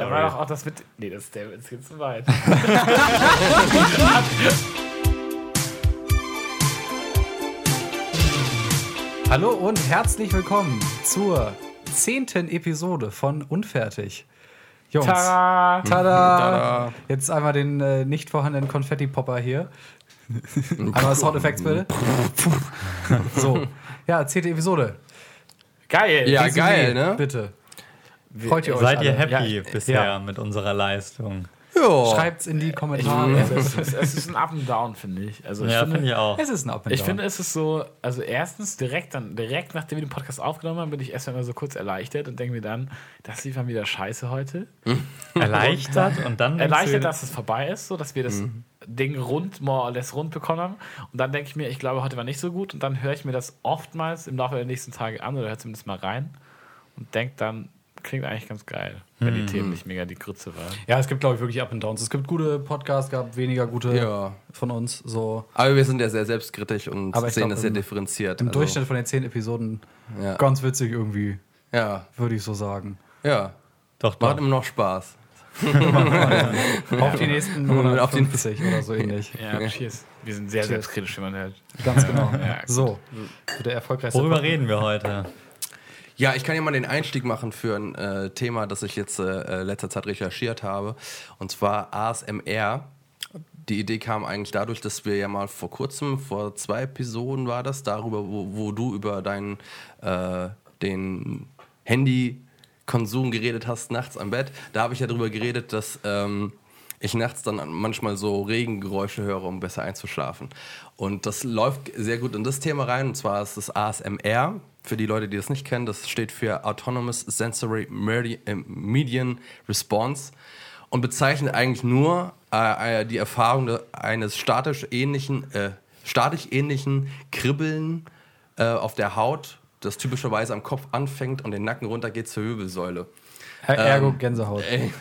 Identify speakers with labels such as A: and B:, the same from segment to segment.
A: Da war doch auch das mit. Nee, das, der, das geht zu weit.
B: Hallo und herzlich willkommen zur zehnten Episode von Unfertig. Jungs,
A: Tada!
B: tada! Jetzt einmal den äh, nicht vorhandenen Konfetti-Popper hier. einmal Soundeffekts bitte. so, ja, zehnte Episode.
A: Geil!
C: Ja,
B: Resümee,
C: geil, ne?
B: Bitte. Freut ihr euch
D: Seid ihr
B: alle?
D: happy
A: Ja.
D: bisher
B: Ja.
D: mit unserer Leistung?
C: Ja.
B: Schreibt's in die
A: Ich,
B: Kommentare.
A: es, ist, es ist ein Up and Down, finde ich. Also ich
D: Ja,
A: finde,
D: finde ich auch.
B: es ist ein Up and
A: Ich
B: Down.
A: finde, es ist so, also erstens, direkt dann, direkt nachdem wir den Podcast aufgenommen haben, bin ich erst einmal so kurz erleichtert und denke mir dann, das lief mal wieder scheiße heute.
D: Erleichtert und dann
A: Erleichtert, dass es vorbei ist, so dass wir das Ding rund, more or less rund bekommen haben. Und dann denke ich mir, ich glaube, heute war nicht so gut. Und dann höre ich mir das oftmals im Laufe der nächsten Tage an oder höre zumindest mal rein und denke dann, klingt eigentlich ganz geil, wenn die Themen nicht mega die Grütze waren.
B: ja, es gibt, glaube ich, wirklich Up and Downs. Es gibt gute Podcasts, gab weniger gute
C: Ja.
B: von uns. So
C: Aber wir sind ja sehr selbstkritisch und sehen
B: glaub,
C: das sehr
B: im-
C: differenziert.
B: im
C: Also,
B: Durchschnitt von den zehn Episoden
C: Ja.
B: ganz witzig irgendwie,
C: Ja,
B: würde ich so sagen.
C: ja.
D: doch,
C: Macht
D: doch.
C: immer noch Spaß.
B: Auf die nächsten oder
C: Auf den-
B: 50 oder so ähnlich.
A: Ja, cheers. Wir sind sehr
B: Cheers.
A: selbstkritisch, wie man hört.
B: Ganz genau.
A: Ja,
B: so, so der erfolgreichste
D: Worüber
B: Podcast.
D: reden wir heute?
C: Ja, ich kann ja mal den Einstieg machen für ein äh, Thema, das ich jetzt äh, letzter Zeit recherchiert habe. Und zwar ASMR. Die Idee kam eigentlich dadurch, dass wir ja mal vor kurzem, vor zwei Episoden war das, darüber, wo, wo du über deinen äh, den Handykonsum geredet hast, nachts am Bett. Da habe ich ja darüber geredet, dass ähm, ich nachts dann manchmal so Regengeräusche höre, um besser einzuschlafen. Und das läuft sehr gut in das Thema rein, und zwar ist das ASMR. Für die Leute, die das nicht kennen, das steht für Autonomous Sensory äh, Median Response und bezeichnet eigentlich nur äh, äh, die Erfahrung eines statisch ähnlichen, äh, statisch ähnlichen Kribbeln äh, auf der Haut, das typischerweise am Kopf anfängt und den Nacken runter geht zur Wirbelsäule.
B: Er- Ergo Gänsehaut.
C: Ey,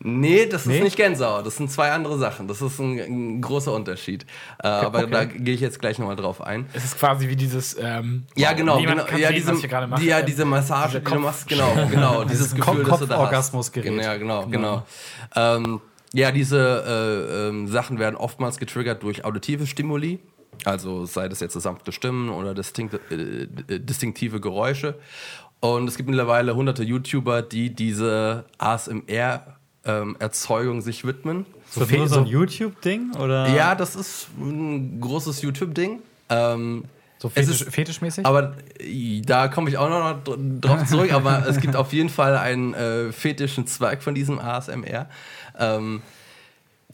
C: nee, das
B: Nee?
C: ist nicht Gänsehaut. Das sind zwei andere Sachen. Das ist ein, ein großer Unterschied. Äh, aber
B: okay.
C: da gehe ich jetzt gleich nochmal drauf ein.
A: Es ist quasi wie dieses. Ähm,
C: Ja, genau. genau ja,
A: sehen,
C: diese,
A: was ich gerade mache.
C: die, ja,
A: Ähm,
C: diese Massage,
A: dieser
C: die du
A: Kopf-
C: machst. Genau, genau. dieses Gefühl, das du da hast.
B: Kopforgasmusgerät.
C: Ja, genau, genau. Ähm, ja, diese äh, ähm, Sachen werden oftmals getriggert durch auditive Stimuli. Also sei das jetzt sanfte Stimmen oder distinkte, äh, äh, distinktive Geräusche. Und es gibt mittlerweile hunderte YouTuber, die diese ASMR-Erzeugung sich widmen.
D: Das nur so ein YouTube-Ding? Oder?
C: Ja, das ist ein großes YouTube-Ding. Ähm,
B: So
C: es
B: fetisch,
C: ist-
B: fetischmäßig?
C: aber da komme ich auch noch dr- drauf zurück. aber es gibt auf jeden Fall einen äh, fetischen Zweig von diesem ASMR. Ähm,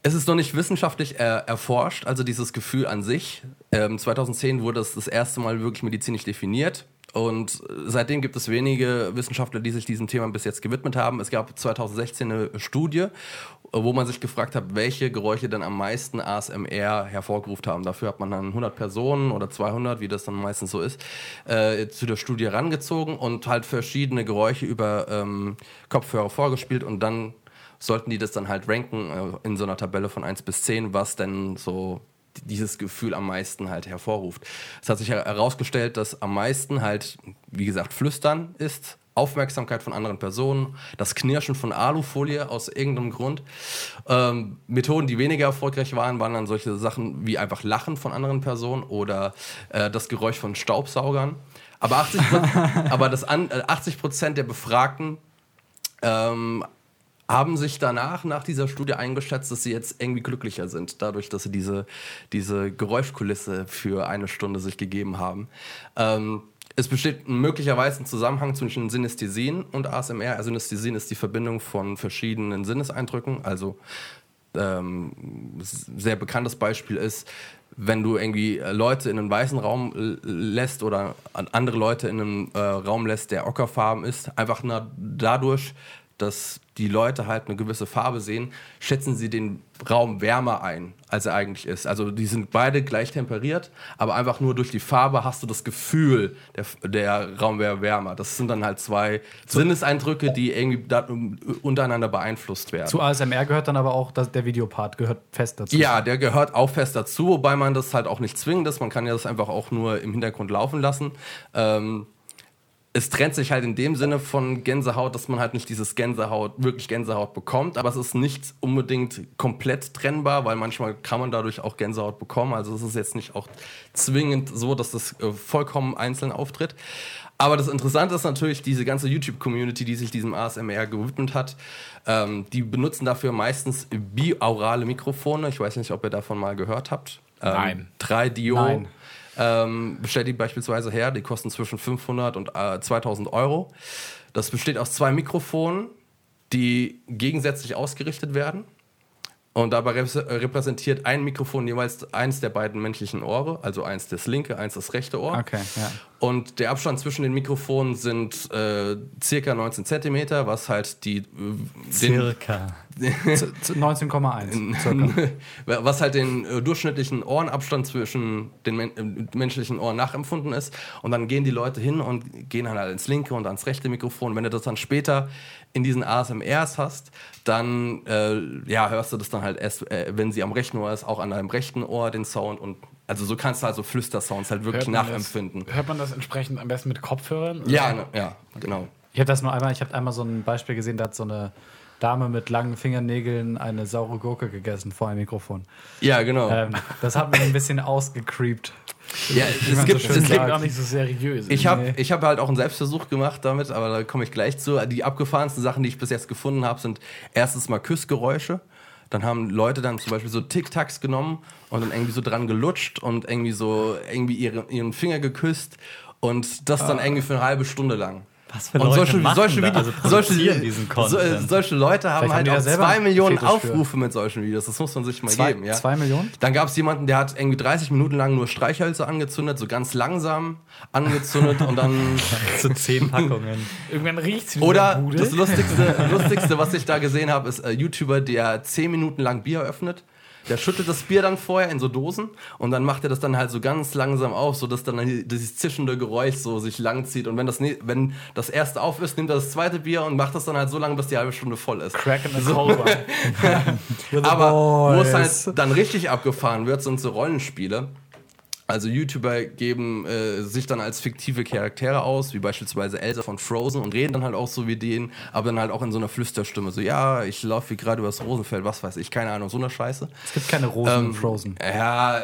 C: es ist noch nicht wissenschaftlich äh, erforscht, also dieses Gefühl an sich. Ähm, 2010 wurde es das erste Mal wirklich medizinisch definiert. Und äh, seitdem gibt es wenige Wissenschaftler, die sich diesem Thema bis jetzt gewidmet haben. Es gab 2016 eine Studie, äh, wo man sich gefragt hat, welche Geräusche denn am meisten ASMR hervorgerufen haben. Dafür hat man dann 100 Personen oder 200, wie das dann meistens so ist, äh, zu der Studie rangezogen und halt verschiedene Geräusche über ähm, Kopfhörer vorgespielt und dann sollten die das dann halt ranken äh, in so einer Tabelle von 1 bis 10, was denn so dieses Gefühl am meisten halt hervorruft. Es hat sich her- herausgestellt, dass am meisten halt, wie gesagt, Flüstern ist, Aufmerksamkeit von anderen Personen, das Knirschen von Alufolie aus irgendeinem Grund. Ähm, Methoden, die weniger erfolgreich waren, waren dann solche Sachen wie einfach Lachen von anderen Personen oder äh, das Geräusch von Staubsaugern. Aber 80, aber das an, äh, 80 Prozent der Befragten ähm, haben sich danach, nach dieser Studie eingeschätzt, dass sie jetzt irgendwie glücklicher sind, dadurch, dass sie diese, diese Geräuschkulisse für eine Stunde sich gegeben haben. Ähm, es besteht möglicherweise ein Zusammenhang zwischen Synästhesien und ASMR. Also Synästhesien ist die Verbindung von verschiedenen Sinneseindrücken. Also ähm, sehr bekanntes Beispiel ist, wenn du irgendwie Leute in einen weißen Raum lässt oder an- andere Leute in einen äh, Raum lässt, der ockerfarben ist, einfach nur dadurch, dass die Leute halt eine gewisse Farbe sehen, schätzen sie den Raum wärmer ein, als er eigentlich ist. Also die sind beide gleich temperiert, aber einfach nur durch die Farbe hast du das Gefühl, der, der Raum wäre wärmer. Das sind dann halt zwei Sinneseindrücke, die irgendwie da, untereinander beeinflusst werden.
B: Zu ASMR gehört dann aber auch, dass der Videopart gehört fest dazu.
C: Ja, der gehört auch fest dazu, wobei man das halt auch nicht zwingend ist. Man kann ja das einfach auch nur im Hintergrund laufen lassen. Ähm, es trennt sich halt in dem Sinne von Gänsehaut, dass man halt nicht dieses Gänsehaut, wirklich Gänsehaut bekommt, aber es ist nicht unbedingt komplett trennbar, weil manchmal kann man dadurch auch Gänsehaut bekommen. Also es ist jetzt nicht auch zwingend so, dass das äh, vollkommen einzeln auftritt. Aber das Interessante ist natürlich diese ganze YouTube-Community, die sich diesem ASMR gewidmet hat. Ähm, die benutzen dafür meistens biaurale Mikrofone. Ich weiß nicht, ob ihr davon mal gehört habt. Ähm,
A: Nein.
C: 3DO.
B: Nein.
C: Ähm, bestellt die beispielsweise her. Die kosten zwischen 500 und äh, 2000 Euro. Das besteht aus zwei Mikrofonen, die gegensätzlich ausgerichtet werden. Und dabei äh, repräsentiert ein Mikrofon jeweils eins der beiden menschlichen Ohre, also eins das linke, eins das rechte Ohr.
B: Okay, ja.
C: Und der Abstand zwischen den Mikrofonen sind äh, circa 19 Zentimeter, was halt die, äh, den,
D: Circa.
B: Z- z- 19,1 circa.
C: was halt den äh, durchschnittlichen Ohrenabstand zwischen den men äh, menschlichen Ohren nachempfunden ist. Und dann gehen die Leute hin und gehen dann halt ins linke und ans rechte Mikrofon. Wenn du das dann später in diesen ASMRs hast, dann äh, ja, hörst du das dann halt erst, äh, wenn sie am rechten Ohr ist, auch an deinem rechten Ohr den Sound. Und also so kannst du halt so Flüstersounds halt wirklich
A: Hört
C: nachempfinden.
A: Das, hört man das entsprechend am besten mit Kopfhörern?
C: Ja, ne, ja, genau.
B: Ich habe das nur einmal, ich habe einmal so ein Beispiel gesehen, da hat so eine Dame mit langen Fingernägeln eine saure Gurke gegessen vor einem Mikrofon.
C: Ja, genau.
B: Ähm, das hat mich ein bisschen ausgecreept.
C: ja, es gibt,
B: so
C: es
A: Das
C: gibt
A: auch nicht so seriös.
C: Ich habe
B: Nee.
C: ich hab halt auch einen Selbstversuch gemacht damit, aber da komme ich gleich zu. Die abgefahrensten Sachen, die ich bis jetzt gefunden habe, sind erstens mal Küssgeräusche. Dann haben Leute dann zum Beispiel so Tic-Tacs genommen und dann irgendwie so dran gelutscht und irgendwie so irgendwie ihre, ihren Finger geküsst und das dann irgendwie für eine halbe Stunde lang.
D: Was für
C: Und
D: Leute
C: solche,
D: machen
C: solche,
D: da?
C: Videos,
D: Also
C: solche,
D: diesen
C: so,
D: Content.
C: solche Leute haben
B: Vielleicht haben
C: halt
B: da
C: auch zwei Millionen
B: Fetisch für.
C: Aufrufe mit solchen Videos. Das muss man sich mal
B: Zwei,
C: geben. Ja.
B: zwei Millionen?
C: Dann gab es jemanden, der hat irgendwie 30 Minuten lang nur Streichhölzer angezündet, so ganz langsam angezündet und dann.
D: Zu zehn Packungen.
A: Irgendwann riecht es
C: Oder das Lustigste, Lustigste, was ich da gesehen habe, ist ein YouTuber, der 10 Minuten lang Bier öffnet. Der schüttelt das Bier dann vorher in so Dosen und dann macht er das dann halt so ganz langsam auf, sodass dann dieses zischende Geräusch so sich langzieht. Und wenn das, ne- wenn das erste auf ist, nimmt er das zweite Bier und macht das dann halt so lange, bis die halbe Stunde voll ist.
A: Crack in the one.
C: Aber wo es halt dann richtig abgefahren wird, sind so Rollenspiele. Also YouTuber geben äh, sich dann als fiktive Charaktere aus, wie beispielsweise Elsa von Frozen und reden dann halt auch so wie denen, aber dann halt auch in so einer Flüsterstimme. So, ja, ich laufe hier gerade übers Rosenfeld, was weiß ich, keine Ahnung, so eine Scheiße.
B: Es gibt keine Rosen
C: Ähm,
B: in Frozen.
C: Ja,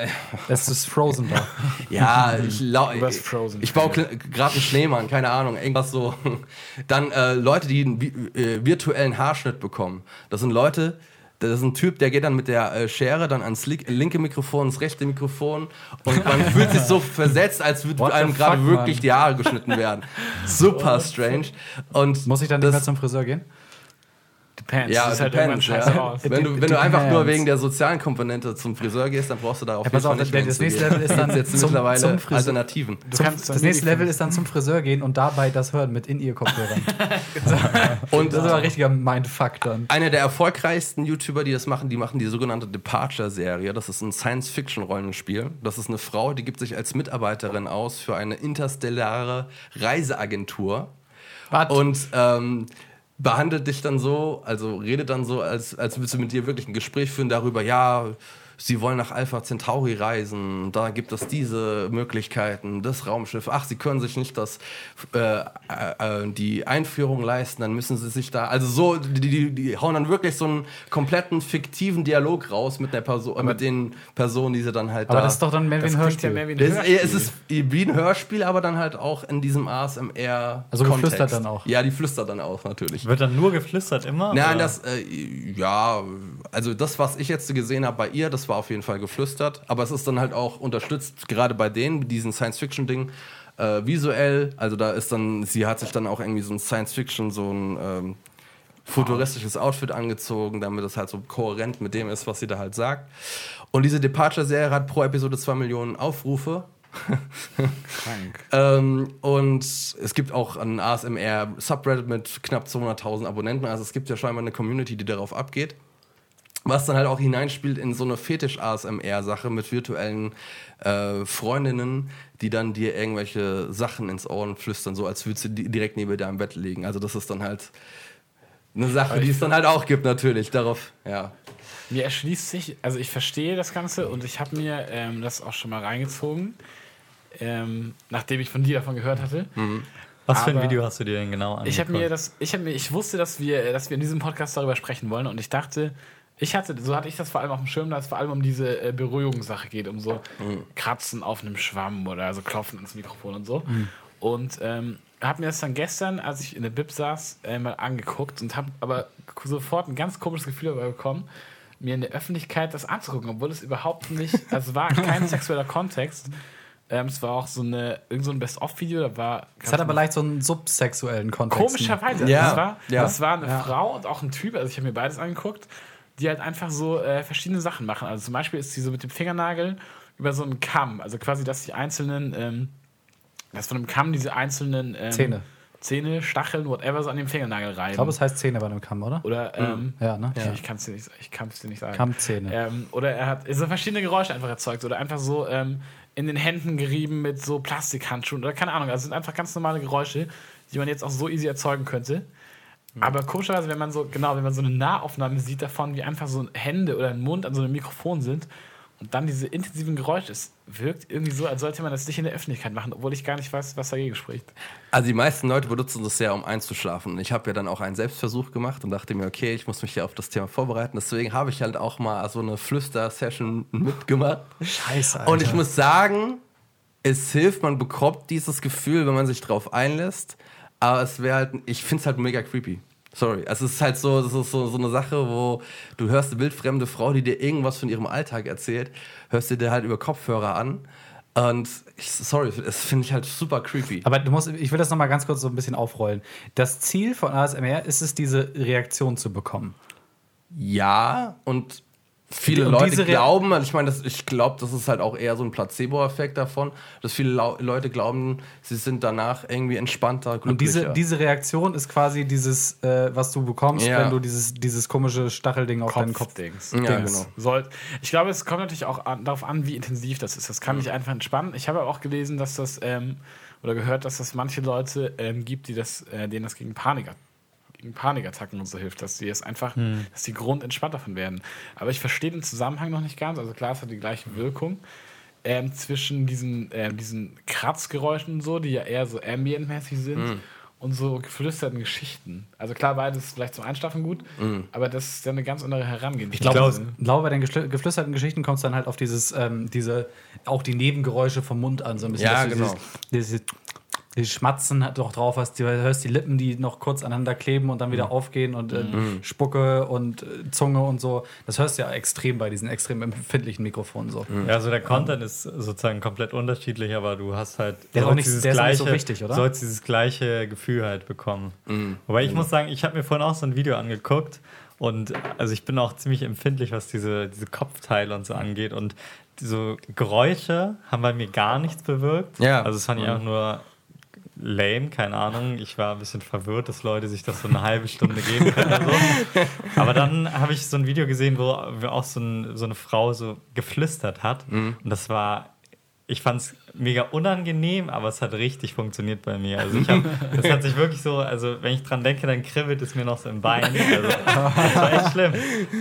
B: Es ist Frozen da.
C: ja, ich, lau- ich, ich baue gerade einen Schneemann, keine Ahnung, irgendwas so. Dann äh, Leute, die einen äh, virtuellen Haarschnitt bekommen. Das sind Leute, das ist ein Typ, der geht dann mit der äh, Schere dann ans li linke Mikrofon, ins rechte Mikrofon und man fühlt sich so versetzt, als würde einem gerade wirklich die Haare geschnitten werden. Super strange. Und
B: Muss ich dann nicht
C: das-
B: mehr zum Friseur gehen?
A: Depends.
C: ja,
A: Sieht halt
C: depends,
A: irgendwann scheiße
C: ja.
A: aus.
C: Wenn du, wenn du einfach nur wegen der sozialen Komponente zum Friseur gehst, dann brauchst du da auf
B: Ja, pass auf,
C: nicht mehr
B: das nächste Level ist dann
C: jetzt
B: zum-
C: mittlerweile
B: zum Friseur.
C: Alternativen.
A: Du
B: Zum,
A: kannst
B: das nächste Level ist dann zum Friseur gehen und dabei das hören mit In-Ear-Kopfhörern.
C: Und
B: Das ist aber ein richtiger Mindfuck dann.
C: Einer der erfolgreichsten YouTuber, die das machen, die machen die sogenannte Departure-Serie. Das ist ein Science-Fiction-Rollenspiel. Das ist eine Frau, die gibt sich als Mitarbeiterin aus für eine interstellare Reiseagentur
B: Was?
C: und ähm, behandelt dich dann so, also redet dann so, als, als würdest du mit dir wirklich ein Gespräch führen darüber, ja, sie wollen nach Alpha Centauri reisen, da gibt es diese Möglichkeiten, das Raumschiff, ach, sie können sich nicht das, äh, äh, äh, die Einführung leisten, dann müssen sie sich da, also so, die, die, die hauen dann wirklich so einen kompletten fiktiven Dialog raus mit der Person, äh, mit den Personen, die sie dann halt
B: aber
C: da
B: das ist doch dann mehr wie ein
A: klingt ja
B: Hörspiel.
A: mehr wie ein
C: das ist,
A: Hörspiel.
C: es ist wie ein Hörspiel, aber dann halt auch in diesem ASMR.
B: Also
C: Kontext.
B: geflüstert dann auch?
C: Ja, die flüstert dann auch natürlich.
D: Wird dann nur geflüstert immer?
C: Nein,
D: oder?
C: das, äh, ja, also das, was ich jetzt gesehen habe bei ihr, das war auf jeden Fall geflüstert. Aber es ist dann halt auch unterstützt, gerade bei denen, diesen Science-Fiction-Ding, äh, visuell. Also da ist dann, sie hat sich dann auch irgendwie so ein Science-Fiction, so ein ähm, futuristisches Outfit angezogen, damit es halt so kohärent mit dem ist, was sie da halt sagt. Und diese Departure-Serie hat pro Episode 2 Millionen Aufrufe.
A: Krank.
C: Ähm, und es gibt auch ein ASMR-Subreddit mit knapp 200.000 Abonnenten. Also es gibt ja scheinbar eine Community, die darauf abgeht. Was dann halt auch hineinspielt in so eine Fetisch-ASMR-Sache mit virtuellen äh, Freundinnen, die dann dir irgendwelche Sachen ins Ohren flüstern, so als würdest du direkt neben dir im Bett liegen. Also das ist dann halt eine Sache, die es dann halt auch gibt natürlich. Darauf, ja.
A: Mir erschließt sich, also ich verstehe das Ganze und ich habe mir ähm, das auch schon mal reingezogen, ähm, nachdem ich von dir davon gehört hatte.
D: Was für ein
A: Aber
D: Video hast du dir denn genau angeguckt?
A: Ich habe mir das, ich habe mir, ich wusste, dass wir, dass wir in diesem Podcast darüber sprechen wollen und ich dachte, ich hatte, so hatte ich das vor allem auf dem Schirm, dass es vor allem um diese äh, Berührungssache geht, um so Kratzen auf einem Schwamm oder so Klopfen ins Mikrofon und so. Und ähm, habe mir das dann gestern, als ich in der Bib saß, äh, mal angeguckt und habe aber sofort ein ganz komisches Gefühl dabei bekommen, mir in der Öffentlichkeit das anzugucken, obwohl es überhaupt nicht, also es war kein sexueller Kontext. Ähm, es war auch so eine, irgend so ein Best-of-Video, da war.
B: Es hat aber leicht so einen subsexuellen Kontext.
A: Komischerweise.
C: Ja,
A: Das, war,
C: ja.
A: das war eine
B: Ja.
A: Frau und auch ein Typ, also ich habe mir beides angeguckt, die halt einfach so äh, verschiedene Sachen machen. Also zum Beispiel ist sie so mit dem Fingernagel über so einen Kamm, also quasi, dass die einzelnen, ähm, dass von einem Kamm diese einzelnen ähm,
B: Zähne.
A: Zähne, Stacheln, whatever, so an dem Fingernagel reiben.
B: Ich glaube, es heißt Zähne bei einem Kamm, oder?
A: oder, ähm,
B: Ja, ne?
A: ich, ich kann es dir, nicht- ich dir nicht sagen.
B: Kammzähne.
A: Ähm, oder er hat so verschiedene Geräusche einfach erzeugt oder einfach so ähm, in den Händen gerieben mit so Plastikhandschuhen oder keine Ahnung. Also sind einfach ganz normale Geräusche, die man jetzt auch so easy erzeugen könnte. Aber komischerweise, wenn man so, genau, wenn man so eine Nahaufnahme sieht davon, wie einfach so Hände oder ein Mund an so einem Mikrofon sind und dann diese intensiven Geräusche, es wirkt irgendwie so, als sollte man das nicht in der Öffentlichkeit machen, obwohl ich gar nicht weiß, was dagegen spricht.
C: Also die meisten Leute benutzen das ja, um einzuschlafen. Und ich habe ja dann auch einen Selbstversuch gemacht und dachte mir, okay, ich muss mich ja auf das Thema vorbereiten. Deswegen habe ich halt auch mal so eine Flüster-Session mitgemacht.
B: Scheiße, Alter.
C: Und ich muss sagen, es hilft, man bekommt dieses Gefühl, wenn man sich drauf einlässt. Aber es wäre halt, ich finde es halt mega creepy. Sorry. Also es ist halt so, das ist so, so eine Sache, wo du hörst eine wildfremde Frau, die dir irgendwas von ihrem Alltag erzählt, hörst du dir halt über Kopfhörer an. Und ich, sorry, das finde ich halt super creepy.
B: Aber du musst, ich will das nochmal ganz kurz so ein bisschen aufrollen. Das Ziel von ASMR ist es, diese Reaktion zu bekommen.
C: Ja, und viele
B: Und
C: Leute glauben, also ich meine, das- ich glaube, das ist halt auch eher so ein Placebo-Effekt davon, dass viele Lau Leute glauben, sie sind danach irgendwie entspannter, glücklicher.
B: Und diese, diese Reaktion ist quasi dieses, äh, was du bekommst,
C: Ja.
B: wenn du dieses, dieses komische Stachelding auf deinen Kopf.
A: Kopfdings.
C: ja,
B: Dings.
C: genau.
A: Ich glaube, es kommt natürlich auch an, darauf an, wie intensiv das ist. Das kann mich einfach entspannen. Ich habe aber auch gelesen, dass das, ähm, oder gehört, dass das manche Leute ähm, gibt, die das, äh, denen das gegen Panik, gegen Panikattacken und so hilft, dass die es einfach, dass die grundentspannt davon werden. Aber ich verstehe den Zusammenhang noch nicht ganz. Also klar, es hat die gleiche Wirkung. Ähm, zwischen diesen, ähm, diesen Kratzgeräuschen und so, die ja eher so ambientmäßig sind, und so geflüsterten Geschichten. Also klar, beides ist vielleicht zum Einschlafen gut, aber das ist ja eine ganz andere Herangehensweise.
B: Ich glaube, ich glaube, bei den geflüsterten Geschichten kommt es dann halt auf dieses, ähm, diese, auch die Nebengeräusche vom Mund an, so ein bisschen.
C: Ja, genau.
B: Dieses, dieses, dieses Schmatzen hat doch drauf, hast, du hörst die Lippen, die noch kurz aneinander kleben und dann wieder aufgehen und äh, Spucke und äh, Zunge und so. Das hörst du ja extrem bei diesen extrem empfindlichen Mikrofonen so.
D: Ja, also der Content ist sozusagen komplett unterschiedlich, aber du hast halt
B: Der ist auch
D: sollst
B: nicht-
D: dieses
B: der ist auch nicht so
D: gleiche-
B: wichtig, oder?
D: sollst dieses gleiche Gefühl halt bekommen. Wobei ich muss sagen, ich habe mir vorhin auch so ein Video angeguckt und also ich bin auch ziemlich empfindlich, was diese, diese Kopfteile und so angeht und diese Geräusche haben bei mir gar nichts bewirkt.
C: Ja.
D: Also es fand ich einfach nur lame, keine Ahnung. Ich war ein bisschen verwirrt, dass Leute sich das so eine halbe Stunde geben können. So. Aber dann habe ich so ein Video gesehen, wo auch so, ein, so eine Frau so geflüstert hat. Und das war, ich fand es mega unangenehm, aber es hat richtig funktioniert bei mir. Also ich hab, das hat sich wirklich so, also wenn ich dran denke, dann kribbelt es mir noch so im Bein. Also, das war echt schlimm.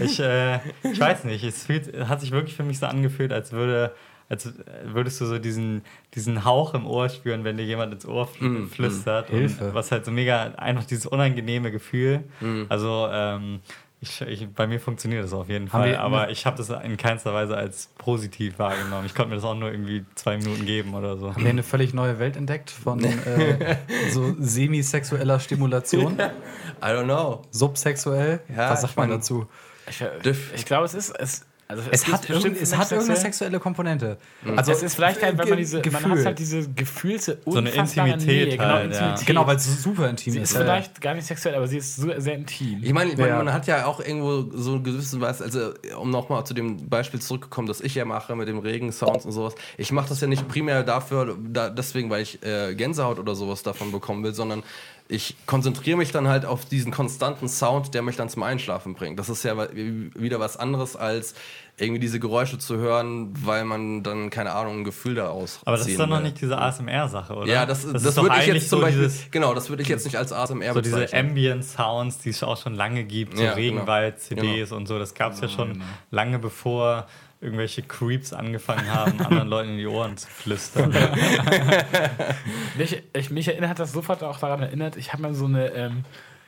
D: Ich, äh, ich weiß nicht, es fühlt, hat sich wirklich für mich so angefühlt, als würde als würdest du so diesen, diesen Hauch im Ohr spüren, wenn dir jemand ins Ohr fl flüstert.
B: Hilfe.
D: Und was halt so mega, einfach dieses unangenehme Gefühl. Also, ähm, ich, ich, bei mir funktioniert das auf jeden
B: Haben
D: Fall, aber ich habe das in keinster Weise als positiv wahrgenommen. Ich konnte mir das auch nur irgendwie zwei Minuten geben oder so.
B: Haben wir eine völlig neue Welt entdeckt von äh, so semisexueller Stimulation?
C: I don't know.
B: Subsexuell?
C: Ja,
B: Was sagt man dazu?
A: Ich,
C: Diff-
A: ich glaube, es ist. Es, also
B: Es
A: gibt
B: hat,
A: bestimmt
B: es hat
A: sexuell-
B: irgendeine sexuelle Komponente.
A: Also es ist vielleicht halt, wenn man diese, man
B: Gefühl.
A: hat halt diese gefühlte
D: eine
A: unfassbare
D: Intimität
A: Nähe, genau,
D: halt, ja.
A: Intimität.
B: Genau, weil es so super intim
A: sie
B: ist.
A: ist vielleicht gar nicht sexuell, aber sie ist so, sehr intim.
C: Ich meine,
B: Ja.
C: man hat ja auch irgendwo so eine gewisse Weise, also um nochmal zu dem Beispiel zurückzukommen, das ich ja mache mit dem Regensounds und sowas. Ich mache das ja nicht primär dafür, da, deswegen, weil ich äh, Gänsehaut oder sowas davon bekommen will, sondern ich konzentriere mich dann halt auf diesen konstanten Sound, der mich dann zum Einschlafen bringt. Das ist ja wieder was anderes als irgendwie diese Geräusche zu hören, weil man dann, keine Ahnung, ein Gefühl daraus
D: Aber das ist doch noch nicht diese ASMR-Sache, oder?
C: Ja, das, das,
D: ist doch
C: würde ich
D: eigentlich
C: jetzt zum
D: so
C: Beispiel,
D: dieses-
C: genau, das würde ich jetzt nicht als ASMR
D: so diese
C: bezeichnen.
D: Ambient-Sounds, die es auch schon lange gibt, so
C: Ja, genau.
D: Regenwald-CDs und so, das gab es ja schon lange bevor irgendwelche Creeps angefangen haben, anderen Leuten in die Ohren zu flüstern.
A: Mich, ich, mich erinnert hat das sofort auch daran erinnert, ich habe mal so eine, ähm,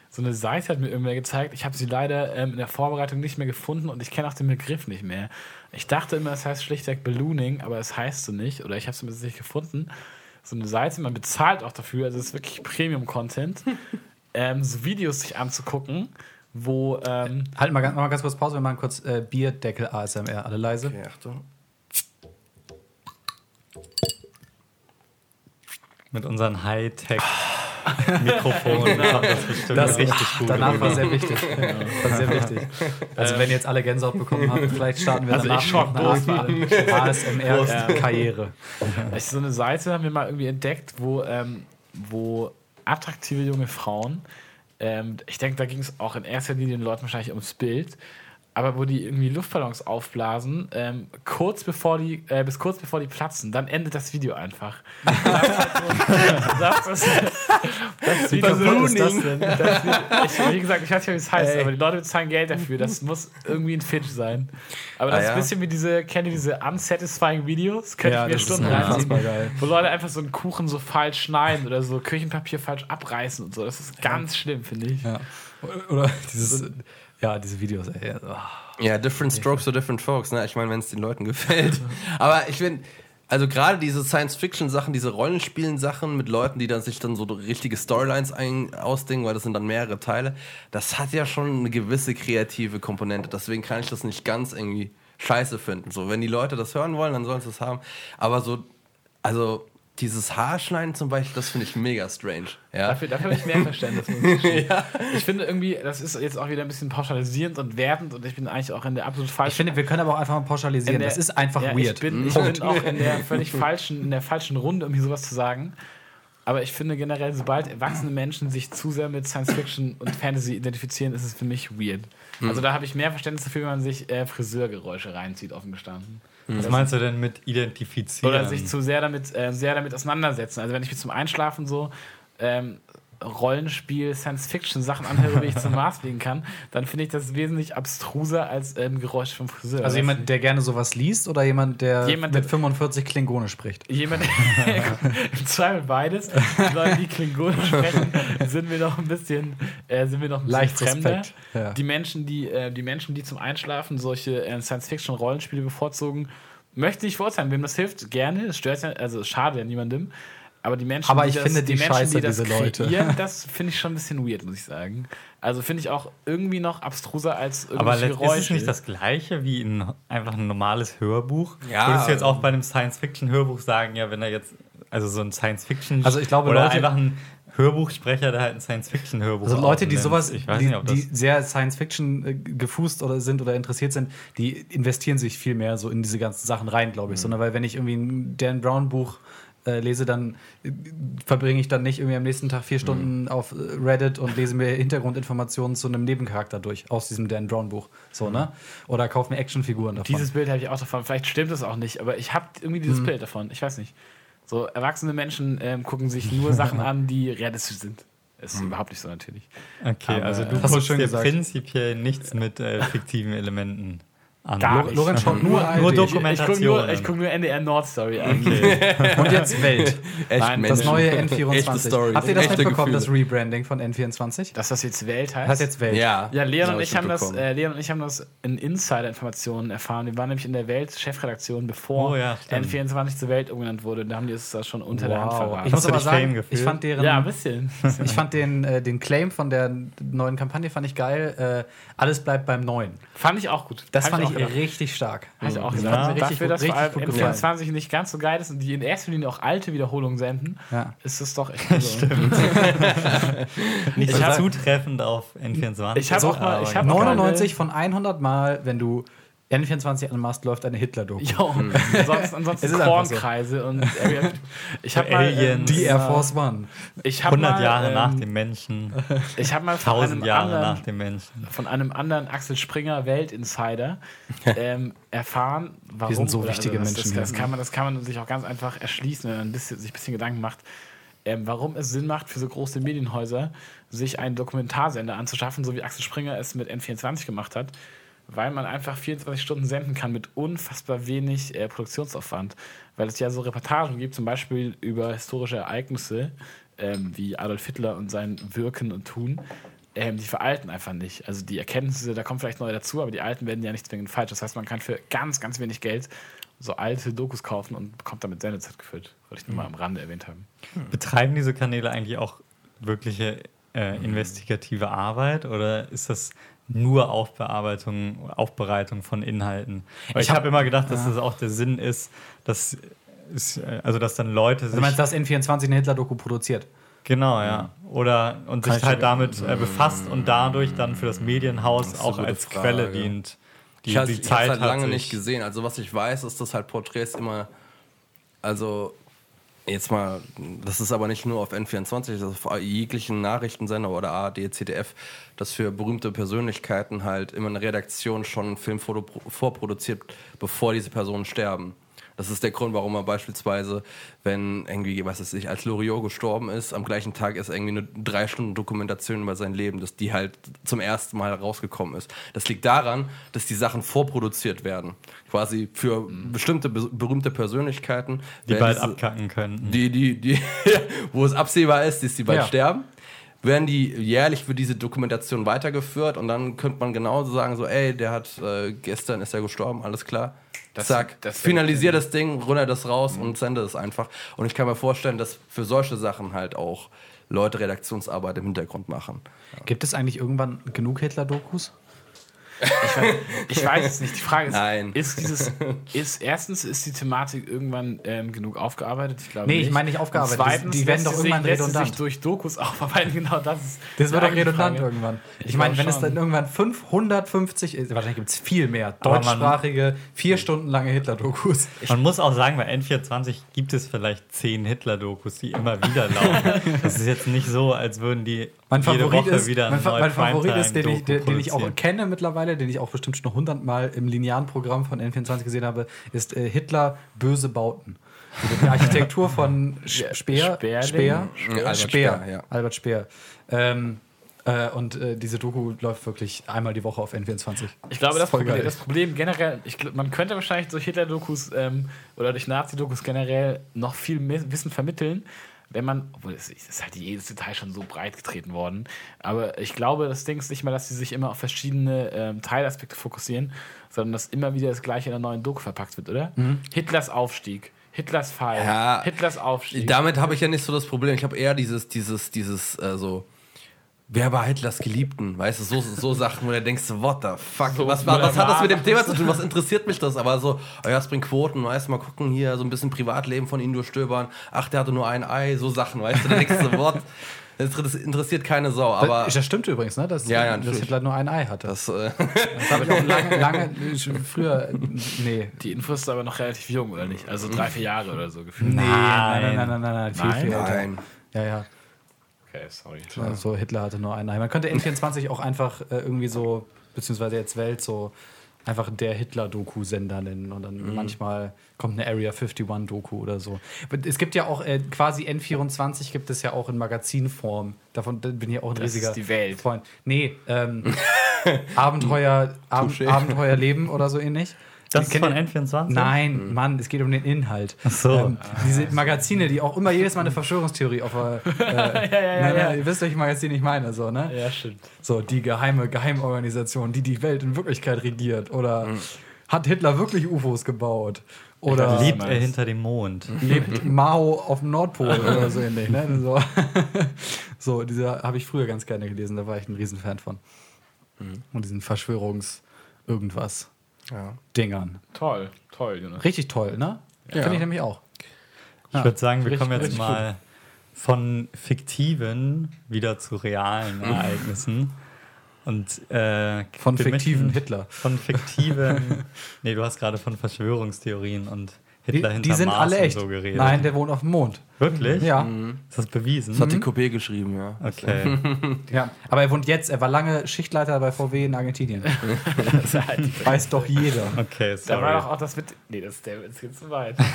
A: so eine Seite hat mir irgendwer gezeigt. Ich habe sie leider ähm, in der Vorbereitung nicht mehr gefunden und ich kenne auch den Begriff nicht mehr. Ich dachte immer, es heißt schlichtweg Ballooning, aber es heißt so nicht oder ich habe es mir nicht gefunden. So eine Seite, man bezahlt auch dafür, also es ist wirklich Premium-Content, ähm, so Videos sich anzugucken, wo ähm,
B: Halt mal ganz, mal ganz kurz Pause, wir machen kurz äh, Bierdeckel ASMR, alle leise.
C: Okay, Achtung.
D: Mit unseren Hightech-Mikrofonen kommt das bestimmt
B: Das
D: richtig gut.
B: Danach war sehr wichtig. War sehr wichtig. Also wenn jetzt alle Gänsehaut bekommen haben, vielleicht starten wir
A: Also
B: danach
A: ich
B: noch eine ASMR-Karriere.
A: Ich, so eine Seite haben wir mal irgendwie entdeckt, wo, ähm, wo attraktive junge Frauen, ähm, ich denke, da ging es auch in erster Linie den Leuten wahrscheinlich ums Bild, aber wo die irgendwie Luftballons aufblasen, ähm, kurz bevor die, äh, bis kurz bevor die platzen, dann endet das Video einfach. Das ist halt so, das ist, das
B: Wie kaputt ist das denn?
A: das ich, wie gesagt, ich weiß nicht, wie es heißt, aber die Leute bezahlen Geld dafür. Das muss irgendwie ein Fitch sein. Aber das
C: Ah,
A: ist
C: ja.
A: ein bisschen wie diese, kennt ihr diese unsatisfying Videos? Könnte
B: Ja,
A: ich mir
B: das
A: Stunden reinziehen. Wo Leute einfach so einen Kuchen so falsch schneiden oder so Küchenpapier falsch abreißen und so. Das ist ganz schlimm, finde ich.
B: Ja. Oder dieses, ja, diese Videos, ey. Oh.
C: Ja, different strokes for different folks, ne? Ich meine, wenn es den Leuten gefällt. Aber ich finde, also gerade diese Science-Fiction-Sachen, diese Rollenspielen-Sachen mit Leuten, die dann sich dann so richtige Storylines ein ausdenken, weil das sind dann mehrere Teile, das hat ja schon eine gewisse kreative Komponente. Deswegen kann ich das nicht ganz irgendwie scheiße finden. So, wenn die Leute das hören wollen, dann sollen sie es haben. Aber so, also dieses Haarschneiden zum Beispiel, das finde ich mega strange. Ja?
A: Dafür, dafür habe ich mehr Verständnis. muss ich gestehen. Ich finde irgendwie, das ist jetzt auch wieder ein bisschen pauschalisierend und wertend und ich bin eigentlich auch in der absolut falschen
B: Ich finde, wir können aber auch einfach mal pauschalisieren.
A: der-
B: das ist einfach
A: ja,
B: weird.
A: Ich bin, ich bin auch in der völlig falschen, in der falschen Runde, um hier sowas zu sagen. Aber ich finde generell, sobald erwachsene Menschen sich zu sehr mit Science Fiction und Fantasy identifizieren, ist es für mich weird. Also da habe ich mehr Verständnis dafür, wenn man sich äh, Friseurgeräusche reinzieht, offen gestanden.
D: Was meinst du denn mit identifizieren?
A: Oder sich zu sehr damit, äh, sehr damit auseinandersetzen. Also wenn ich mir zum Einschlafen so ähm, Rollenspiel, Science-Fiction-Sachen anhöre, wie ich zum Mars fliegen kann, dann finde ich das wesentlich abstruser als ähm, Geräusch vom Friseur.
B: Also jemand, der gerne sowas liest oder jemand, der
A: Jemand,
B: mit
A: der-
B: 45 Klingone spricht?
A: Jemand, im Zweifel beides. Leute, die Klingonen sprechen, sind wir noch ein bisschen, äh, sind wir noch ein
B: Leicht
A: fremder.
B: ja.
A: Die Menschen, die, äh, die Menschen, die zum Einschlafen solche äh, Science-Fiction-Rollenspiele bevorzugen, möchte ich verurteilen. Wem das hilft, gerne. Es stört ja, also es schadet ja niemandem. Aber die Menschen,
B: Aber
A: die
B: ich
A: das,
B: finde die
A: Menschen,
B: scheiße,
A: die das
B: diese Leute.
A: kreieren, das finde ich schon ein bisschen weird, muss ich sagen. Also finde ich auch irgendwie noch abstruser als
D: Aber
A: irgendwelche
D: let- ist es
A: Geräusche.
D: nicht das gleiche wie ein, einfach ein normales Hörbuch?
C: Ja.
D: Würdest du jetzt auch bei einem Science-Fiction-Hörbuch sagen, ja, wenn er jetzt, also so ein Science-Fiction-
B: Also ich glaube,
D: oder
B: Leute-
D: einfach ein Hörbuchsprecher, der halt ein Science-Fiction-Hörbuch
B: Also Leute, die sowas,
D: ich weiß
B: die,
D: nicht, ob das
B: die sehr Science-Fiction äh, gefußt oder sind oder interessiert sind, die investieren sich viel mehr so in diese ganzen Sachen rein, glaube ich.
D: Mhm.
B: Sondern weil wenn ich irgendwie ein Dan Brown Buch äh, lese, dann äh, verbringe ich dann nicht irgendwie am nächsten Tag vier
D: Mhm.
B: Stunden auf äh, Reddit und lese mir Hintergrundinformationen zu einem Nebencharakter durch aus diesem Dan Brown Buch. So,
D: Mhm.
B: ne? Oder kaufe mir Actionfiguren davon.
A: Dieses Bild habe ich auch davon. Vielleicht stimmt es auch nicht, aber ich habe irgendwie
B: Mhm.
A: dieses Bild davon. Ich weiß nicht. So, erwachsene Menschen ähm, gucken sich nur Sachen an, die realistisch sind. Ist
B: Mhm.
A: überhaupt nicht so natürlich.
D: Okay,
A: Aber-
D: also du
B: Hast
D: dir
B: gesagt.
D: prinzipiell nichts mit äh, fiktiven Elementen an.
A: Gar nicht.
B: Lorenz schaut nur,
D: Nur
B: ARD.
D: Doku-
A: Ich gucke nur,
D: Dokumentationen.
A: ich guck nur NDR Nord Story an.
B: Und jetzt Welt.
C: Echt
A: Nein,
B: Das neue
C: Echte
B: N24.
C: Stories.
B: Habt ihr das
C: Echte
B: mitbekommen, das
C: Gefühle.
B: Rebranding von N24?
A: Dass das jetzt Welt heißt.
B: Das heißt jetzt Welt.
C: Ja,
A: ja, Leon und ich haben das, äh, Leon und ich haben das in Insider-Informationen erfahren. Wir waren nämlich in der Welt-Chefredaktion, bevor
D: Oh ja, stimmt.
A: N24 zur Welt umgenannt wurde. Da haben die es da schon unter der Hand
B: Wow.
A: verraten.
B: Ich muss aber sagen,
D: gefühlt?
B: ich fand deren,
A: ja, ein bisschen.
B: ich fand den, äh, den Claim von der neuen Kampagne fand ich geil. Äh, alles bleibt beim Neuen.
A: Fand ich auch gut.
B: Das fand ich
A: auch gedacht.
B: richtig stark.
A: Ich auch
B: hat mir richtig
A: Dafür,
B: gut-
A: dass vor allem
B: richtig gut gefallen.
A: N24 nicht ganz so geil ist und die in erster Linie auch alte Wiederholungen senden,
B: Ja.
A: ist es doch echt so.
D: Nicht
A: Ich
D: so zutreffend auf N24.
A: Ich habe auch mal, ich hab
B: 99 von 100 Mal, wenn du N24 anmachst, läuft eine Hitler-Doku.
A: Jo, ansonsten, ansonsten
B: Es ist einfach so.
A: Kornkreise und Area- ich habe mal, ähm,
D: Aliens.
B: Die Air Force One.
A: ich hab
D: 100
A: mal,
D: Jahre
A: ähm,
D: nach dem Menschen,
A: ich habe mal von
D: 1000
A: einem
D: Jahre
A: anderen,
D: nach dem Menschen.
A: von einem anderen Axel Springer Weltinsider ähm, erfahren, warum.
B: sind so wichtige
A: das,
B: Menschen
A: Das, das, kann man, das kann man sich auch ganz einfach erschließen, wenn man ein bisschen, sich ein bisschen Gedanken macht, ähm, warum es Sinn macht für so große Medienhäuser, sich einen Dokumentarsender anzuschaffen, so wie Axel Springer es mit N24 gemacht hat. Weil man einfach 24 Stunden senden kann mit unfassbar wenig äh, Produktionsaufwand. Weil es ja so Reportagen gibt, zum Beispiel über historische Ereignisse, ähm, wie Adolf Hitler und sein Wirken und Tun. Ähm, die veralten einfach nicht. Also die Erkenntnisse, da kommen vielleicht neue dazu, aber die alten werden ja nicht zwingend falsch. Das heißt, man kann für ganz, ganz wenig Geld so alte Dokus kaufen und bekommt damit Sendezeit gefüllt. Wollte ich nur mal am Rande erwähnt haben.
D: Betreiben diese Kanäle eigentlich auch wirkliche äh, investigative Arbeit oder ist das nur Aufbearbeitung, Aufbereitung von Inhalten? Weil
B: Ich
D: ich habe
B: hab-
D: immer gedacht, dass das auch der Sinn ist, dass, ist, äh, also dass dann Leute sich
B: Du meinst, dass N24 eine Hitler-Doku produziert?
D: Genau, ja. Oder und
B: Kann
D: sich
B: ich
D: halt damit äh, befasst und dadurch dann für das Medienhaus
C: ist eine
D: auch als
C: Frage.
D: Quelle dient. Die,
C: Ich habe
D: die
C: es
D: Zeit
C: halt
D: hat
C: lange nicht gesehen. Also was ich weiß, ist, dass halt Porträts immer, also jetzt mal, das ist aber nicht nur auf N24, das ist auf jeglichen Nachrichtensender oder ARD, ZDF, dass für berühmte Persönlichkeiten halt immer eine Redaktion schon einen Film vorproduziert, bevor diese Personen sterben. Das ist der Grund, warum man beispielsweise, wenn irgendwie, was weiß ich, als Loriot gestorben ist, am gleichen Tag ist irgendwie eine drei Stunden Dokumentation über sein Leben, dass die halt zum ersten Mal rausgekommen ist. Das liegt daran, dass die Sachen vorproduziert werden. Quasi für bestimmte be berühmte Persönlichkeiten.
D: die bald abkacken könnten.
C: die, die, die, wo es absehbar ist, dass die bald
B: Ja.
C: sterben, werden die jährlich für diese Dokumentation weitergeführt und dann könnte man genauso sagen, so, ey, der hat äh, gestern ist er gestorben, alles klar.
A: Das-
C: Zack,
A: das-
C: finalisier das Ding, runter das raus und sende es einfach. Und ich kann mir vorstellen, dass für solche Sachen halt auch Leute Redaktionsarbeit im Hintergrund machen.
B: Gibt es eigentlich irgendwann genug Hitler-Dokus?
A: Ich weiß, ich weiß es nicht. Die Frage ist,
C: Nein.
A: ist dieses, ist erstens ist die Thematik irgendwann ähm, genug aufgearbeitet? Ich glaube
B: Nee,
A: nicht.
B: ich meine nicht aufgearbeitet.
A: Und Zweitens,
B: die werden doch
A: sich,
B: irgendwann
A: sie
B: redundant.
A: sich durch Dokus aufarbeiten. Genau, das ist.
B: Das wird doch redundant
A: Frage.
B: irgendwann. Ich,
A: Ich
B: meine, wenn es
A: schon.
B: dann irgendwann 550, ist, wahrscheinlich gibt es viel mehr deutschsprachige, vier Stunden lange Hitler-Dokus.
D: Man muss auch sagen, bei N24 gibt es vielleicht zehn Hitler-Dokus, die immer wieder laufen. Das ist jetzt nicht so, als würden die
B: Mein
D: jede
B: Favorit,
D: Woche
B: ist,
D: wieder eine
B: mein, Fa- mein Favorit ist, den ich, den, den ich auch kenne mittlerweile, den ich auch bestimmt schon hundertmal im linearen Programm von N24 gesehen habe, ist äh, Hitler böse Bauten. Also die Architektur von Speer. Speer.
C: Ja, Albert
B: Speer.
C: Speer, ja.
B: Albert Speer. Ähm, äh, und äh, diese Doku läuft wirklich einmal die Woche auf N24.
A: Ich glaube, das,
B: voll
A: Problem, das Problem generell, ich, glaub, man könnte wahrscheinlich durch Hitler-Dokus ähm, oder durch Nazi-Dokus generell noch viel mehr Wissen vermitteln, wenn man, obwohl es ist halt jedes Detail schon so breit getreten worden, aber ich glaube, das Ding ist nicht mal, dass sie sich immer auf verschiedene ähm, Teilaspekte fokussieren, sondern dass immer wieder das Gleiche in einer neuen Doku verpackt wird, oder? Hitlers Aufstieg, Hitlers Fall,
C: Ja,
A: Hitlers Aufstieg.
C: Damit habe ich ja nicht so das Problem. Ich habe eher dieses, dieses, dieses, äh, so, wer war Hitlers Geliebten? Weißt du, so, so Sachen, wo du denkst, what the fuck,
A: So,
C: was, was, was hat das mit dem Thema zu tun? Was interessiert mich das? Aber so, oh ja, es bringt Quoten, weißt du, mal gucken hier, so ein bisschen Privatleben von ihm durchstöbern. Ach, der hatte nur ein Ei, so Sachen, weißt du, da denkst du, what? Das interessiert keine Sau, aber
B: das, das stimmt übrigens, ne? Dass,
C: Ja, ja,
B: dass. Hitler nur ein Ei hatte.
C: das, äh,
B: Das habe ich auch lange, lange schon früher. Nee.
A: Die Info ist aber noch relativ jung, oder nicht? Also drei, vier Jahre oder so gefühlt.
B: Nee, nein, nein, nein, nein, nein, nein, viel,
A: Nein?
B: viel älter.
C: nein.
B: Ja, ja.
A: Okay, sorry.
B: Also Hitler hatte nur ein Ei. Man könnte N24 auch einfach äh, irgendwie so, beziehungsweise jetzt Welt, so einfach der Hitler-Doku-Sender nennen und dann manchmal kommt eine Area 51-Doku oder so. Es gibt ja auch äh, quasi N24 gibt es ja auch in Magazinform. Davon bin ich auch ein
A: Das
B: riesiger
A: ist die Welt.
B: Freund. Nee, ähm, Abenteuer, Ab
C: Touché.
B: Abenteuerleben oder so ähnlich.
D: Das ist von
B: ihr-
D: N24?
B: Nein, Mann, es geht um den Inhalt.
D: Ach so.
B: Ähm, diese Magazine, die auch immer jedes Mal eine Verschwörungstheorie auf der. Äh,
A: ja, ja,
B: na, na,
A: ja.
B: Ihr wisst, welches Magazin ich meine, so, ne?
A: Ja, stimmt.
B: So, die geheime Geheimorganisation, die die Welt in Wirklichkeit regiert. Oder hat Hitler wirklich UFOs gebaut? Oder
D: Lebt er
A: meinst.
D: hinter dem Mond?
B: lebt Mao auf dem Nordpol oder so ähnlich, ne? So, so diese habe ich früher ganz gerne gelesen, da war ich ein Riesenfan von. Und diesen Verschwörungs-Irgendwas.
C: Ja.
B: Dingern.
A: Toll, toll, Jonas.
B: Richtig toll, ne?
C: Ja.
B: Finde ich nämlich auch.
D: Ich würde sagen, wir
B: richtig-
D: kommen jetzt mal von fiktiven wieder zu realen Ereignissen. Und äh,
B: Von fiktiven Hitler.
D: Von fiktiven. nee, du hast gerade von Verschwörungstheorien und
B: Die,
D: Hitler hinter
B: die sind
D: Mars
B: alle
D: und
B: echt.
D: so geredet.
B: Nein, der wohnt auf dem Mond.
D: Wirklich?
B: Ja.
D: Ist das bewiesen?
C: Das hat die Coupé geschrieben, ja.
D: Okay.
B: ja. Aber er wohnt jetzt, er war lange Schichtleiter bei VW in Argentinien. Weiß doch jeder.
D: Okay,
A: Da war
D: sorry.
A: doch auch das mit. Nee, das ist der das geht zu weit.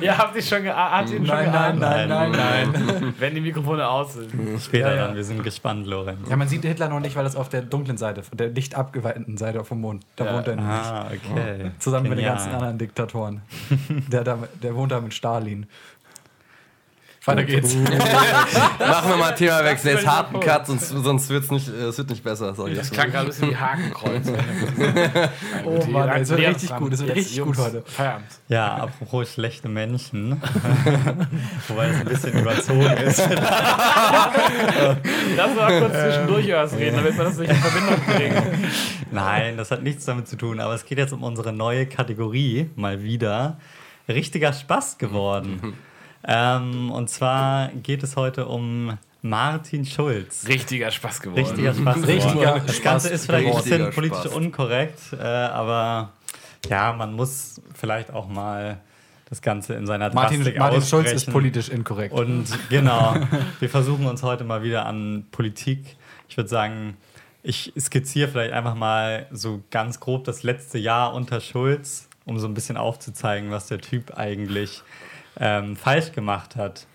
A: Ihr habt dich schon, ge habt ihn schon geahnt.
D: nein, nein.
A: Wenn die Mikrofone aus sind.
D: Später
B: Ja, ja.
D: dann, wir sind gespannt, Lorenz.
B: Ja, man sieht Hitler noch nicht, weil das auf der dunklen Seite, der nicht abgeweihten Seite vom Mond, da
A: Ja.
B: wohnt er nämlich.
D: Ah, okay.
B: Zusammen mit den
D: Genial.
B: ganzen anderen Diktatoren. der, der wohnt da mit Stalin. Weiter geht's.
C: Machen wir mal Themawechsel. Jetzt harten. Cut, sonst, sonst wird es nicht, äh, es wird nicht besser. Sorry.
A: Das klang gerade ein bisschen wie Hakenkreuz.
B: Oh Mann, es wird richtig gut, es wird richtig gut heute.
A: Feierabend.
D: Ja, apropos schlechte Menschen. Wobei es ein bisschen überzogen ist.
A: Lass mal kurz zwischendurch über was reden, damit wir das nicht in Verbindung bringen.
D: Nein, das hat nichts damit zu tun. Aber es geht jetzt um unsere neue Kategorie, mal wieder. Richtiger Spaß geworden. ähm, und zwar geht es heute um Martin Schulz.
A: Richtiger Spaß geworden.
D: Richtiger Spaß geworden.
B: Richtiger
D: Das
B: Spaß
D: Ganze ist vielleicht ein bisschen politisch
C: Spaß.
D: unkorrekt, äh, aber ja, man muss vielleicht auch mal das Ganze in seiner
B: Martin,
D: Drastik
B: Martin Schulz
D: aussprechen.
B: ist politisch inkorrekt.
D: Und genau, wir versuchen uns heute mal wieder an Politik. Ich würde sagen, ich skizziere vielleicht einfach mal so ganz grob das letzte Jahr unter Schulz, um so ein bisschen aufzuzeigen, was der Typ eigentlich ähm, falsch gemacht hat.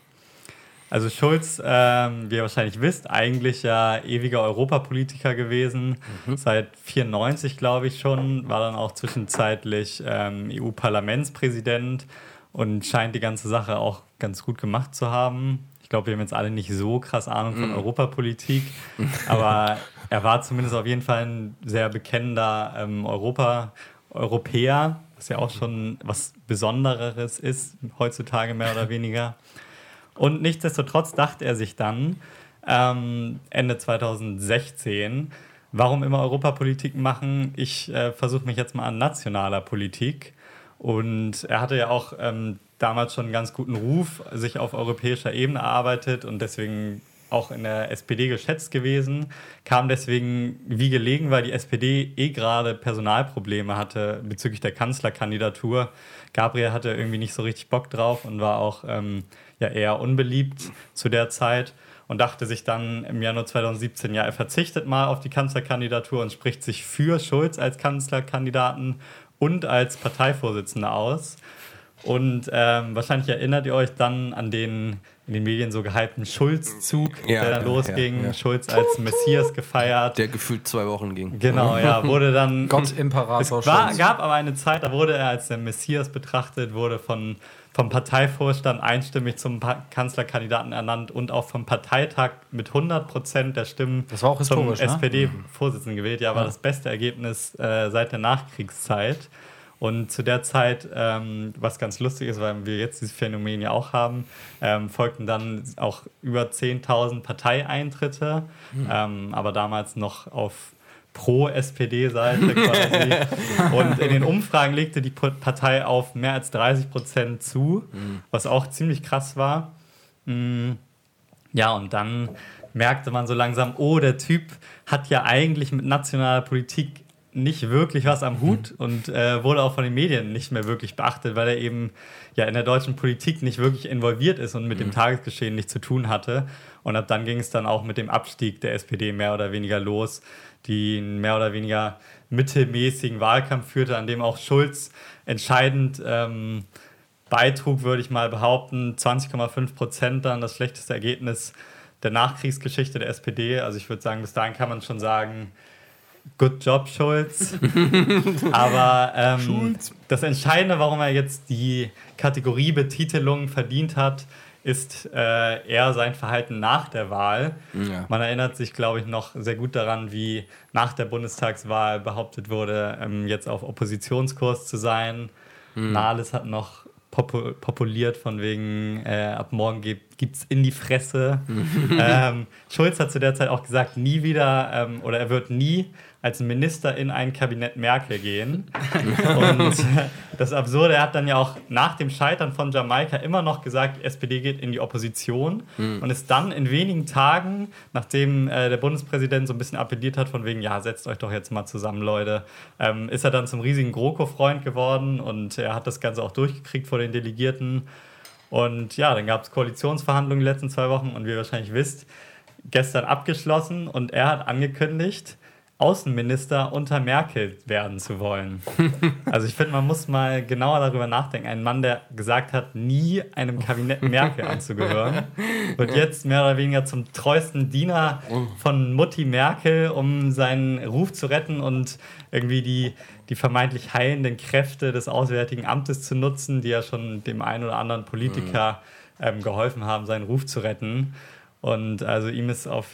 D: Also Schulz, ähm, wie ihr wahrscheinlich wisst, eigentlich ja ewiger Europapolitiker gewesen. Seit 94, glaube ich schon, war dann auch zwischenzeitlich ähm, EU-Parlamentspräsident und scheint die ganze Sache auch ganz gut gemacht zu haben. Ich glaube, wir haben jetzt alle nicht so krass Ahnung von Europapolitik, aber er war zumindest auf jeden Fall ein sehr bekennender ähm, Europa, Europäer, was ja auch schon was Besondereres ist, heutzutage mehr oder weniger. Und nichtsdestotrotz dachte er sich dann ähm, Ende 2016, warum immer Europapolitik machen? Ich äh, versuche mich jetzt mal an nationaler Politik. Und er hatte ja auch ähm, damals schon einen ganz guten Ruf, sich auf europäischer Ebene erarbeitet und deswegen auch in der SPD geschätzt gewesen, kam deswegen wie gelegen, weil die SPD eh gerade Personalprobleme hatte bezüglich der Kanzlerkandidatur. Gabriel hatte irgendwie nicht so richtig Bock drauf und war auch ähm, ja eher unbeliebt zu der Zeit und dachte sich dann im Januar 2017, ja, er verzichtet mal auf die Kanzlerkandidatur und spricht sich für Schulz als Kanzlerkandidaten und als Parteivorsitzender aus. Und ähm, wahrscheinlich erinnert ihr euch dann an den in den Medien so gehypten Schulz-Zug,
C: Ja,
D: der dann
C: ja,
D: losging.
C: ja, ja.
D: Schulz als Messias gefeiert.
C: Der gefühlt zwei Wochen ging.
D: Genau, ja, wurde dann.
B: Gott
D: es
B: Imperator
D: war,
B: Schulz.
D: gab aber eine Zeit, da wurde er als der Messias betrachtet, wurde von, vom Parteivorstand einstimmig zum pa Kanzlerkandidaten ernannt und auch vom Parteitag mit 100 Prozent der Stimmen
B: Das war auch
D: zum
B: ne?
D: SPD-Vorsitzenden gewählt. Ja, war das beste Ergebnis äh, seit der Nachkriegszeit. Und zu der Zeit, ähm, was ganz lustig ist, weil wir jetzt dieses Phänomen ja auch haben, ähm, folgten dann auch über 10.000 Parteieintritte, ähm, aber damals noch auf Pro-SPD-Seite quasi. Und in den Umfragen legte die Partei auf mehr als 30 Prozent zu, was auch ziemlich krass war. Mm, Ja, und dann merkte man so langsam, oh, der Typ hat ja eigentlich mit nationaler Politik nicht wirklich was am Hut und äh, wurde auch von den Medien nicht mehr wirklich beachtet, weil er eben ja in der deutschen Politik nicht wirklich involviert ist und mit dem Tagesgeschehen nichts zu tun hatte. Und ab dann ging es dann auch mit dem Abstieg der SPD mehr oder weniger los, die einen mehr oder weniger mittelmäßigen Wahlkampf führte, an dem auch Schulz entscheidend ähm, beitrug, würde ich mal behaupten. 20,5 Prozent dann das schlechteste Ergebnis der Nachkriegsgeschichte der SPD. Also ich würde sagen, bis dahin kann man schon sagen, good job, Schulz. Aber ähm, das Entscheidende, warum er jetzt die Kategoriebetitelung verdient hat, ist äh, eher sein Verhalten nach der Wahl.
C: Ja.
D: Man erinnert sich, glaube ich, noch sehr gut daran, wie nach der Bundestagswahl behauptet wurde, ähm, jetzt auf Oppositionskurs zu sein. Nahles hat noch popu populiert von wegen, äh, ab morgen gibt es in die Fresse. ähm, Schulz hat zu der Zeit auch gesagt, nie wieder ähm, oder er wird nie als Minister in ein Kabinett Merkel gehen. Und das Absurde, er hat dann ja auch nach dem Scheitern von Jamaika immer noch gesagt, die SPD geht in die Opposition und ist dann in wenigen Tagen, nachdem äh, der Bundespräsident so ein bisschen appelliert hat, von wegen, ja, setzt euch doch jetzt mal zusammen, Leute, ähm, ist er dann zum riesigen GroKo-Freund geworden und er hat das Ganze auch durchgekriegt vor den Delegierten. Und ja, dann gab es Koalitionsverhandlungen die letzten zwei Wochen und wie ihr wahrscheinlich wisst, gestern abgeschlossen und er hat angekündigt, Außenminister unter Merkel werden zu wollen. Also ich finde, man muss mal genauer darüber nachdenken. Ein Mann, der gesagt hat, nie einem Kabinett Merkel anzugehören, wird jetzt mehr oder weniger zum treuesten Diener von Mutti Merkel, um seinen Ruf zu retten und irgendwie die, die vermeintlich heilenden Kräfte des Auswärtigen Amtes zu nutzen, die ja schon dem einen oder anderen Politiker ähm, geholfen haben, seinen Ruf zu retten. Und also ihm ist auf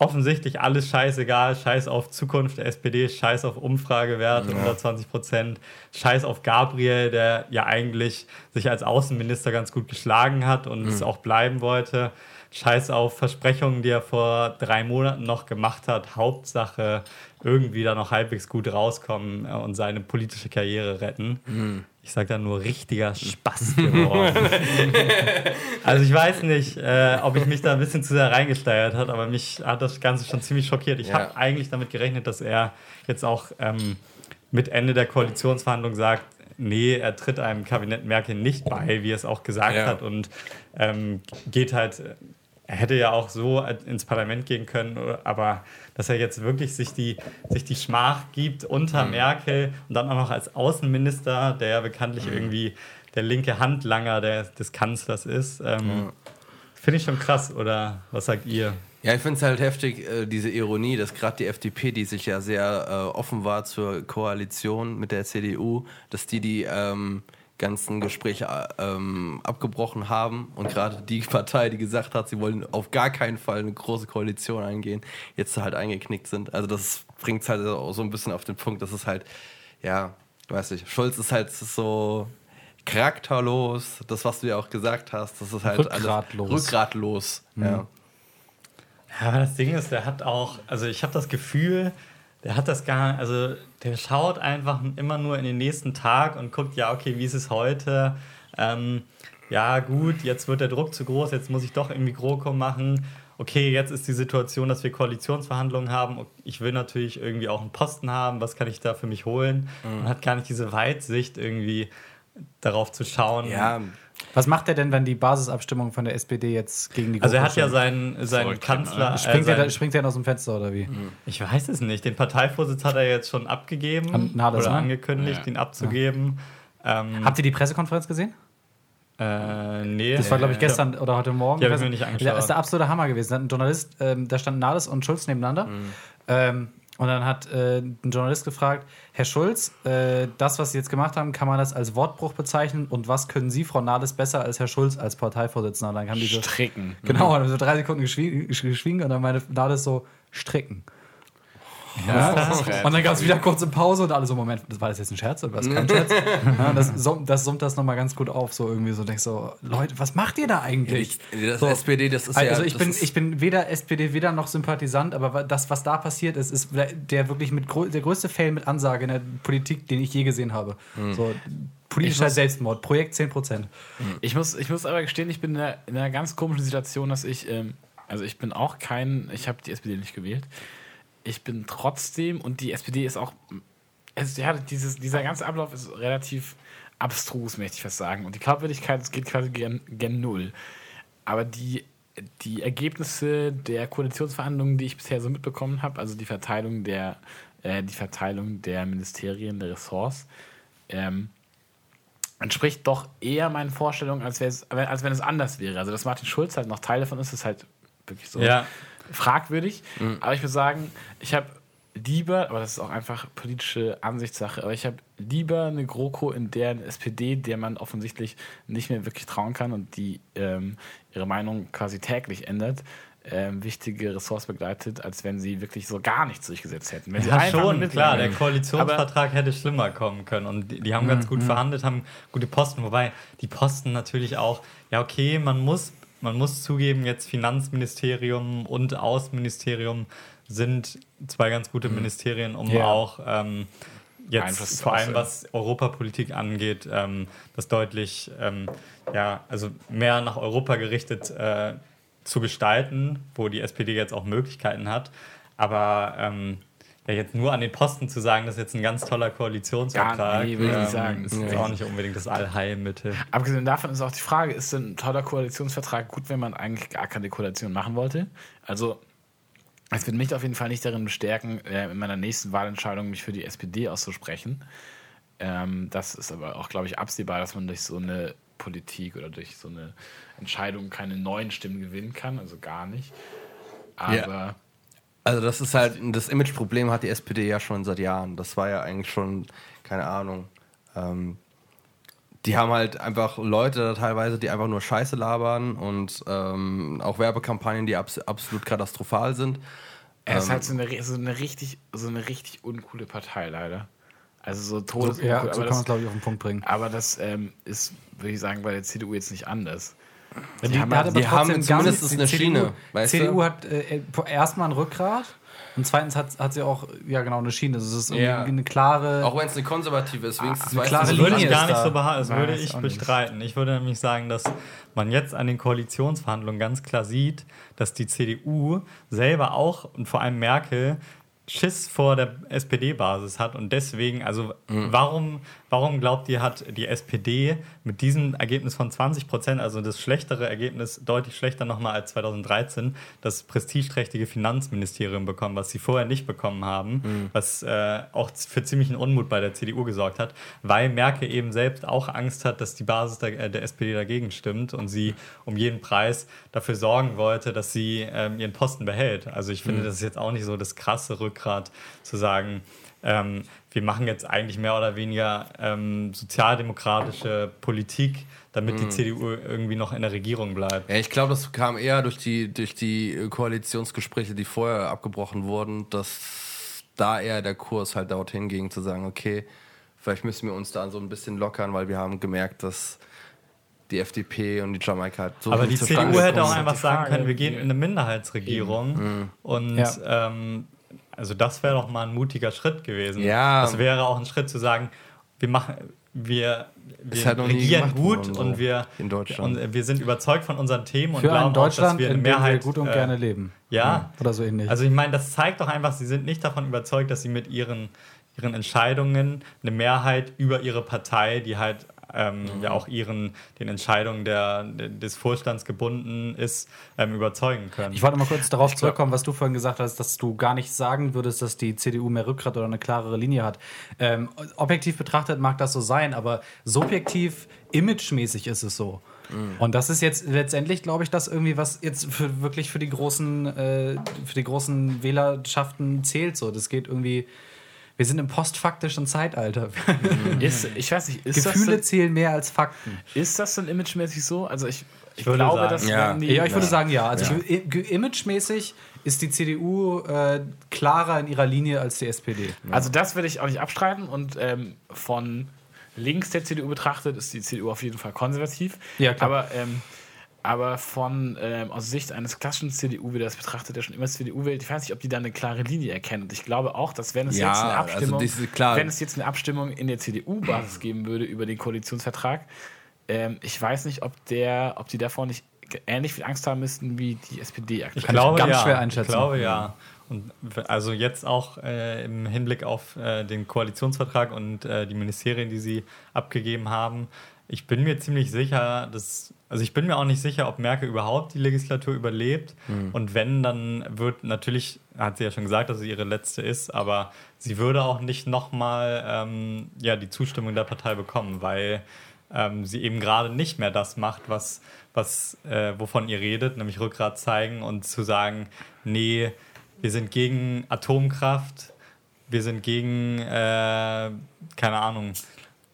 D: offensichtlich alles scheißegal. Scheiß auf Zukunft der SPD, scheiß auf Umfragewerte,
C: Ja.
D: 120 Prozent. Scheiß auf Gabriel, der ja eigentlich sich als Außenminister ganz gut geschlagen hat und es auch bleiben wollte. Scheiß auf Versprechungen, die er vor drei Monaten noch gemacht hat. Hauptsache irgendwie da noch halbwegs gut rauskommen äh, und seine politische Karriere retten. Ich sag da nur richtiger Spaß geworden. Also ich weiß nicht, äh, ob ich mich da ein bisschen zu sehr reingesteigert hat, aber mich hat das Ganze schon ziemlich schockiert. Ich
C: Ja.
D: habe eigentlich damit gerechnet, dass er jetzt auch ähm, mit Ende der Koalitionsverhandlung sagt, nee, er tritt einem Kabinett Merkel nicht bei, wie er es auch gesagt
C: Ja.
D: hat und ähm, geht halt, er hätte ja auch so ins Parlament gehen können, aber dass er jetzt wirklich sich die, sich die Schmach gibt unter
C: Mhm.
D: Merkel und dann auch noch als Außenminister, der ja bekanntlich
C: Mhm.
D: irgendwie der linke Handlanger der, des Kanzlers ist. Ähm, Finde ich schon krass, oder was sagt ihr?
C: Ja, ich finde es halt heftig, äh, diese Ironie, dass gerade die FDP, die sich ja sehr äh, offen war zur Koalition mit der CDU, dass die die ähm, ganzen Gespräche äh, ähm, abgebrochen haben und gerade die Partei, die gesagt hat, sie wollen auf gar keinen Fall eine große Koalition eingehen, jetzt halt eingeknickt sind. Also das bringt es halt auch so ein bisschen auf den Punkt, dass es halt, ja, weiß ich, Schulz ist halt so charakterlos, das, was du ja auch gesagt hast, das ist halt
B: Rückgratlos.
C: alles rückgratlos. Ja.
D: Ja, aber das Ding ist, der hat auch, also ich habe das Gefühl, der hat das gar, also der schaut einfach immer nur in den nächsten Tag und guckt, ja, okay, wie ist es heute? Ähm, ja, gut, jetzt wird der Druck zu groß, jetzt muss ich doch irgendwie GroKo machen. Okay, jetzt ist die Situation, dass wir Koalitionsverhandlungen haben. Ich will natürlich irgendwie auch einen Posten haben. Was kann ich da für mich holen? Man hat gar nicht diese Weitsicht, irgendwie darauf zu schauen.
C: Ja,
B: Was macht er denn, wenn die Basisabstimmung von der SPD jetzt gegen die
D: Also er hat ja seinen, seinen
A: Zurücktreten,
D: Kanzler.
B: Springt,
D: äh,
B: er, springt er denn aus dem Fenster oder wie?
D: Ich weiß es nicht. Den Parteivorsitz hat er jetzt schon abgegeben
B: An Nahles,
D: oder
B: ne?
D: angekündigt,
A: Ja.
D: ihn abzugeben. Ähm,
B: Habt ihr die Pressekonferenz gesehen?
D: äh, nee.
B: Das war, glaube ich, gestern oder heute Morgen.
D: Die hab ich mir nicht angeschaut.
B: Das ist der absolute Hammer gewesen. Da hat ein Journalist, ähm, da standen Nahles und Schulz nebeneinander.
D: Mhm.
B: Ähm, und dann hat äh, ein Journalist gefragt, Herr Schulz, äh, das, was Sie jetzt gemacht haben, kann man das als Wortbruch bezeichnen? Und was können Sie, Frau Nahles, besser als Herr Schulz als Parteivorsitzender? Und dann kam diese,
A: Stricken.
B: genau, und dann so drei Sekunden geschwiegen, geschwiegen und dann meine Nahles so, stricken. Ja. Und dann gab es wieder kurze Pause und alle so, Moment, das war das jetzt ein Scherz oder was? Kein Scherz? Ja, das, summt- das summt das nochmal ganz gut auf, so irgendwie so, denkst so, Leute, was macht ihr da eigentlich?
C: das
B: So.
C: SPD, das ist
B: Also
C: ja.
B: ich
C: das
B: bin, ich bin weder SPD, weder noch Sympathisant, aber das, was da passiert ist, ist der wirklich mit der größte Fail mit Ansage in der Politik, den ich je gesehen habe. So, politischer
A: Ich muss-
B: Selbstmord, Projekt 10%.
A: Ich muss, ich muss aber gestehen, ich bin in einer, in einer ganz komischen Situation, dass ich, ähm, also ich bin auch kein, ich habe die SPD nicht gewählt. Ich bin trotzdem, und die SPD ist auch, es, ja, dieses, dieser ganze Ablauf ist relativ abstrus, möchte ich fast sagen. Und die Glaubwürdigkeit, geht quasi gen, gen Null. Aber die, die Ergebnisse der Koalitionsverhandlungen, die ich bisher so mitbekommen habe, also die Verteilung der, äh, die Verteilung der Ministerien, der Ressorts, ähm, entspricht doch eher meinen Vorstellungen, als, als wenn es anders wäre. Also, dass Martin Schulz halt noch Teil davon ist, ist halt wirklich so
D: Ja.
A: Fragwürdig. Aber ich würde sagen, ich habe lieber, aber das ist auch einfach politische Ansichtssache, aber ich habe lieber eine GroKo, in der eine SPD, der man offensichtlich nicht mehr wirklich trauen kann und die ähm, ihre Meinung quasi täglich ändert, ähm, wichtige Ressorts begleitet, als wenn sie wirklich so gar nichts durchgesetzt hätten. Wenn sie
D: Ja, schon, klar. Der Koalitionsvertrag hätte schlimmer kommen können. Und die, die haben ganz gut verhandelt, haben gute Posten. Wobei die Posten natürlich auch, ja, okay, man muss, man muss zugeben, jetzt Finanzministerium und Außenministerium sind zwei ganz gute Ministerien, um
B: Ja.
D: auch ähm, jetzt
A: Einfluss
D: vor allem was Europapolitik angeht, ähm, das deutlich, ähm, ja, also mehr nach Europa gerichtet äh, zu gestalten, wo die SPD jetzt auch Möglichkeiten hat. Aber ähm, ja, jetzt nur an den Posten zu sagen, das ist jetzt ein ganz toller Koalitionsvertrag.
A: Ja, nee, will ich nicht
D: ähm,
A: sagen.
D: Ist jetzt auch nicht unbedingt das Allheilmittel.
A: Abgesehen davon ist auch die Frage, ist denn ein toller Koalitionsvertrag gut, wenn man eigentlich gar keine Koalition machen wollte? Also, es wird mich auf jeden Fall nicht darin bestärken, äh, in meiner nächsten Wahlentscheidung mich für die SPD auszusprechen. Ähm, das ist aber auch, glaube ich, absehbar, dass man durch so eine Politik oder durch so eine Entscheidung keine neuen Stimmen gewinnen kann, also gar nicht. Aber
C: Ja. Also das ist halt, das Imageproblem hat die SPD ja schon seit Jahren. Das war ja eigentlich schon, keine Ahnung. Ähm, die haben halt einfach Leute da teilweise, die einfach nur Scheiße labern und ähm, auch Werbekampagnen, die abs absolut katastrophal sind.
A: er ist
C: Ähm,
A: halt so eine, so eine richtig, so eine richtig uncoole Partei, leider. Also so
B: So,
A: todesuncool.
B: ja, so kann man es, glaube ich, auf den Punkt bringen.
A: aber das ähm, ist, würde ich sagen, bei der CDU jetzt nicht anders.
B: Die,
A: haben
B: hat aber
C: die haben zumindest
B: ganz-
C: eine
B: die
C: Schiene, weißt
B: CDU
C: du?
B: hat äh, erstmal ein Rückgrat und zweitens hat, hat sie auch, ja genau, eine Schiene. Das ist irgendwie
C: Ja.
B: eine klare...
C: Auch wenn es eine konservative ist, wenigstens
B: eine klare
C: so-
D: würde ich
B: Linie
D: gar nicht so behalten. Das würde ich
A: nicht.
D: bestreiten. Ich würde nämlich sagen, dass man jetzt an den Koalitionsverhandlungen ganz klar sieht, dass die CDU selber auch und vor allem Merkel Schiss vor der SPD-Basis hat und deswegen, also warum, warum glaubt ihr, hat die SPD mit diesem Ergebnis von 20 Prozent, also das schlechtere Ergebnis, deutlich schlechter nochmal als 2013, das prestigeträchtige Finanzministerium bekommen, was sie vorher nicht bekommen haben, was äh, auch für ziemlichen Unmut bei der CDU gesorgt hat, weil Merkel eben selbst auch Angst hat, dass die Basis der, äh, der SPD dagegen stimmt und sie um jeden Preis dafür sorgen wollte, dass sie ähm, ihren Posten behält. Also ich finde, das ist jetzt auch nicht so das krasse Rückgrat zu sagen, ähm, wir machen jetzt eigentlich mehr oder weniger ähm, sozialdemokratische Politik, damit die CDU irgendwie noch in der Regierung bleibt.
C: Ja, ich glaube, das kam eher durch die, durch die Koalitionsgespräche, die vorher abgebrochen wurden, dass da eher der Kurs halt dorthin ging, zu sagen, okay, vielleicht müssen wir uns da so ein bisschen lockern, weil wir haben gemerkt, dass die FDP und die Jamaika halt so
D: Aber die CDU hätte auch einfach sagen können, wir gehen in eine Minderheitsregierung. Und
B: Ja.
D: ähm, also das wäre doch mal ein mutiger Schritt gewesen.
C: Ja.
D: Das wäre auch ein Schritt zu sagen, wir machen, wir, wir
C: halt
D: regieren gut
C: so
D: und wir
C: in Deutschland.
D: und wir sind überzeugt von unseren Themen und
B: für
D: glauben
B: ein Deutschland,
D: auch, dass wir eine
B: in dem wir
D: Mehrheit
B: gut und
D: äh,
B: gerne leben.
D: Ja,
B: Oder so ähnlich.
D: also ich meine, das zeigt doch einfach, sie sind nicht davon überzeugt, dass sie mit ihren, ihren Entscheidungen eine Mehrheit über ihre Partei, die halt ähm, ja auch ihren, den Entscheidungen der, des Vorstands gebunden ist, ähm, überzeugen können.
B: Ich wollte mal kurz darauf zurückkommen, was du vorhin gesagt hast, dass du gar nicht sagen würdest, dass die CDU mehr Rückgrat oder eine klarere Linie hat. Ähm, objektiv betrachtet mag das so sein, aber subjektiv, imagemäßig ist es so. Und das ist jetzt letztendlich, glaube ich, das irgendwie, was jetzt für, wirklich für die großen, äh, für die großen Wählerschaften zählt. So, das geht irgendwie. Wir sind im postfaktischen Zeitalter.
A: Ist, ich weiß nicht,
B: Gefühle
A: das,
B: zählen mehr als Fakten.
A: ist das denn imagemäßig so? Also ich, ich,
D: würde
A: glaube,
D: sagen,
A: dass
C: ja.
A: die,
B: Ja, ich würde
C: Ja.
B: sagen, ja. Also ge- imagemäßig ist die CDU äh, klarer in ihrer Linie als die SPD.
A: Also das will ich auch nicht abstreiten und ähm, von links der CDU betrachtet ist die CDU auf jeden Fall konservativ.
B: Ja, klar.
A: Aber, ähm, aber von ähm, aus Sicht eines klassischen CDU, wie das betrachtet, der schon immer CDU wählt, ich weiß nicht, ob die da eine klare Linie erkennen. Und ich glaube auch, dass wenn es
C: Ja,
A: jetzt eine
C: also
A: Abstimmung,
C: diese- klar.
A: wenn es jetzt eine Abstimmung in der CDU-Basis geben würde über den Koalitionsvertrag, ähm, ich weiß nicht, ob der, ob die davor nicht ähnlich viel Angst haben müssten wie die SPD aktuell.
D: Ich glaube,
B: ganz
D: ja.
B: schwer einschätzen.
D: Ich glaube, ja. Und also jetzt auch äh, im Hinblick auf äh, den Koalitionsvertrag und äh, die Ministerien, die sie abgegeben haben. Ich bin mir ziemlich sicher, dass, also ich bin mir auch nicht sicher, ob Merkel überhaupt die Legislatur überlebt. Und wenn, dann wird natürlich, hat sie ja schon gesagt, dass sie ihre letzte ist, aber sie würde auch nicht nochmal ähm, ja, die Zustimmung der Partei bekommen, weil ähm, sie eben gerade nicht mehr das macht, was, was, äh, wovon ihr redet, nämlich Rückgrat zeigen und zu sagen, nee, wir sind gegen Atomkraft, wir sind gegen, äh, keine Ahnung,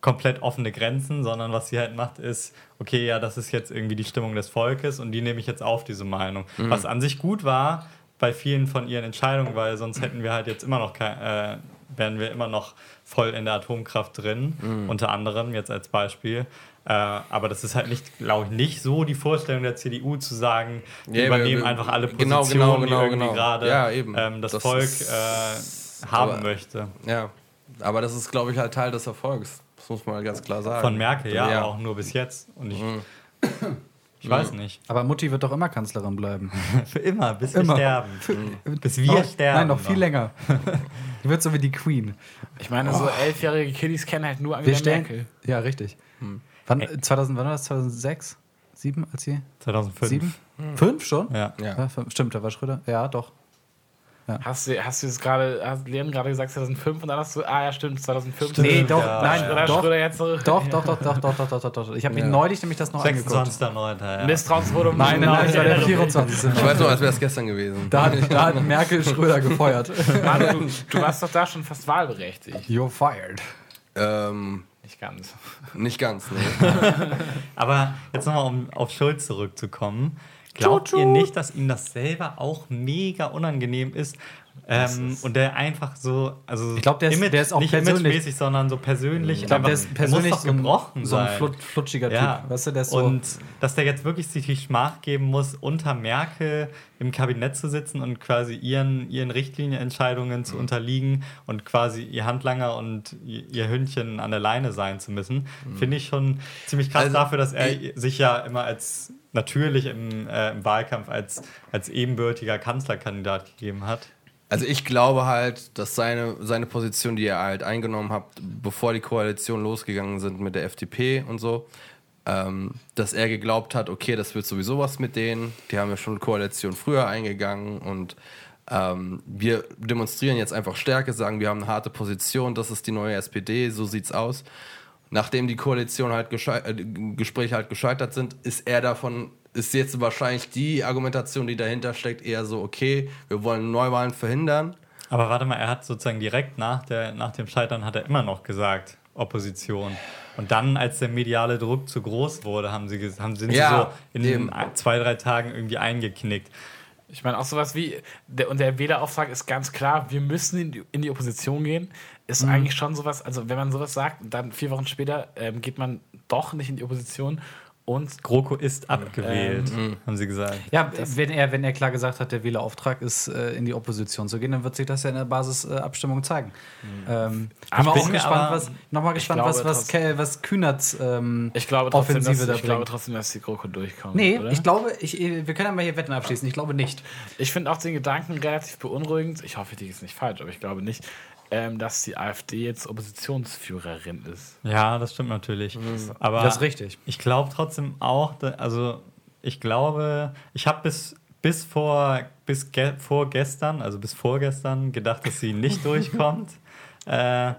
D: komplett offene Grenzen, sondern was sie halt macht, ist, okay, ja, das ist jetzt irgendwie die Stimmung des Volkes und die nehme ich jetzt auf, diese Meinung. Was an sich gut war bei vielen von ihren Entscheidungen, weil sonst hätten wir halt jetzt immer noch kein, äh, wären wir immer noch voll in der Atomkraft drin, unter anderem jetzt als Beispiel. Äh, aber das ist halt nicht, glaube ich, nicht so die Vorstellung der CDU zu sagen, wir
C: Ja,
D: übernehmen
C: wir-
D: einfach alle
C: genau,
D: Positionen,
C: genau,
D: die
C: genau,
D: irgendwie
C: genau.
D: gerade
C: Ja,
D: ähm, das,
C: Das
D: Volk
C: ist-
D: äh, haben
C: aber-
D: möchte.
C: Ja, aber das ist, glaube ich, halt Teil des Erfolgs. Das muss man ganz klar sagen.
D: Von Merkel, ja,
C: Ja.
D: auch nur bis jetzt. Und ich, ich Ich weiß nicht.
B: Aber Mutti wird doch immer Kanzlerin bleiben.
D: Für immer, bis
B: Immer.
D: wir sterben. bis wir sterben.
B: Nein, noch viel länger. Die wird so wie die Queen.
A: Ich meine, so elfjährige Kiddies kennen halt nur
B: Wir
A: Angela
B: stellen.
A: Merkel.
B: Ja, richtig. Wann, 2000, wann war das? 2006? 7 als sie?
D: 2005.
B: 7? 5 schon?
D: Ja.
C: Ja.
B: Ja, fünf. Stimmt, da war Schröder. Ja, doch.
A: Hast du, hast du jetzt gerade, hast Leon gerade gesagt 2005 und dann hast du, ah ja, stimmt, 2005.
B: Nee, doch,
D: ja.
B: nein,
A: Oder
B: doch,
A: Schröder jetzt so.
B: doch, doch, doch, doch, doch, doch, doch, doch, doch. Ich habe mir
C: Ja.
B: neulich nämlich das noch angeguckt.
D: 26.09. Ja.
A: Misstrauensvotum.
B: Nein, nein, nein, das war der 24.
C: Ich weiß noch, als wäre es gestern gewesen.
B: Da hat, da hat Merkel Schröder gefeuert.
A: Mann, du, du warst doch da schon fast wahlberechtigt.
B: You're fired.
C: Ähm,
A: Nicht ganz.
C: nicht ganz, nee.
D: Aber jetzt nochmal, um auf Schulz zurückzukommen. Glaubt ihr nicht, dass ihm das selber auch mega unangenehm ist? Ähm, und der einfach so, also
B: Ich glaub, der ist- der ist auch
D: nicht imagemäßig, sondern so persönlich.
B: Ich glaube, der ist persönlich
D: muss doch
B: so ein,
D: gebrochen
B: so ein flutschiger
D: Ja.
B: Typ. Weißt du, der ist so.
D: Und dass der jetzt wirklich sich die Schmach geben muss, unter Merkel im Kabinett zu sitzen und quasi ihren, ihren Richtlinienentscheidungen zu unterliegen und quasi ihr Handlanger und ihr Hündchen an der Leine sein zu müssen, finde ich schon ziemlich krass
C: Also,
D: dafür, dass er sich ja immer als natürlich im, äh, im Wahlkampf als, als ebenbürtiger Kanzlerkandidat gegeben hat.
C: Also ich glaube halt, dass seine, seine Position, die er halt eingenommen hat, bevor die Koalition losgegangen sind mit der FDP und so, ähm, dass er geglaubt hat, okay, das wird sowieso was mit denen. Die haben ja schon Koalition früher eingegangen und ähm, wir demonstrieren jetzt einfach Stärke, sagen, wir haben eine harte Position, das ist die neue SPD, so sieht's aus. Nachdem die Koalition halt äh, Gespräche halt gescheitert sind, ist er davon, ist jetzt wahrscheinlich die Argumentation, die dahinter steckt, eher so, okay, wir wollen Neuwahlen verhindern.
D: Aber warte mal, er hat sozusagen direkt nach, der, nach dem Scheitern hat er immer noch gesagt, Opposition. Und dann, als der mediale Druck zu groß wurde, haben sie, haben, sind
C: Ja,
D: sie so in
C: eben.
D: ein, zwei, drei Tagen irgendwie eingeknickt.
A: Ich meine, auch sowas wie, der, und der Wählerauftrag ist ganz klar, wir müssen in die, in die Opposition gehen, ist eigentlich schon sowas, also wenn man sowas sagt, dann vier Wochen später ähm, geht man doch nicht in die Opposition und
D: GroKo ist abgewählt, haben sie gesagt.
B: ja, wenn er, wenn er klar gesagt hat, der Wählerauftrag ist, äh, in die Opposition zu gehen, dann wird sich das ja in der Basisabstimmung zeigen. Ähm,
A: Aber
B: bin
A: ich
B: auch gespannt,
A: aber-
B: was, nochmal gespannt,
A: glaube
B: was, was,
A: trotzdem-
B: was Kühnerts ähm,
A: ich glaube trotzdem,
B: Offensive
A: dass,
B: da
A: ich glaube
B: bringt.
A: trotzdem, dass die GroKo durchkommt.
B: Nee,
A: oder?
B: ich glaube, ich, wir können ja mal hier Wetten abschließen. Ich glaube nicht.
A: Ich finde auch den Gedanken relativ beunruhigend. Ich hoffe, die ist nicht falsch, aber ich glaube nicht, ähm, dass die AfD jetzt Oppositionsführerin ist.
D: Ja, das stimmt natürlich. Aber
B: Das ist richtig.
D: ich glaube trotzdem auch, da, also ich glaube, ich habe bis, bis vor bis ge vorgestern, also bis vorgestern, gedacht, dass sie nicht durchkommt. Äh,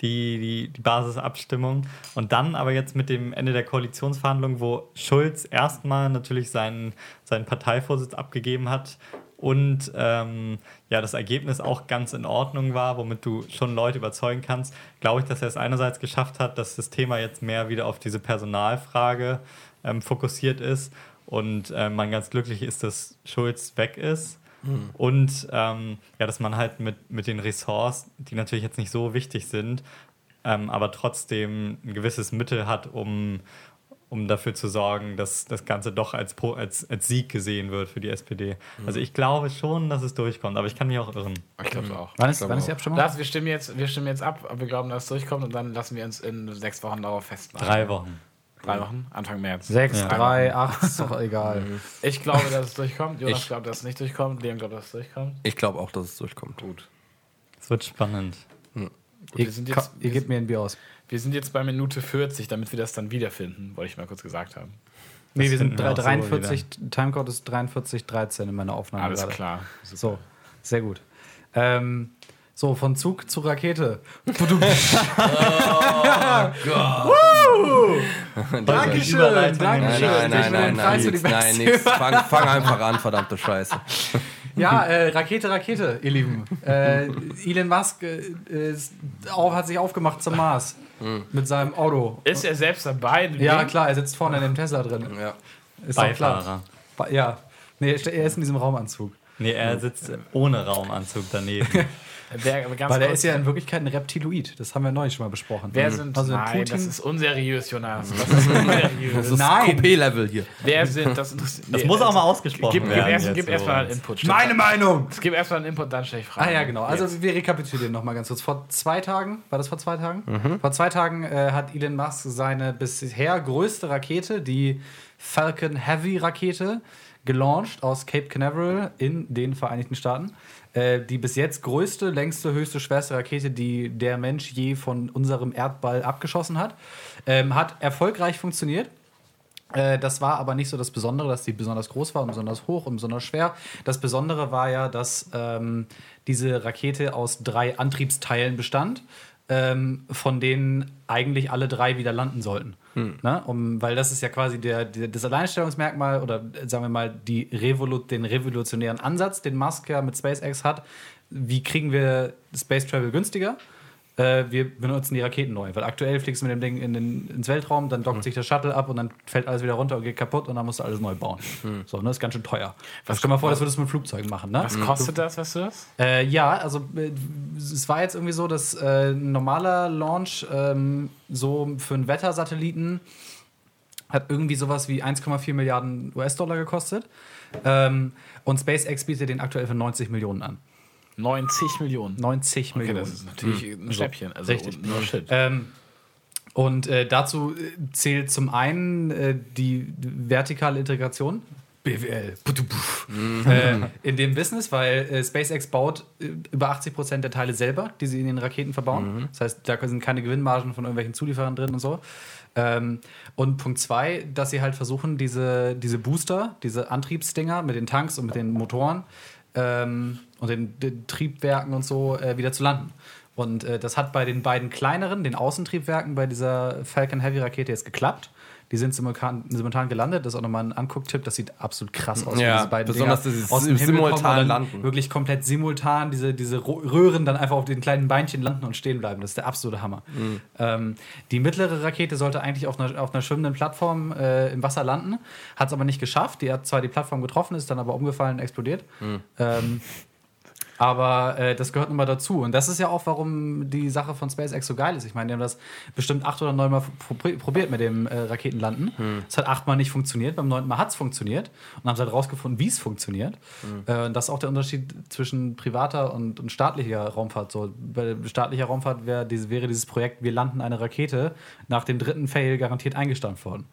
D: die, die, die Basisabstimmung. Und dann aber jetzt mit dem Ende der Koalitionsverhandlungen, wo Schulz erstmal natürlich seinen, seinen Parteivorsitz abgegeben hat und ähm, ja, das Ergebnis auch ganz in Ordnung war, womit du schon Leute überzeugen kannst, glaube ich, dass er es einerseits geschafft hat, dass das Thema jetzt mehr wieder auf diese Personalfrage ähm, fokussiert ist und äh, man ganz glücklich ist, dass Schulz weg ist. Und ähm, ja, dass man halt mit, mit den Ressorts, die natürlich jetzt nicht so wichtig sind, ähm, aber trotzdem ein gewisses Mittel hat, um, um dafür zu sorgen, dass das Ganze doch als, Pro, als, als Sieg gesehen wird für die SPD. Also ich glaube schon, dass es durchkommt, aber ich kann mich auch irren.
A: Ich glaube auch.
B: Wann ist, wann ist die
C: auch.
B: Abstimmung?
A: Das, wir, stimmen jetzt, wir stimmen jetzt ab, aber wir glauben, dass es durchkommt und dann lassen wir uns in sechs Wochen darauf festnageln.
D: Drei Wochen.
A: Drei Wochen? Anfang März.
B: 6,
D: Ja.
B: 3, 8, ist doch egal.
A: Ich glaube, dass es durchkommt. Jonas
C: Ich-
A: glaubt, dass es nicht durchkommt. Leon glaubt, dass es durchkommt.
C: Ich glaube auch, dass es durchkommt.
A: Gut.
D: Es wird spannend.
A: Gut,
B: Ihr,
A: wir, sind jetzt,
B: ihr gebt mir ein Bier aus.
A: Wir sind jetzt bei Minute 40, damit wir das dann wiederfinden, wollte ich mal kurz gesagt haben.
B: Nee, wir sind
D: wir
B: drei-
D: auch so
B: 43, Timecode ist 43, 13 in meiner Aufnahme
A: Alles
B: gerade.
A: klar.
B: So, sehr gut. Ähm, so, von Zug zu Rakete.
C: Dankeschön,
D: Überleitung.
B: Dankeschön.
C: Nein, nein,
B: Ich will
C: nein,
B: den
C: nein,
B: Preis für
C: nein,
B: die
C: nein,
B: Beste.
C: nix. Fang, fang einfach an, verdammte Scheiße.
B: Ja, äh, Rakete, Rakete, ihr Lieben. Äh, Elon Musk äh, ist, auf, hat sich aufgemacht zum Mars mit seinem Auto.
A: Ist er selbst dabei?
B: Ja,
A: Ding?
B: klar, er sitzt vorne in dem Tesla drin.
C: Ja.
B: Ist doch klar.
D: Beifahrer.
B: Ba- Ja. Nee, er ist in diesem Raumanzug.
D: Nee, er sitzt ohne Raumanzug daneben.
A: Wer,
B: Weil er ist ja in Wirklichkeit ein Reptiloid. Das haben wir neulich schon mal besprochen.
A: Wer sind.
B: Also
A: nein,
B: Putin-
A: das ist unseriös, Jonas. Das ist unseriös.
C: Das ist
B: Nein.
C: Coupé-Level hier.
A: Wer sind. Das,
D: Das
A: nee,
D: muss auch mal
A: also,
D: ausgesprochen
A: Gib, gib,
D: werden.
A: erst, gib erst mal einen. Input.
B: Meine Meinung!
A: Gib erst mal einen Input, dann stelle ich Fragen.
B: Ah ja, genau. Also
A: Jetzt.
B: wir rekapitulieren nochmal ganz kurz. Vor zwei Tagen, war das vor zwei Tagen? Vor zwei Tagen äh, hat Elon Musk seine bisher größte Rakete, die Falcon Heavy Rakete, gelauncht aus Cape Canaveral in den Vereinigten Staaten. Äh, die bis jetzt größte, längste, höchste, schwerste Rakete, die der Mensch je von unserem Erdball abgeschossen hat. Ähm, hat erfolgreich funktioniert. Äh, Das war aber nicht so das Besondere, dass die besonders groß war und besonders hoch und besonders schwer. Das Besondere war ja, dass ähm, diese Rakete aus drei Antriebsteilen bestand, ähm, von denen eigentlich alle drei wieder landen sollten. Ne? Um, weil das ist ja quasi der, der, das Alleinstellungsmerkmal oder sagen wir mal die Revolu den revolutionären Ansatz, den Musk ja mit SpaceX hat. Wie kriegen wir Space Travel günstiger? Äh, wir benutzen die Raketen neu, weil aktuell fliegst du mit dem Ding in den, ins Weltraum, dann dockt sich der Shuttle ab und dann fällt alles wieder runter und geht kaputt und dann musst du alles neu bauen. So, ne, das ist ganz schön teuer. Was stell mal vor, das würdest du mit Flugzeugen machen, ne?
A: Was kostet das, weißt du das?
B: Äh, ja, also äh, es war jetzt irgendwie so, dass äh, ein normaler Launch ähm, so für einen Wettersatelliten hat irgendwie sowas wie 1,4 Milliarden US-Dollar gekostet. Ähm, und SpaceX bietet den aktuell für 90 Millionen an.
A: 90 Millionen.
B: 90
A: Okay,
B: Millionen.
A: das ist natürlich ein Schnäppchen. Also,
B: Richtig.
A: No shit.
B: Ähm, und äh, dazu äh, zählt zum einen äh, die vertikale Integration. BWL. Äh, in dem Business, weil äh, SpaceX baut äh, über 80 Prozent der Teile selber, die sie in den Raketen verbauen. Das heißt, da sind keine Gewinnmargen von irgendwelchen Zulieferern drin und so. Ähm, und Punkt zwei, dass sie halt versuchen, diese, diese Booster, diese Antriebsdinger mit den Tanks und mit den Motoren ähm, und den, den Triebwerken und so äh, wieder zu landen. Und äh, das hat bei den beiden kleineren, den Außentriebwerken bei dieser Falcon Heavy Rakete jetzt geklappt. Die sind simultan, simultan gelandet. Das ist auch nochmal ein Angucktipp. Das sieht absolut krass aus.
C: Ja,
B: diese beiden
C: besonders
B: Dinger
C: dieses
B: aus dem
C: simultan landen.
B: Wirklich komplett simultan diese, diese Röhren dann einfach auf den kleinen Beinchen landen und stehen bleiben. Das ist der absolute Hammer.
C: Mhm.
B: Ähm, die mittlere Rakete sollte eigentlich auf einer, auf einer schwimmenden Plattform äh, im Wasser landen. Hat es aber nicht geschafft. Die hat zwar die Plattform getroffen, ist dann aber umgefallen und explodiert.
C: Mhm.
B: Ähm, aber äh, das gehört nun mal dazu. Und das ist ja auch, warum die Sache von SpaceX so geil ist. Ich meine, die haben das bestimmt acht oder neun Mal pro- probiert mit dem äh, Raketenlanden. Es hat achtmal nicht funktioniert. Beim neunten Mal hat es funktioniert. Und haben sie halt rausgefunden, wie es funktioniert. Äh, und das ist auch der Unterschied zwischen privater und, und staatlicher Raumfahrt. So, bei staatlicher Raumfahrt wär, diese, wäre dieses Projekt, wir landen eine Rakete, nach dem dritten Fail garantiert eingestampft worden.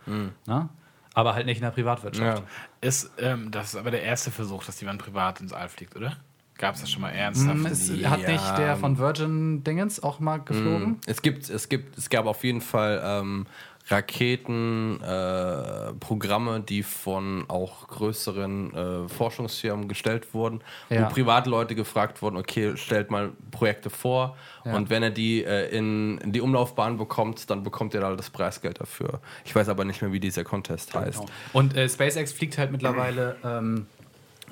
B: Na? Aber halt nicht in der Privatwirtschaft.
C: Ja.
A: Ist, ähm, das ist aber der erste Versuch, dass jemand privat ins All fliegt, oder? Gab es das schon mal ernsthaft?
B: Mm, Es
C: Ja.
B: hat nicht der von Virgin Dingens auch mal geflogen?
C: Es gibt, es gibt, es gab auf jeden Fall ähm, Raketenprogramme, äh, Programme, die von auch größeren äh, Forschungsfirmen gestellt wurden,
B: Ja.
C: wo Privatleute gefragt wurden, okay, stellt mal Projekte vor
B: Ja.
C: und wenn er die äh, in, in die Umlaufbahn bekommt, dann bekommt er da das Preisgeld dafür. Ich weiß aber nicht mehr, wie dieser Contest heißt.
B: Genau. Und äh, SpaceX fliegt halt mittlerweile ähm,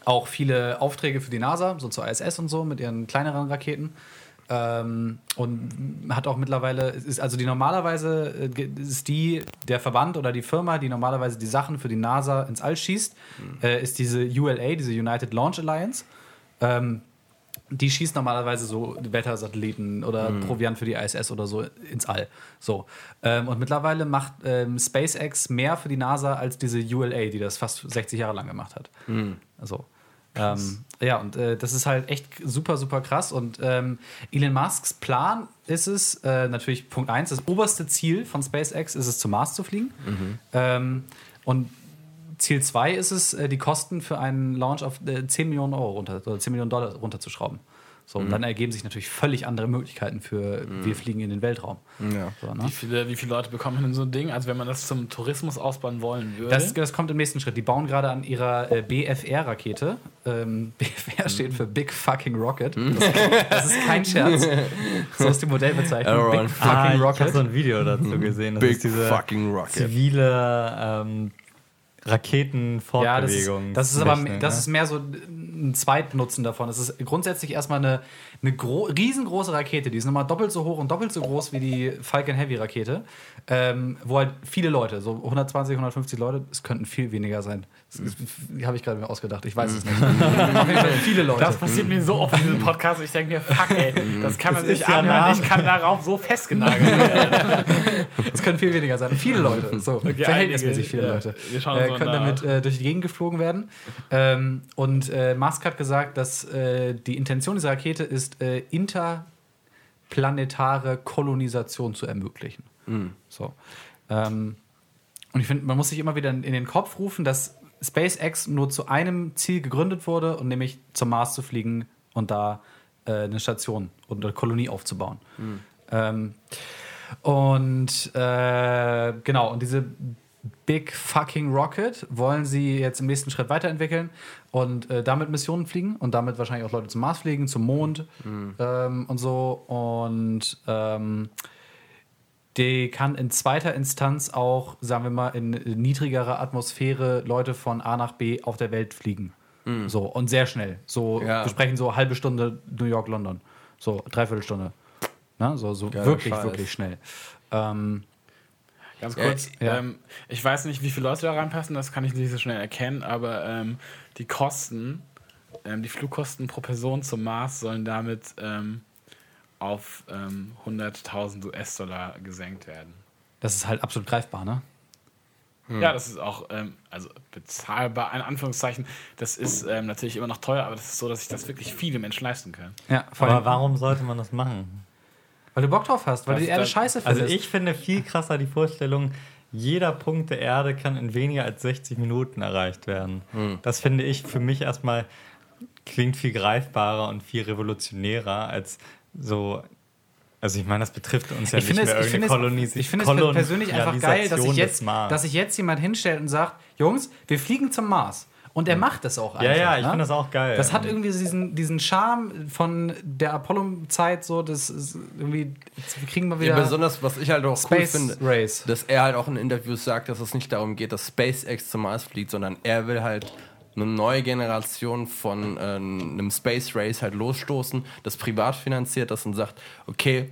B: auch viele Aufträge für die NASA, so zur ISS und so, mit ihren kleineren Raketen. Ähm, und hat auch mittlerweile, ist also die normalerweise äh, ist die, der Verband oder die Firma, die normalerweise die Sachen für die NASA ins All schießt, äh, ist diese ULA, diese United Launch Alliance. Ähm, die schießt normalerweise so Wettersatelliten oder Proviant für die ISS oder so ins All. So. Ähm, und mittlerweile macht ähm, SpaceX mehr für die NASA als diese ULA, die das fast 60 Jahre lang gemacht hat. Also. Ähm, ja, und äh, das ist halt echt super, super krass. Und ähm, Elon Musks Plan ist es, äh, natürlich Punkt 1, das oberste Ziel von SpaceX ist es, zum Mars zu fliegen. Ähm, und Ziel 2 ist es, äh, die Kosten für einen Launch auf äh, 10 Millionen Euro runter, oder 10 Millionen Dollar runterzuschrauben. So, und dann ergeben sich natürlich völlig andere Möglichkeiten für wir fliegen in den Weltraum.
C: Ja.
B: So, ne?
A: Wie viele, wie viele Leute bekommen denn so ein Ding? Also wenn man das zum Tourismus ausbauen wollen würde.
B: Das, das kommt im nächsten Schritt. Die bauen gerade an ihrer äh, BFR-Rakete. Ähm, BFR steht für Big Fucking Rocket. Das, das ist kein Scherz. So ist die Modellbezeichnung. Big Fucking
D: Ah, ich habe
B: Rocket.
D: so ein Video dazu gesehen. Das
C: Big
D: ist diese
C: fucking rocket.
D: zivile ähm,
B: Ja, das ist,
D: Raketenfortbewegung.
B: das ist aber das
D: ne?
B: ist mehr so ein Zweitnutzen davon. Es ist grundsätzlich erstmal eine, eine gro riesengroße Rakete, die ist nochmal doppelt so hoch und doppelt so groß wie die Falcon Heavy Rakete, ähm, wo halt viele Leute, so 120, 150 Leute, es könnten viel weniger sein. Habe ich gerade mir ausgedacht, ich weiß es nicht. Viele Leute.
A: Das passiert mir so oft in diesem Podcast. Ich denke mir, fuck, ey, das kann man
D: Das
A: sich
D: ja
A: anhören.
D: Name.
A: Ich kann darauf so festgenagelt werden.
B: Es können viel weniger sein. Viele Leute, so verhältnismäßig viele Leute,
A: ja. Wir schauen
B: äh, können damit äh, durch die Gegend geflogen werden. Ähm, und äh, Musk hat gesagt, dass äh, die Intention dieser Rakete ist, äh, interplanetare Kolonisation zu ermöglichen. So. Ähm, und ich finde, man muss sich immer wieder in in den Kopf rufen, dass SpaceX nur zu einem Ziel gegründet wurde, und nämlich zum Mars zu fliegen und da äh, eine Station und eine Kolonie aufzubauen. Ähm, und äh, genau, und diese Big Fucking Rocket wollen sie jetzt im nächsten Schritt weiterentwickeln und äh, damit Missionen fliegen und damit wahrscheinlich auch Leute zum Mars fliegen, zum Mond ähm, und so. Und ähm, die kann in zweiter Instanz auch, sagen wir mal, in niedrigerer Atmosphäre Leute von A nach B auf der Welt fliegen. So, und sehr schnell. So,
C: Ja.
B: wir sprechen so halbe Stunde New York, London. So, dreiviertel Ne? So, so
C: Geiler
B: wirklich,
C: Scheiß.
B: wirklich schnell. Ähm,
A: Ganz kurz,
B: ja.
A: Ähm, ich weiß nicht, wie viele Leute da reinpassen, das kann ich nicht so schnell erkennen, aber ähm, die Kosten, ähm, die Flugkosten pro Person zum Mars sollen damit ähm, auf ähm, 100.000 US-Dollar gesenkt werden.
B: das ist halt absolut greifbar, ne?
A: Ja, das ist auch ähm, also bezahlbar, in Anführungszeichen. Das ist ähm, natürlich immer noch teuer, aber das ist so, dass sich das wirklich viele Menschen leisten können.
B: Ja,
D: Aber warum sollte man das machen?
B: Weil du Bock drauf hast, weil
A: Das
B: du die Erde scheiße
D: Also
B: findest.
D: ich finde viel krasser die Vorstellung, jeder Punkt der Erde kann in weniger als 60 Minuten erreicht werden. Das finde ich für mich erstmal klingt viel greifbarer und viel revolutionärer als so. Also ich meine, das betrifft uns ja
B: ich
D: nicht
B: finde es,
D: mehr
B: ich finde
D: irgendeine
B: es, ich finde es persönlich einfach geil, dass sich, jetzt, dass sich jetzt jemand hinstellt und sagt, Jungs, wir fliegen zum Mars. Und er macht das auch einfach.
D: ja, ja, ich
B: ne?
D: finde das auch geil.
B: Das hat irgendwie diesen, diesen Charme von der Apollo-Zeit, so, das ist irgendwie, jetzt kriegen wir wieder
C: Ja, besonders, was ich halt auch cool
B: Space
C: finde,
B: Race.
C: dass er halt auch in Interviews sagt, dass es nicht darum geht, dass SpaceX zum Mars fliegt, sondern er will halt eine neue Generation von äh, einem Space Race halt losstoßen, das privat finanziert das und sagt, okay,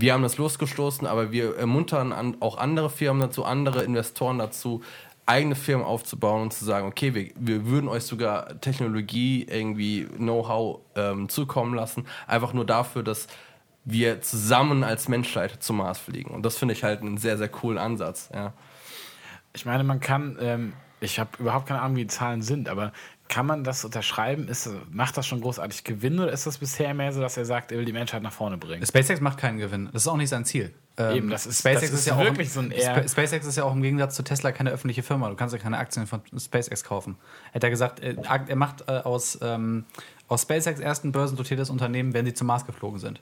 C: wir haben das losgestoßen, aber wir ermuntern an, auch andere Firmen dazu, andere Investoren dazu, eigene Firmen aufzubauen und zu sagen, okay, wir, wir würden euch sogar Technologie, irgendwie Know-how ähm, zukommen lassen, einfach nur dafür, dass wir zusammen als Menschheit zum Mars fliegen. Und das finde ich halt einen sehr, sehr coolen Ansatz. Ja.
A: Ich meine, man kann, ähm, ich habe überhaupt keine Ahnung, wie die Zahlen sind, aber kann man das unterschreiben? Ist, macht das schon großartig Gewinn oder ist das bisher mehr so, dass er sagt, er will die Menschheit nach vorne bringen?
B: SpaceX macht keinen Gewinn. Das ist auch nicht sein Ziel. Ähm,
A: Eben, das ist- das ist
B: auch
A: wirklich
B: im,
A: so ein eher-
B: Spa- SpaceX ist ja auch im Gegensatz zu Tesla keine öffentliche Firma. Du kannst ja keine Aktien von SpaceX kaufen. Er hat ja gesagt, äh, er macht äh, aus, ähm, aus SpaceX erst ein börsennotiertes Unternehmen, wenn sie zum Mars geflogen sind.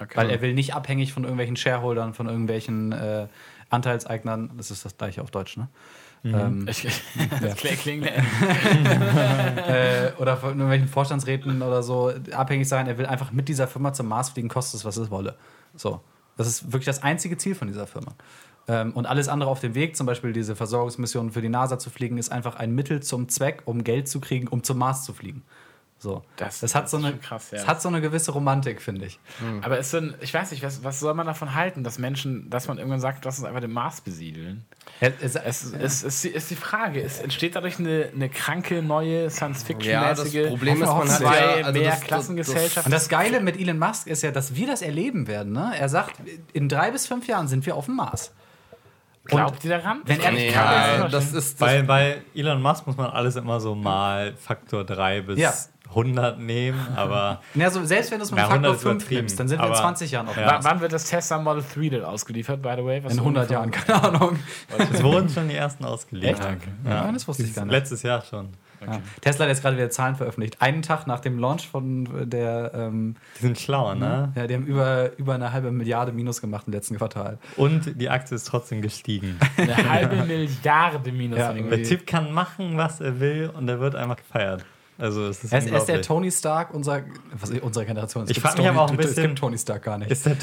A: Okay.
B: Weil er will nicht abhängig von irgendwelchen Shareholdern, von irgendwelchen äh, Anteilseignern, das ist das gleiche auf Deutsch, ne? Ähm,
A: ich, klingt
B: äh, oder von irgendwelchen Vorstandsräten oder so abhängig sein. Er will einfach mit dieser Firma zum Mars fliegen, kostet es, was es wolle. So. Das ist wirklich das einzige Ziel von dieser Firma. Ähm, und alles andere auf dem Weg, zum Beispiel diese Versorgungsmission für die NASA zu fliegen, ist einfach ein Mittel zum Zweck, um Geld zu kriegen, um zum Mars zu fliegen. So.
A: Das-
B: Das, hat,
A: das
B: so
A: ist
B: eine,
A: krass, ja.
B: das hat so eine gewisse Romantik, finde ich.
A: Aber ist denn, ich weiß nicht, was, was soll man davon halten, dass Menschen, dass man irgendwann sagt, lass uns einfach den Mars besiedeln?
B: Ja, es,
A: Es ist, ist, die- ist die Frage, es entsteht dadurch eine, eine kranke neue
C: Ja, das
A: Science-Fiction-mäßige
C: Problem ist, man hat
A: zwei
C: ja, also
A: mehr
C: das-
A: Klassengesellschaft?
B: und das Geile mit Elon Musk ist ja, dass wir das erleben werden. Ne? Er sagt, in drei bis fünf Jahren sind wir auf dem Mars.
A: Glaubt ihr daran?
B: wenn er-
A: Ich
C: Nee,
A: kann
C: ja,
A: das
C: ist das
D: Bei, bei Elon Musk muss man alles immer so mal Faktor 3 bis
B: Ja.
D: 100 nehmen, aber
B: Ja, so, selbst wenn du es mit Faktor
D: 100 ist
B: 5
D: übertrieben,
B: nimmst, dann sind wir in
D: aber-
B: 20 Jahren auf dem
D: Ja.
A: Wann wird das Tesla Model 3 denn ausgeliefert, by the way? Was
B: In
A: so
B: 100 Jahren, keine Ahnung.
D: es wurden schon die ersten ausgeliefert.
A: Echt?
B: Ja, das wusste ich gar nicht.
D: Letztes Jahr schon.
B: Ja. Tesla hat jetzt gerade wieder Zahlen veröffentlicht. Einen Tag nach dem Launch von der, ähm,
D: Die sind schlau, ne?
B: ja, die haben über, über eine halbe Milliarde Minus gemacht im letzten Quartal.
D: Und die Aktie ist trotzdem gestiegen.
A: Eine halbe Milliarde minus.
B: Ja,
A: irgendwie.
D: Der Typ kann machen, was er will und er wird einfach gefeiert. Also es ist
B: Er ist, er ist der. Tony Stark unserer, was, unserer Generation. Es
D: Ich
B: gibt
D: frag mich
B: Tony-
D: aber auch ein
B: Es
D: bisschen-
B: gibt Tony Stark gar nicht.
D: Ist der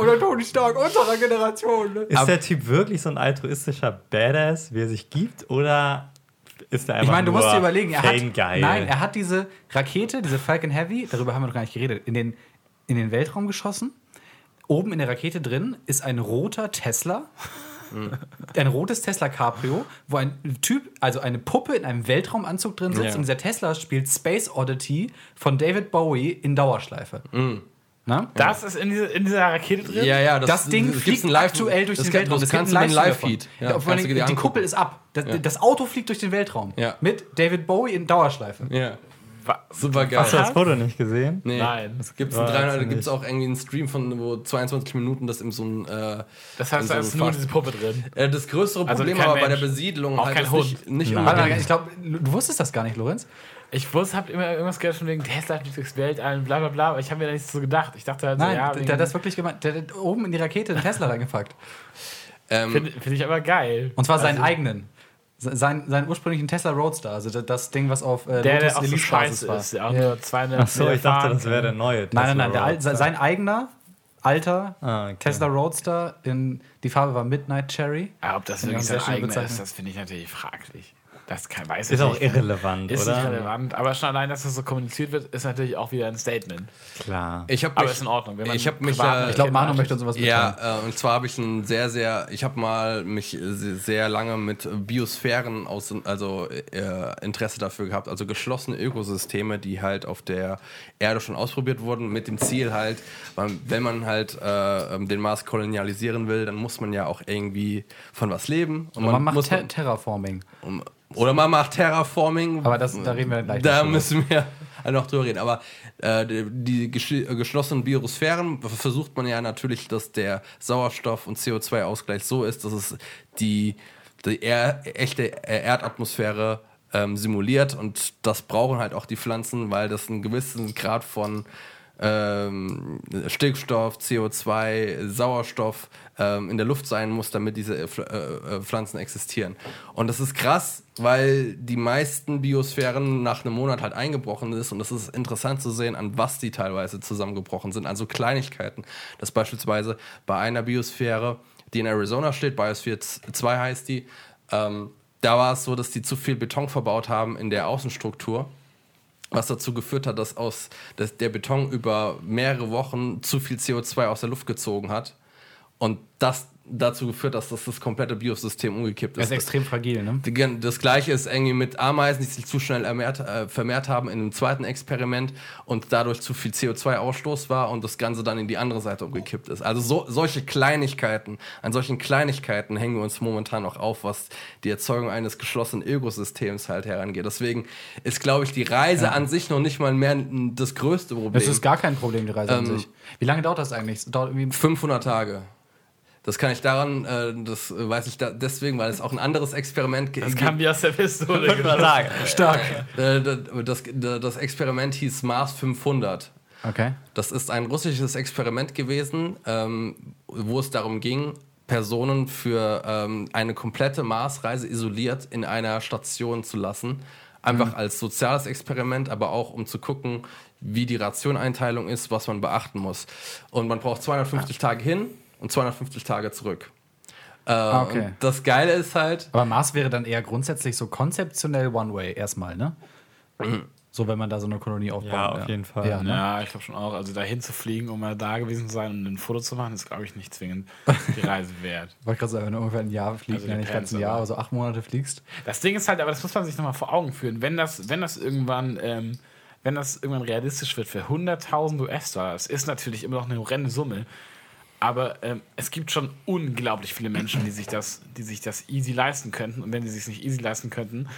B: Oder Tony Stark unserer Generation. Ne?
D: Ist der Typ wirklich so ein altruistischer Badass, wie er sich gibt? Oder ist er
B: Ich
D: einfach
B: meine, du musst dir überlegen, er hat, nein, er hat diese Rakete, diese Falcon Heavy, darüber haben wir noch gar nicht geredet, in den, in den Weltraum geschossen. Oben in der Rakete drin ist ein roter Tesla, ein rotes Tesla Cabrio, wo ein Typ, also eine Puppe in einem Weltraumanzug drin sitzt
C: Ja.
B: und dieser Tesla spielt Space Oddity von David Bowie in Dauerschleife. Na?
A: Das ist in, diese, in dieser Rakete drin?
C: Ja, ja,
B: Das, Ding
C: gibt's
B: fliegt
C: einen Live-
B: aktuell durch
C: das
B: den
C: kann-
B: Weltraum.
C: Das kannst du
B: einen
C: mit Live-Feed.
B: Ja, die
C: angucken.
B: Kuppel ist ab. Das,
C: Ja.
B: das Auto fliegt durch den Weltraum.
C: Ja.
B: Mit David Bowie in Dauerschleife.
C: Ja, super geil.
D: Hast du das Foto nicht gesehen?
C: Nee.
A: Nein.
C: Es gibt
D: ziemlich-
C: auch irgendwie einen Stream von wo 22 Minuten, das in so ein. Äh,
A: Das heißt,
C: so
A: da ist nur diese Puppe drin.
C: Äh, das größere
A: Also
C: Problem
A: kein
C: aber bei der
A: Mensch.
C: Besiedlung
A: Auch
C: halt
A: kein
C: ist
A: Hund.
C: nicht, nicht unbedingt.
B: ich glaube, du wusstest das gar nicht, Lorenz.
A: Ich wusste, habt immer irgendwas gehört von wegen Tesla durchs Weltall, bla bla bla, aber ich habe mir da nicht so gedacht. Ich dachte halt so,
B: Nein,
A: ja,
B: der hat das wirklich gemeint. Der hat oben in die Rakete einen Tesla reingepackt.
C: Ähm,
A: finde find ich aber geil.
B: Und zwar seinen
A: Also,
B: eigenen. Se- Sein, seinen ursprünglichen Tesla Roadster, also das, Ding, was auf äh,
A: Der,
B: Lotus
A: der auch so scheiße
B: Basis war.
A: ist, der auch
B: Ja.
A: nur 200
D: Ach so, ich dachte, das wäre der neue.
B: Nein, nein, nein, der,
D: Tesla
B: al- se- sein eigener, alter
D: Ah, okay.
B: Tesla Roadster, in, die Farbe war Midnight Cherry.
A: Ja, ob das wirklich sein eigener ist, das finde ich natürlich fraglich. Das kann, weiß
D: Ist
A: ich
D: auch
A: nicht.
D: irrelevant,
A: Ist
D: oder?
A: nicht relevant, aber schon allein, dass das so kommuniziert wird, ist natürlich auch wieder ein Statement.
D: Klar.
C: ich habe
A: Aber
C: mich,
A: ist in Ordnung. Wenn man
C: ich habe mich, äh,
B: Ich glaube, Manu möchte uns sowas mitteilen.
C: Ja, äh, und zwar habe ich ein sehr, sehr, ich habe mal mich se- sehr lange mit Biosphären aus, also äh, Interesse dafür gehabt, also geschlossene Ökosysteme, die halt auf der Erde schon ausprobiert wurden, mit dem Ziel halt, man, wenn man halt äh, den Mars kolonialisieren will, dann muss man ja auch irgendwie von was leben. Und
B: Und man macht
C: muss
B: Ter Terraforming.
C: um, oder man macht Terraforming.
B: Aber das- da reden wir gleich
C: Da müssen wir noch drüber reden. Aber äh, die, gesch- geschlossenen Biosphären versucht man ja natürlich, dass der Sauerstoff- und CO2-Ausgleich so ist, dass es die, die er, echte Erdatmosphäre ähm, simuliert. Und das brauchen halt auch die Pflanzen, weil das einen gewissen Grad von ähm, Stickstoff, CO2, Sauerstoff ähm, in der Luft sein muss, damit diese äh, äh, äh, Pflanzen existieren. Und das ist krass, weil die meisten Biosphären nach einem Monat halt eingebrochen ist und es ist interessant zu sehen, an was die teilweise zusammengebrochen sind, also Kleinigkeiten. Das beispielsweise bei einer Biosphäre, die in Arizona steht, Biosphere 2 heißt die, ähm, da war es so, dass die zu viel Beton verbaut haben in der Außenstruktur was dazu geführt hat, dass, aus, dass der Beton über mehrere Wochen zu viel CO2 aus der Luft gezogen hat. Und das dazu geführt, dass das, das komplette Biosystem umgekippt
B: Das
C: ist.
B: ist extrem fragil, ne?
C: Das gleiche ist irgendwie mit Ameisen, die sich zu schnell ermehrt, äh, vermehrt haben in einem zweiten Experiment und dadurch zu viel CO2-Ausstoß war und das Ganze dann in die andere Seite umgekippt ist. Also so, solche Kleinigkeiten, an solchen Kleinigkeiten hängen wir uns momentan noch auf, was die Erzeugung eines geschlossenen Ökosystems halt herangeht. Deswegen ist, glaube ich, die Reise an sich noch nicht mal mehr das größte Problem.
B: Das ist gar kein Problem, die Reise an
C: Ähm,
B: sich. Wie lange dauert das eigentlich? Das Dauert irgendwie
C: 500 Tage. Das kann ich daran, äh, das weiß ich da deswegen, weil es auch ein anderes Experiment ge-
A: Das kam wie aus der Pistole.
D: Ich mal sagen.
B: stark.
C: Äh, das, das Experiment hieß Mars 500.
B: Okay.
C: Das ist ein russisches Experiment gewesen, ähm, wo es darum ging, Personen für ähm, eine komplette Marsreise isoliert in einer Station zu lassen. Einfach als soziales Experiment, aber auch um zu gucken, wie die Rationeinteilung ist, was man beachten muss. Und man braucht 250 Tage hin und 250 Tage zurück. Äh,
B: okay.
C: und das Geile ist halt,
B: Aber Mars wäre dann eher grundsätzlich so konzeptionell One-Way erstmal, ne? So, wenn man da so eine Kolonie aufbaut.
D: Ja, auf jeden Fall.
B: Ja, ne?
A: Ja, ich glaube schon auch. Also dahin zu fliegen, um mal da gewesen zu sein und ein Foto zu machen, ist, glaube ich, nicht zwingend die Reise wert.
B: Wollte gerade sagen, wenn du ungefähr ein Jahr fliegst,
A: Also
B: ja nicht ganz ein Jahr,
A: aber-
B: aber so acht Monate fliegst.
A: Das Ding ist halt, aber das muss man sich nochmal vor Augen führen. Wenn das, wenn das irgendwann, ähm, wenn das irgendwann realistisch wird für 100.000 US-Dollar, das ist natürlich immer noch eine horrende Summe. Aber ähm, es gibt schon unglaublich viele Menschen, die sich das, die sich das easy leisten könnten. Und wenn sie sich nicht easy leisten könnten,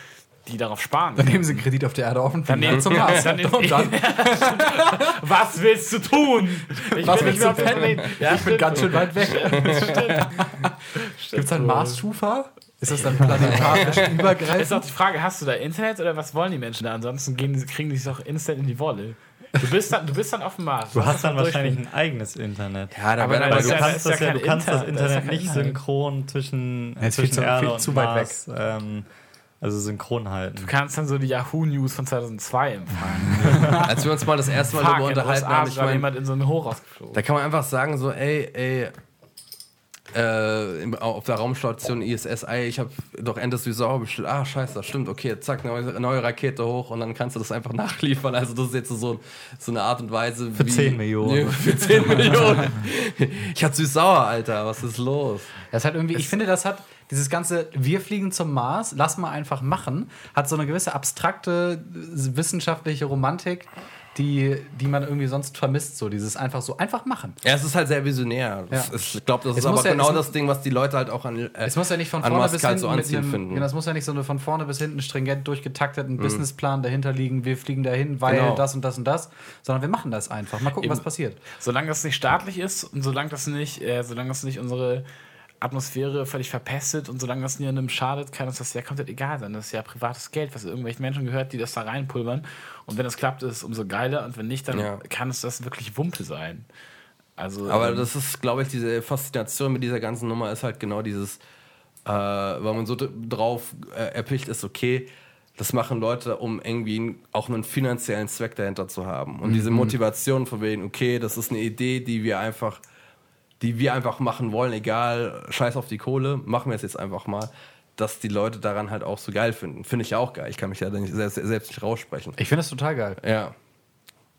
A: die darauf sparen.
B: Dann nehmen sie einen Kredit auf der Erde auf und
A: Dann nehmen
B: zum Mars.
A: Dann
B: und dann,
A: Was willst du tun? Ich
B: Was
A: bin
B: willst
A: mehr
B: du?
A: Planeten. Ja,
B: ich bin
A: stimmt
B: ganz schön weit weg. Gibt es
A: wohl.
B: Mars-Schufa? Ist das dann planetarisch
A: Ist auch
B: übergreifend?
A: die Frage, hast du da Internet oder was wollen die Menschen da? Ansonsten gehen, kriegen die sich doch instant in die Wolle. Du bist dann, du bist dann auf dem Mars.
D: Du hast dann wahrscheinlich ein eigenes Internet.
C: ja, da
A: Aber
D: du
A: ja-
D: kannst, das, ja, du
A: kein
D: kannst das Internet nicht
A: Inhalt.
D: synchron zwischen,
B: Ja, viel
D: zwischen
B: zu-
D: Erde
B: viel
D: und
B: zu weit
D: Mars, ähm, also synchron halten.
A: Du kannst dann so die Yahoo News von 2002 empfangen.
C: als wir uns mal das erste Mal darüber unterhalten haben,
A: ist
C: ich meine,
A: jemand in so ein Hoch rausgeflogen.
C: Da kann man einfach sagen, so, ey, ey, äh, auf der Raumstation ISS, ey, ich habe doch Endes wie Sau bestellt. Ah, scheiße, das stimmt, okay, zack, neue, neue Rakete hoch und dann kannst du das einfach nachliefern. Also das ist jetzt so, so eine Art und Weise
D: Für 10 Millionen.
C: Nee, für 10 Millionen. ich hatte süß sauer, Alter, was ist los?
B: Das hat irgendwie, ich finde, das hat dieses ganze, wir fliegen zum Mars, lass mal einfach machen, hat so eine gewisse abstrakte wissenschaftliche Romantik, die, die man irgendwie sonst vermisst, so dieses einfach so, einfach machen.
C: Ja, es ist halt sehr visionär.
B: Ja.
C: ich glaube, das
B: Es
C: ist aber
B: ja-
C: genau das Ding, was die Leute halt auch an. Äh,
B: Es muss ja nicht von vorne bis
C: halt
B: hinten
C: so
B: mit
C: anziehend
B: einem,
C: finden.
B: genau, es muss ja nicht so eine von vorne bis hinten stringent durchgetakteten Businessplan dahinter liegen, wir fliegen dahin, weil
C: Genau.
B: das und das und das, sondern wir machen das einfach. Mal gucken, was passiert.
A: Solange das nicht staatlich ist und solange das nicht, äh, solange das nicht unsere Atmosphäre völlig verpestet und solange das niemandem schadet, kann uns das ja komplett egal sein. Das ist ja privates Geld, was irgendwelchen Menschen gehört, die das da reinpulvern. Und wenn das klappt, ist es umso geiler. Und wenn nicht, dann
C: Ja.
A: kann es das wirklich Wumpe sein. Also,
C: Aber
A: ähm,
C: das ist, glaube ich, diese Faszination mit dieser ganzen Nummer ist halt genau dieses, äh, weil man so drauf äh, erpicht ist, okay, das machen Leute, um irgendwie auch einen finanziellen Zweck dahinter zu haben. Und diese Motivation von wegen, okay, das ist eine Idee, die wir einfach, die wir einfach machen wollen, egal, scheiß auf die Kohle, machen wir es jetzt einfach mal, dass die Leute daran halt auch so geil finden. Finde ich ja auch geil. Ich kann mich ja nicht, selbst, selbst nicht raussprechen.
B: Ich finde das total geil.
C: Ja.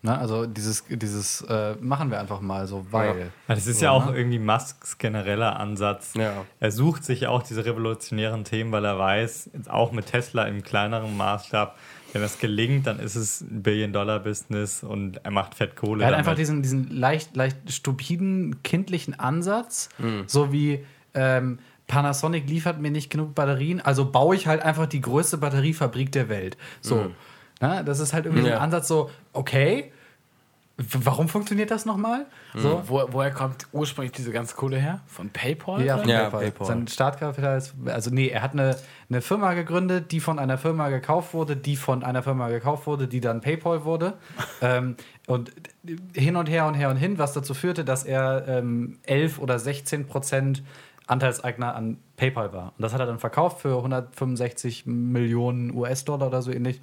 B: Ne? Also dieses, dieses äh, machen wir einfach mal so, weil.
D: Ja, Das ist ja auch irgendwie Musks genereller Ansatz.
C: Ja.
D: Er sucht sich auch diese revolutionären Themen, weil er weiß, jetzt auch mit Tesla im kleineren Maßstab, wenn das gelingt, dann ist es ein Billion-Dollar-Business und er macht fett Kohle.
B: Er hat
D: damit.
B: einfach diesen, diesen leicht, leicht stupiden, kindlichen Ansatz,
C: Mhm.
B: so wie ähm, Panasonic liefert mir nicht genug Batterien, also baue ich halt einfach die größte Batteriefabrik der Welt. So. Na, das ist halt irgendwie so
C: Mhm. Ja.
B: ein Ansatz, so, okay, warum funktioniert das nochmal?
C: Mhm.
B: So.
A: wo, woher kommt ursprünglich diese ganze Kohle her? Von PayPal?
B: Ja, von
C: Ja,
B: PayPal.
C: PayPal.
B: Sein Startkapital ist, also nee, er hat eine, eine Firma gegründet, die von einer Firma gekauft wurde, die von einer Firma gekauft wurde, die dann PayPal wurde. ähm, und hin und her und her und hin, was dazu führte, dass er ähm, 11 oder 16 Prozent Anteilseigner an PayPal war. Und das hat er dann verkauft für 165 Millionen US-Dollar oder so ähnlich.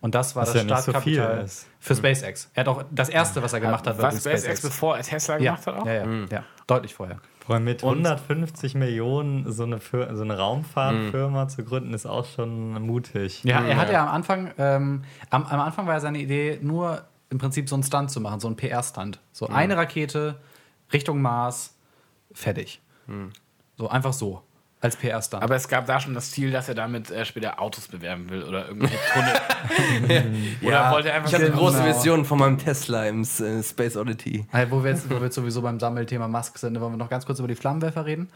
B: Und das war
D: Was
B: das
D: ja so
B: Startkapital
D: ist.
B: für SpaceX. Er hat auch das erste, was er gemacht hat, war
A: Was
B: durch
A: SpaceX, bevor er Tesla
B: ja,
A: gemacht hat auch?
B: ja, ja, ja, deutlich vorher.
D: Vor allem mit 150 Millionen so eine, Fir so eine Raumfahrtfirma zu gründen, ist auch schon mutig.
B: Ja, er
C: Ja.
B: hatte ja am Anfang, ähm, am, am Anfang war ja seine Idee, nur im Prinzip so einen Stunt zu machen, so einen PR-Stunt. So eine Rakete Richtung Mars, fertig. So einfach so, als PR-Stunt.
A: Aber es gab da schon das Ziel, dass er damit äh, später Autos bewerben will oder irgendwelche Tunnel. oder wollte er einfach
C: Ich habe
B: Genau.
C: große Vision von meinem Tesla im äh, Space Oddity.
B: Hey, wo, wir jetzt, wo wir jetzt sowieso beim Sammelthema Musk sind, wollen wir noch ganz kurz über die Flammenwerfer reden?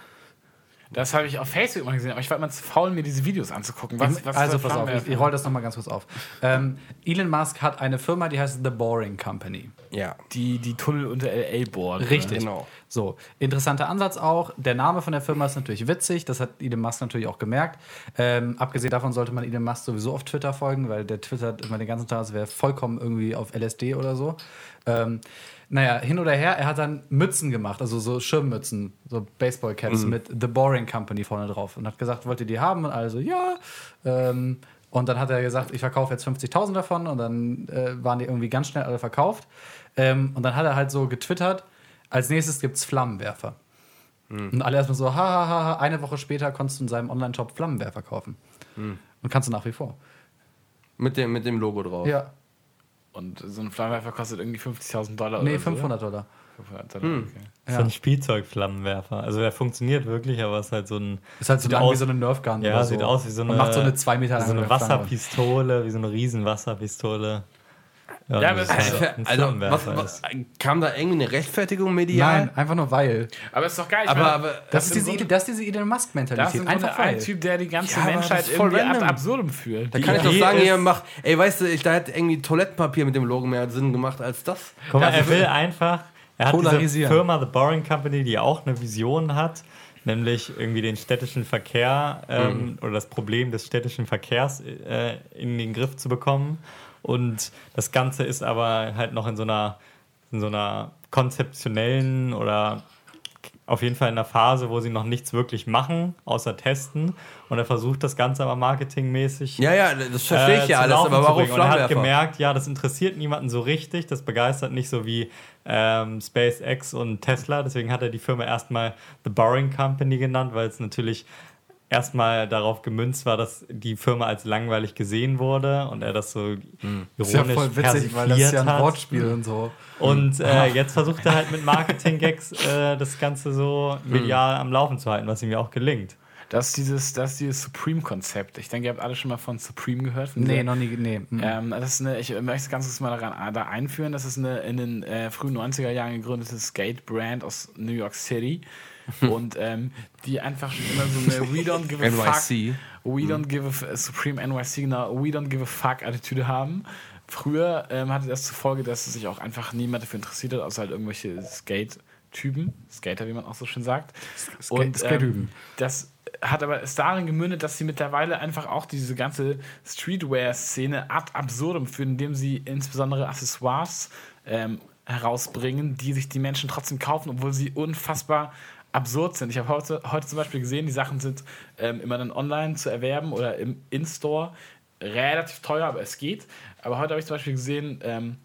A: Das habe ich auf Facebook mal gesehen, aber ich war immer zu faul, mir diese Videos anzugucken. Was, was
B: also pass auf, ich, ich roll das nochmal ganz kurz auf. Ähm, Elon Musk hat eine Firma, die heißt The Boring Company.
C: Ja.
A: die, die Tunnel unter LA bohren.
B: Richtig.
C: Genau.
B: So, interessanter Ansatz auch. Der Name von der Firma ist natürlich witzig. Das hat Elon Musk natürlich auch gemerkt. Ähm, abgesehen davon sollte man Elon Musk sowieso auf Twitter folgen, weil der twittert immer den ganzen Tag, als wäre vollkommen irgendwie auf LSD oder so. Ähm, naja, hin oder her, er hat dann Mützen gemacht, also so Schirmmützen, so Baseballcaps mit The Boring Company vorne drauf und hat gesagt, wollt ihr die haben? Und also ja. Ähm, und dann hat er gesagt, ich verkaufe jetzt 50.000 davon und dann äh, waren die irgendwie ganz schnell alle verkauft. Ähm, und dann hat er halt so getwittert, als nächstes gibt es Flammenwerfer. Und alle erstmal so, ha, ha, ha, ha, eine Woche später konntest du in seinem Online-Shop Flammenwerfer kaufen. Und kannst du nach wie vor.
C: Mit dem, mit dem Logo drauf.
B: Ja.
A: Und so ein Flammenwerfer kostet irgendwie 50.000 Dollar
B: Nee,
A: oder so,
B: 500 Dollar.
A: oder? 500 Dollar, okay.
D: Das ist ein Spielzeugflammenwerfer. Also der funktioniert wirklich, aber es ist halt so ein.
B: Ist halt so
D: sieht
B: lang
D: aus-
B: wie so eine Nerfgun.
D: Ja,
B: oder
D: sieht
B: so.
D: aus wie so eine.
B: Und macht so eine zwei Meter
D: wie so eine
B: lange.
D: Wasserpistole, wie so eine riesen Wasserpistole.
A: Ja,
D: das
A: aber
D: ist
A: es-
D: halt ein
C: Also, was, was,
D: ist.
C: kam da irgendwie eine Rechtfertigung medial?
B: Nein, einfach nur weil.
A: Aber ist doch geil.
C: Aber,
A: meine,
C: aber
B: Das, ist
A: im
B: diese,
A: Grunde-
B: das ist diese Elon
A: das ist
B: Musk-Mentalität. Einfach
A: ein. Typ, der die ganze
C: Ja,
A: Menschheit
C: das ist voll
A: irgendwie
C: random.
A: absurdum führt.
C: da
D: Die
C: kann ich doch sagen,
D: ist-
C: ihr macht, ey, weißt du, ich, da hätte irgendwie Toilettenpapier mit dem Logo mehr Sinn gemacht als das.
D: Guck mal,
A: Also
D: er will einfach. Er hat diese. Firma The Boring Company, die auch eine Vision hat, nämlich irgendwie den städtischen Verkehr ähm, oder das Problem des städtischen Verkehrs äh, in den Griff zu bekommen. Und das Ganze ist aber halt noch in so einer, in so einer konzeptionellen oder auf jeden Fall in einer Phase, wo sie noch nichts wirklich machen, außer testen. Und er versucht das Ganze aber marketingmäßig
C: Ja, ja, das verstehe ich
D: äh,
C: ja alles, aber warum.
D: Und er hat gemerkt, ja, das interessiert niemanden so richtig, das begeistert nicht so wie ähm, SpaceX und Tesla. Deswegen hat er die Firma erstmal The Boring Company genannt, weil es natürlich erstmal darauf gemünzt war, dass die Firma als langweilig gesehen wurde und er das so
C: Hm.
B: Ist ja
D: ironisch
B: voll witzig, weil das ist ja ein
D: hat.
B: Wortspiel und so.
D: Und äh, jetzt versucht er halt mit Marketing-Gags äh, das Ganze so medial am Laufen zu halten, was ihm ja auch gelingt.
A: Das ist dieses, das ist dieses Supreme-Konzept. Ich denke, ihr habt alle schon mal von Supreme gehört. Von
B: Nee,
A: der-
B: noch nie. Nee. Mhm.
A: Ähm, das ist eine, ich möchte ganz kurz mal daran, da einführen. Das ist eine in den äh, frühen 90er Jahren gegründete Skate-Brand aus New York City. Und ähm, die einfach schon immer so eine We don't give a
C: NYC.
A: fuck. We don't give a Supreme NYC, genau. We don't give a fuck Attitüde haben. Früher ähm, hatte das zur Folge, dass sich auch einfach niemand dafür interessiert hat, außer halt irgendwelche Skate-Typen, Skater, wie man auch so schön sagt. Und
B: Skate-Typen.
A: ähm, das hat aber ist darin gemündet, dass sie mittlerweile einfach auch diese ganze Streetwear-Szene ad absurdum führen, indem sie insbesondere Accessoires ähm, herausbringen, die sich die Menschen trotzdem kaufen, obwohl sie unfassbar absurd sind. Ich habe heute, heute zum Beispiel gesehen, die Sachen sind ähm, immer dann online zu erwerben oder im In-Store relativ teuer, aber es geht. Aber heute habe ich zum Beispiel gesehen, ähm,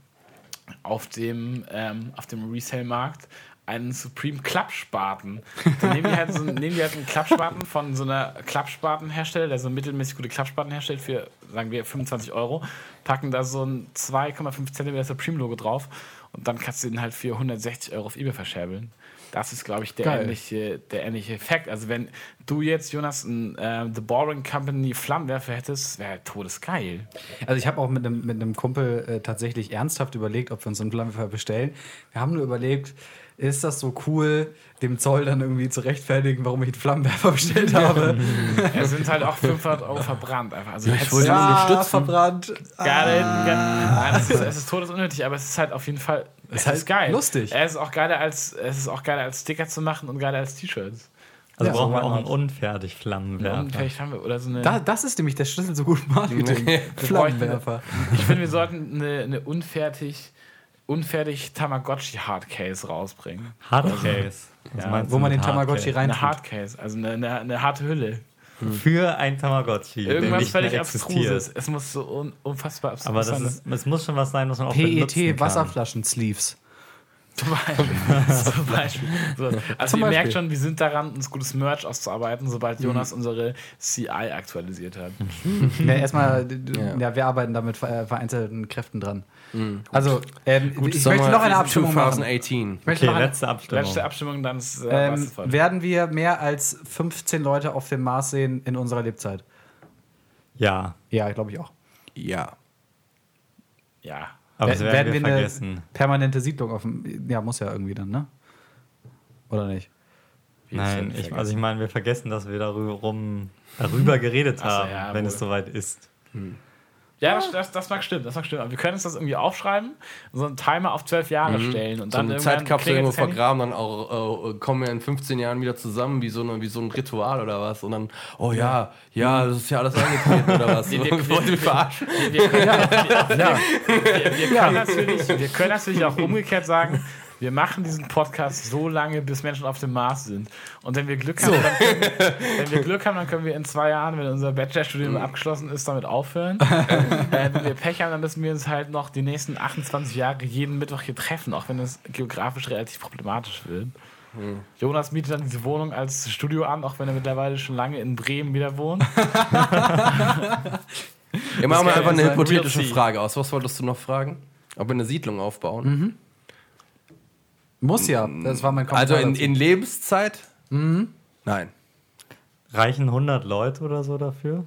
A: auf dem, ähm, dem Resale-Markt einen Supreme Klappspaten. Dann nehmen die halt, so, nehmen die halt einen Klappspaten von so einer Klappspatenhersteller, der so mittelmäßig gute Klappspaten herstellt für, sagen wir, 25 Euro, packen da so ein 2,5 cm Supreme-Logo drauf und dann kannst du den halt für 160 Euro auf eBay verscherbeln. Das ist, glaube ich, der
B: Geil.
A: ähnliche, der ähnliche Effekt. Also wenn du jetzt, Jonas, ein äh, The Boring Company Flammenwerfer hättest, wäre todesgeil.
B: Also ich habe auch mit einem, mit Kumpel äh, tatsächlich ernsthaft überlegt, ob wir uns einen Flammenwerfer bestellen. Wir haben nur überlegt, ist das so cool, dem Zoll dann irgendwie zu rechtfertigen, warum ich einen Flammenwerfer bestellt habe?
A: Es sind halt auch 500 Euro verbrannt. Einfach. Also
C: ich wollte
A: du-
C: nur
B: ja, verbrannt.
A: Geil, geil. Nein, es ist, es ist todesunnötig, aber es ist halt auf jeden Fall es ist,
B: halt
A: geil.
B: lustig.
A: Es ist auch geiler als es ist auch geiler als Sticker zu machen und geiler als T-Shirts.
D: Also
B: Ja,
D: brauchen wir auch einen unfertig Flammenwerfer.
A: Und vielleicht haben wir oder so eine.
B: Da, das ist nämlich der Schlüssel zu gutem Marketing. Flammenwerfer.
A: ich finde, wir sollten eine, eine unfertig unfertig Tamagotchi Hardcase rausbringen.
D: Hardcase. Was
A: Ja,
B: Wo man den Tamagotchi rein
A: Eine Hardcase, also eine, eine, eine harte Hülle.
D: Für ein Tamagotchi.
A: Irgendwas völlig. Abstruses. Es muss so un, unfassbar abstrus
D: Aber das
A: sein.
D: ist, es muss schon was sein, was man auch benutzen
B: PET. Wasserflaschen-Sleeves.
A: Zum Beispiel. So. Also
B: Zum
A: ihr merkt
B: Beispiel.
A: schon, wir sind daran, uns gutes Merch auszuarbeiten, sobald Jonas unsere CI aktualisiert hat.
B: Ja, erstmal,
C: Ja.
B: ja. wir arbeiten da mit ver- vereinzelten Kräften dran. Also, ähm, ich
C: Sommer
B: möchte noch eine Abstimmung machen.
C: 2018.
B: Ich möchte
D: Okay,
B: eine,
D: letzte Abstimmung.
A: Letzte Abstimmung, dann ist äh,
B: ähm, werden wir mehr als 15 Leute auf dem Mars sehen in unserer Lebzeit?
D: Ja,
B: Ja, glaube ich auch.
C: Ja.
A: Ja.
D: aber
B: Wer-
D: werden, wir,
B: eine
D: vergessen.
B: permanente Siedlung auf dem. Ja, muss ja irgendwie dann, ne? Oder nicht?
A: Wie
D: Nein, ich, also ich meine, wir vergessen, dass wir darüber, rum, darüber geredet
A: Ach so,
D: haben,
A: ja,
D: wenn
A: wohl.
D: es soweit ist.
A: Ja, das, das, das mag stimmen, das mag stimmen. Aber wir können uns das irgendwie aufschreiben, so einen Timer auf zwölf Jahre stellen und
C: So
A: dann
C: eine
A: irgendwann
C: Zeitkapsel irgendwo vergraben, dann auch äh, kommen wir in 15 Jahren wieder zusammen, wie so, eine, wie so ein Ritual oder was. Und dann, oh ja, ja, das ist ja alles eingetreten oder was.
A: Wir- wir-
C: Wollt ihr verarschen?
A: Wir, wir, können, wir, wir, wir, können natürlich, wir können natürlich auch umgekehrt sagen, wir machen diesen Podcast so lange, bis Menschen auf dem Mars sind. Und wenn wir Glück haben, dann können, wenn wir Glück haben, dann können wir in zwei Jahren, wenn unser Bachelorstudium abgeschlossen ist, damit aufhören. äh, wenn wir Pech haben, dann müssen wir uns halt noch die nächsten 28 Jahre jeden Mittwoch hier treffen, auch wenn es geografisch relativ problematisch wird. Jonas mietet dann diese Wohnung als Studio an, auch wenn er mittlerweile schon lange in Bremen wieder wohnt.
C: Ja, machen wir
A: geil,
C: einfach eine hypothetische. Frage aus. Was wolltest du noch fragen? Ob wir eine Siedlung aufbauen?
B: Muss ja. Das war mein Kommentar.
C: Also in, in Lebenszeit? Nein.
D: Reichen 100 Leute oder so dafür?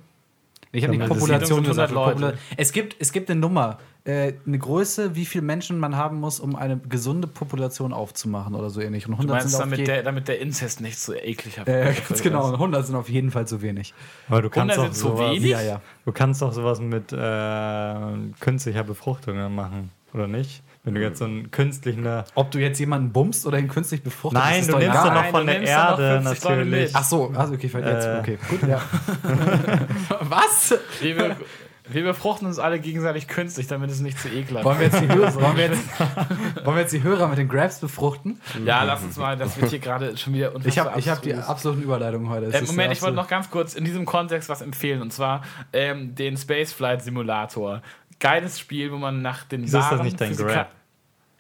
B: Ich habe
A: Also
B: Population gesagt.
A: 100 Leute.
B: Es gibt, es gibt eine Nummer, äh, eine Größe, wie viele Menschen man haben muss, um eine gesunde Population aufzumachen oder so ähnlich. Und 100
A: Du meinst,
B: sind auf
A: damit der, damit der Inzest nicht so eklig
B: äh, ganz genau, und 100 sind auf jeden Fall zu wenig.
D: Aber du kannst
A: 100
D: doch
A: sind zu
D: sowas,
A: wenig?
B: Ja, ja.
D: Du kannst doch sowas mit äh, künstlicher Befruchtung machen, oder nicht? Wenn du jetzt so einen künstlichen.
B: Ob du jetzt jemanden bummst oder ihn künstlich befruchtest,
D: Nein,
B: ist
D: du
B: doch
D: nimmst
B: egal.
D: doch noch
A: Nein,
D: von
A: du
D: der
A: nimmst doch noch
D: Erde
A: 50 Leute
D: natürlich.
B: Ach so, also okay, jetzt,
D: Äh.
B: okay, gut, ja. Was?
A: Wir, wir, befruchten uns alle gegenseitig künstlich, damit es nicht zu ekelhaft
B: Wollen wir jetzt die Hörer, wollen wir jetzt, wollen wir jetzt die Hörer mit den Grabs befruchten?
A: Ja, lass uns mal, das wird hier gerade schon wieder
B: Ich habe ich hab die absoluten Überleitungen heute.
A: Äh,
B: ist
A: Moment, ich wollte noch ganz kurz in diesem Kontext was empfehlen und zwar ähm, den Spaceflight Simulator. Geiles Spiel, wo man nach den
D: Wieso ist das nicht dein Grab?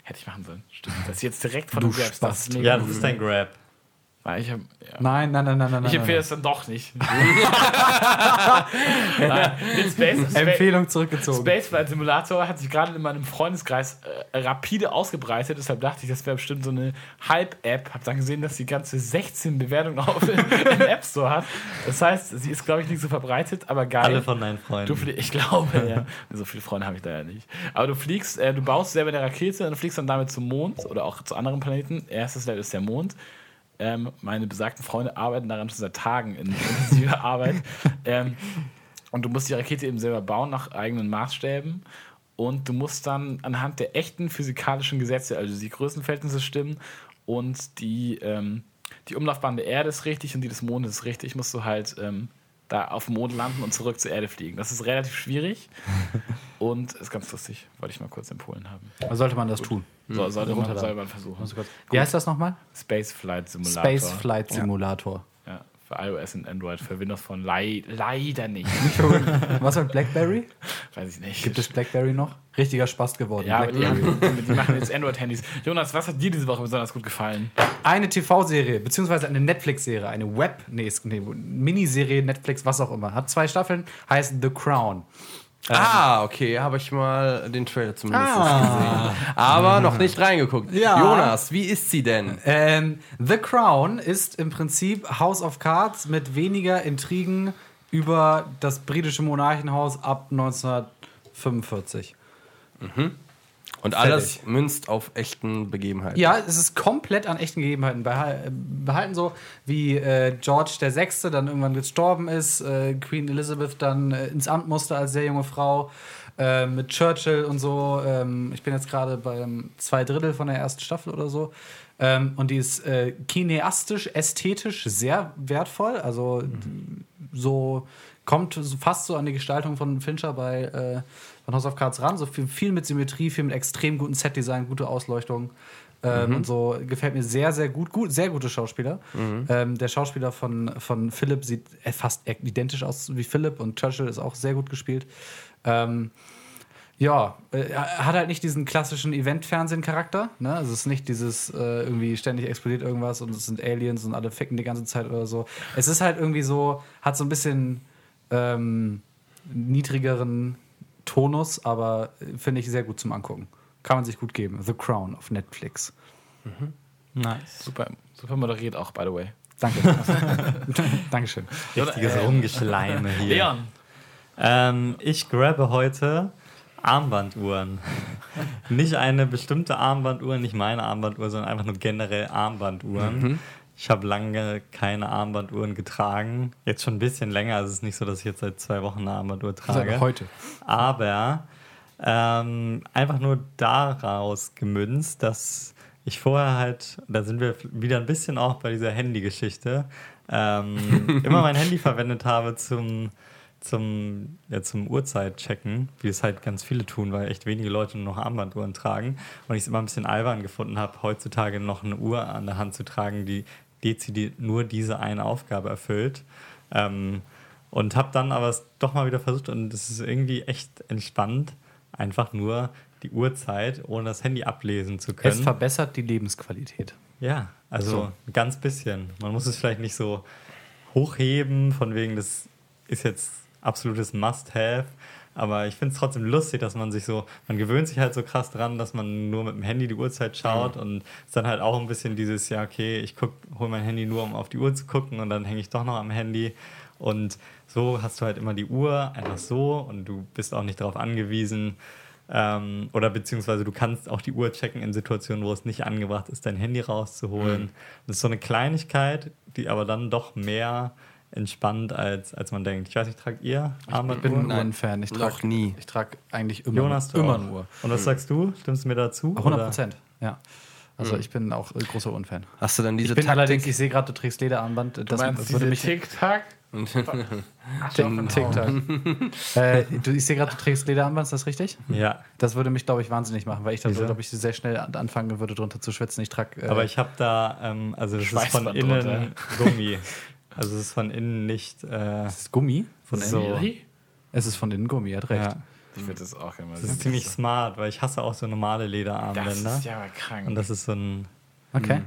A: Hätte ich machen sollen. Stimmt. Das ist jetzt direkt von
B: Du
A: den Grabs. Das
B: Spast.
D: Ja, das ist dein Grab.
A: Weil Ich, hab, ja.
B: Nein, nein, nein, nein, nein.
A: ich empfehle es dann doch nicht. Space, Space,
B: Empfehlung zurückgezogen.
A: Spaceflight Simulator hat sich gerade in meinem Freundeskreis äh, rapide ausgebreitet. Deshalb dachte ich, das wäre bestimmt so eine Hype-App. Hab dann gesehen, dass sie ganze 16 Bewertungen auf im App Store hat. Das heißt, sie ist, glaube ich, nicht so verbreitet, aber geil.
D: Alle von deinen Freunden.
A: Du ich glaube, ja. So viele Freunde habe ich da ja nicht. Aber du fliegst, äh, du baust selber eine Rakete und fliegst dann damit zum Mond oder auch zu anderen Planeten. Erstes Level ist der Mond. Ähm, meine besagten Freunde arbeiten daran schon seit Tagen in intensiver Arbeit. Ähm, und du musst die Rakete eben selber bauen nach eigenen Maßstäben. Und du musst dann anhand der echten physikalischen Gesetze, also die Größenverhältnisse stimmen und die, ähm, die Umlaufbahn der Erde ist richtig und die des Mondes ist richtig, musst du halt ähm, da auf dem Mond landen und zurück zur Erde fliegen. Das ist relativ schwierig und ist ganz lustig, wollte ich mal kurz empfohlen haben.
B: Also sollte man das tun.
A: So, sollte, man,
B: Runterladen.
A: sollte man versuchen.
B: Wie heißt das nochmal?
A: Space Flight Simulator.
B: Space Flight Simulator.
A: Ja, für iOS und Android, für Windows Phone lei leider nicht.
B: Was mit BlackBerry?
A: Weiß ich nicht.
B: Gibt es BlackBerry noch? Richtiger Spaß geworden.
A: ja, aber die, haben, die machen jetzt Android-Handys. Jonas, was hat dir diese Woche besonders gut gefallen?
B: Eine TV-Serie, beziehungsweise eine Netflix-Serie, eine Web, nee, nee, Miniserie, Netflix, was auch immer. Hat zwei Staffeln, heißt The Crown.
C: Ah, okay, habe ich mal den Trailer zumindest gesehen. Aber noch nicht reingeguckt.
B: Ja.
C: Jonas, wie ist sie denn?
B: Ähm, The Crown ist im Prinzip House of Cards mit weniger Intrigen über das britische Monarchenhaus ab 1945.
C: Und alles münzt auf echten Begebenheiten.
B: Ja, es ist komplett an echten Gegebenheiten behal- behalten, so wie äh, George der Sechste dann irgendwann gestorben ist, äh, Queen Elizabeth dann äh, ins Amt musste als sehr junge Frau, äh, mit Churchill und so. Ähm, ich bin jetzt gerade beim zwei Drittel von der ersten Staffel oder so. Ähm, und die ist äh, kineastisch, ästhetisch sehr wertvoll. Also so kommt fast so an die Gestaltung von Fincher bei äh, von House of Cards ran. So viel, viel mit Symmetrie, viel mit extrem gutem Setdesign, gute Ausleuchtung. Ähm, Und so gefällt mir sehr, sehr gut. gut sehr gute Schauspieler. Ähm, der Schauspieler von, von Philipp sieht äh, fast identisch aus wie Philipp und Churchill ist auch sehr gut gespielt. Ähm, ja, äh, hat halt nicht diesen klassischen Event-Fernsehen-Charakter. Ne? Also es ist nicht dieses äh, irgendwie ständig explodiert irgendwas und es sind Aliens und alle ficken die ganze Zeit oder so. Es ist halt irgendwie so, hat so ein bisschen ähm, niedrigeren Tonus, aber äh, finde ich sehr gut zum Angucken. Kann man sich gut geben. The Crown auf Netflix.
D: Nice.
A: Super, super moderiert auch, by the way.
B: Danke. Dankeschön.
D: Richtiges Rumgeschleime hier.
A: Leon,
D: Ähm, ich grabbe heute Armbanduhren. nicht eine bestimmte Armbanduhr, nicht meine Armbanduhr, sondern einfach nur generell Armbanduhren. Ich habe lange keine Armbanduhren getragen. Jetzt schon ein bisschen länger. Also es ist nicht so, dass ich jetzt seit zwei Wochen eine Armbanduhr trage.
B: heute.
D: Aber ähm, einfach nur daraus gemünzt, dass ich vorher halt, da sind wir wieder ein bisschen auch bei dieser Handy-Geschichte, ähm, immer mein Handy verwendet habe zum, zum, ja, zum Uhrzeit-Checken, wie es halt ganz viele tun, weil echt wenige Leute nur noch Armbanduhren tragen. Und ich es immer ein bisschen albern gefunden habe, heutzutage noch eine Uhr an der Hand zu tragen, die dezidiert nur diese eine Aufgabe erfüllt. Ähm, und habe dann aber es doch mal wieder versucht und es ist irgendwie echt entspannt, einfach nur die Uhrzeit ohne das Handy ablesen zu
B: Es
D: können.
B: verbessert die Lebensqualität.
D: Ja, also ein ganz bisschen. Man muss es vielleicht nicht so hochheben, von wegen, das ist jetzt absolutes Must-Have. Aber ich finde es trotzdem lustig, dass man sich so, man gewöhnt sich halt so krass dran, dass man nur mit dem Handy die Uhrzeit schaut und es dann halt auch ein bisschen dieses, ja, okay, ich hole mein Handy nur, um auf die Uhr zu gucken und dann hänge ich doch noch am Handy. Und so hast du halt immer die Uhr einfach so und du bist auch nicht darauf angewiesen, ähm, oder beziehungsweise du kannst auch die Uhr checken in Situationen, wo es nicht angebracht ist, dein Handy rauszuholen. Das ist so eine Kleinigkeit, die aber dann doch mehr entspannt, als, als man denkt. Ich weiß nicht, tragt ihr
B: Ich bin
D: Armbanduhren?
B: ein Uhrenfan. Ich trage
C: nie.
B: Ich trage eigentlich immer,
D: Jonas,
B: immer
D: auch?
B: Uhr.
D: Und was sagst du? Stimmst du mir dazu?
B: 100
D: oder?
B: Prozent, ja. Also ich bin auch äh, großer Uhrenfan.
C: Hast du dann diese
B: Ich bin
C: Taktik?
B: allerdings, ich sehe gerade, du trägst Lederarmband.
A: Du
B: Das
A: meinst
B: würde
A: diese
B: mich
A: Tic-Tac?
B: Tick- TikTok. äh, du, ich sehe gerade, du trägst Lederarmband, ist das richtig?
D: Ja.
B: Das würde mich, glaube ich, wahnsinnig machen, weil ich dann,
D: Wieso?
B: glaube ich, sehr schnell an- anfangen würde, drunter zu schwitzen. Ich trage. Äh,
D: Aber ich habe da, ähm, also das ist von innen
A: drunter.
D: Gummi. Also es ist von innen nicht äh,
B: es ist Gummi von innen.
D: so.
B: Es ist von innen Gummi, er hat recht.
D: Ja.
A: Ich würde das auch immer
D: Das ist ziemlich smart, weil ich hasse auch so normale
A: Das
D: Lederarmbänder.
A: ist ja aber krank.
D: Und das ist so ein
B: Okay.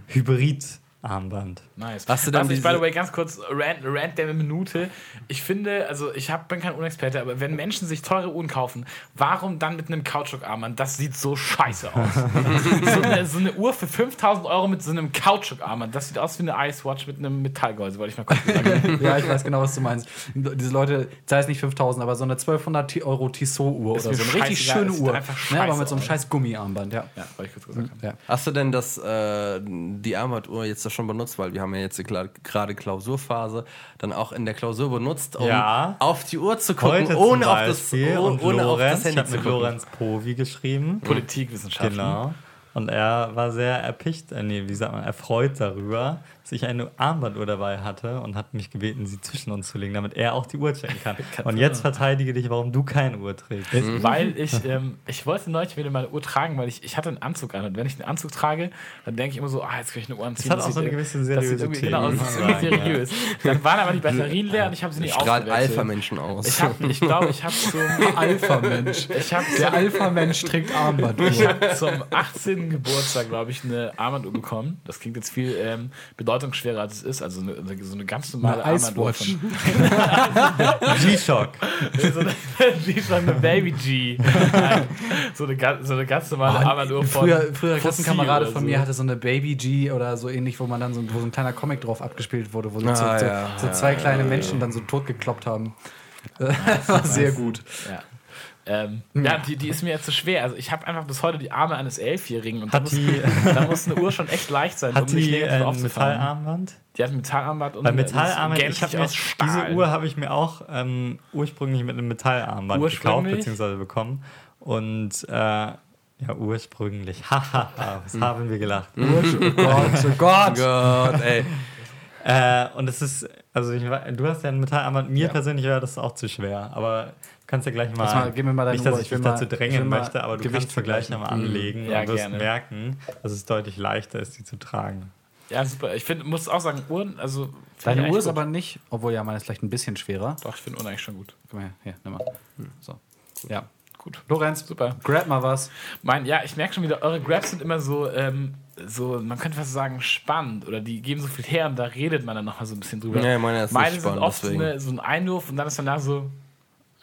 D: Hybrid-Armband.
A: Nice.
C: Hast du dann
A: Was ich, by the way, ganz kurz, Rant, Rant der Minute. Ich finde, also ich hab, bin kein Unexperte, aber wenn Menschen sich teure Uhren kaufen, warum dann mit einem Kautschukarmband? Das sieht so scheiße aus. so, eine, so eine Uhr für 5000 Euro mit so einem Kautschukarmband, das sieht aus wie eine Icewatch mit einem Metallgehäuse, wollte ich mal kurz sagen.
B: ja, ich weiß genau, was du meinst. Diese Leute, sei es nicht 5000, aber so eine 1200 Ti- Euro Tissot-Uhr oder so. Eine richtig schöne Uhr.
A: einfach
B: Ne, aber mit so einem scheiß Gummiarmband, ja.
A: Ja, wollte ich kurz gesagt haben.
B: ja.
C: Hast du denn das, äh, die Armbanduhr jetzt schon benutzt, weil wir haben ja jetzt gerade Klausurphase, dann auch in der Klausur benutzt, um
D: Ja.
C: auf die Uhr zu gucken,
D: Heute
C: ohne, auf das, oh-
D: und
C: ohne auf
D: Lorenz,
C: das
D: ich
C: Handy
D: habe
C: zu
D: mit
C: gucken.
D: Lorenz Povi geschrieben.
A: Politikwissenschaften.
D: Genau. Und er war sehr erpicht, äh, nee, wie sagt man, erfreut darüber, dass ich eine Armbanduhr dabei hatte und hat mich gebeten, sie zwischen uns zu legen, damit er auch die Uhr checken kann. Und jetzt verteidige dich, warum du keine Uhr trägst.
A: Weil ich, ähm, ich wollte neulich wieder meine Uhr tragen, weil ich, ich hatte einen Anzug an. Und wenn ich einen Anzug trage, dann denke ich immer so, ah, jetzt kann ich eine Uhr anziehen.
D: hat auch so eine
A: ir-
D: gewisse
A: das sieht irgendwie-
D: Seriosität,
A: Genau, das ist
D: man
A: irgendwie seriös. Dann waren aber die Batterien leer und ich habe sie nicht
C: Strahlt
A: ausgewechselt.
C: Alpha-Menschen aus.
A: Ich habe, ich glaube, ich habe zum,
B: Alpha-Mensch.
A: ich habe
B: Der Alpha-Mensch trägt Armbanduhr.
A: ich hab zum 18. Geburtstag, glaube ich, eine Armbanduhr bekommen. Das klingt jetzt viel ähm, bedeutungsschwerer, als es ist. Also eine, so eine ganz normale
B: Eine
A: Armbanduhr.
B: Icewatch.
D: G-Shock.
A: Von, so eine, ist eine Baby G. So, eine, so eine ganz normale Armbanduhr von
B: Früher, früher Klassenkamerade von
A: so.
B: mir hatte so eine Baby G oder so ähnlich, wo man dann so, wo so ein kleiner Comic drauf abgespielt wurde, wo so,
C: Ah,
B: so, so,
C: ja,
B: so zwei kleine Menschen dann so totgekloppt haben. Das war sehr gut.
A: Ja. Ähm, ja, die, die ist mir jetzt zu schwer. Also ich habe einfach bis heute die Arme eines Elfjährigen und da muss,
D: die,
A: da muss eine Uhr schon echt leicht sein,
D: hat
A: um mich
D: die
A: negativ aufzufallen.
D: Metallarmband?
A: Die hat ein Metallarmband und
D: Bei Metallarmband, ich habe mir, diese Uhr habe ich mir auch ähm, ursprünglich mit einem Metallarmband gekauft bzw. bekommen. Und äh, ja, ursprünglich. Hahaha, was haben wir gelacht.
B: Oh Gott, oh Gott.
C: Gott, ey.
D: Äh, und es ist, also ich, du hast ja ein Metallarmband, mir persönlich wäre das auch zu schwer, aber kannst ja gleich mal,
B: mal, gib mir mal deine
D: nicht, dass
B: Uhr.
D: ich
B: Ich will
D: dich
B: mal-
D: dazu drängen
B: mal
D: möchte, aber du
B: Gewicht
D: kannst
B: vergleichen.
D: nochmal anlegen
A: Ja,
D: und wirst
A: gerne.
D: merken, dass es deutlich leichter ist, die zu tragen.
A: Ja, super. Ich find, muss auch sagen, Uhren, also.
B: Deine Uhr ist
A: gut.
B: aber nicht, obwohl ja meine ist vielleicht ein bisschen schwerer.
A: Doch, ich finde Uhren eigentlich schon gut.
B: Guck mal her, hier, nimm mal. So. Ja.
A: Gut.
B: Lorenz,
A: Super.
B: grab mal was.
A: Mein, ja, ich merke schon wieder, eure Grabs sind immer so, ähm, so, man könnte fast sagen, spannend oder die geben so viel her und da redet man dann nochmal so ein bisschen drüber.
C: Ja, meine ist nicht
A: Meine sind
C: spannend,
A: oft so, eine, so ein Einwurf und dann ist danach so,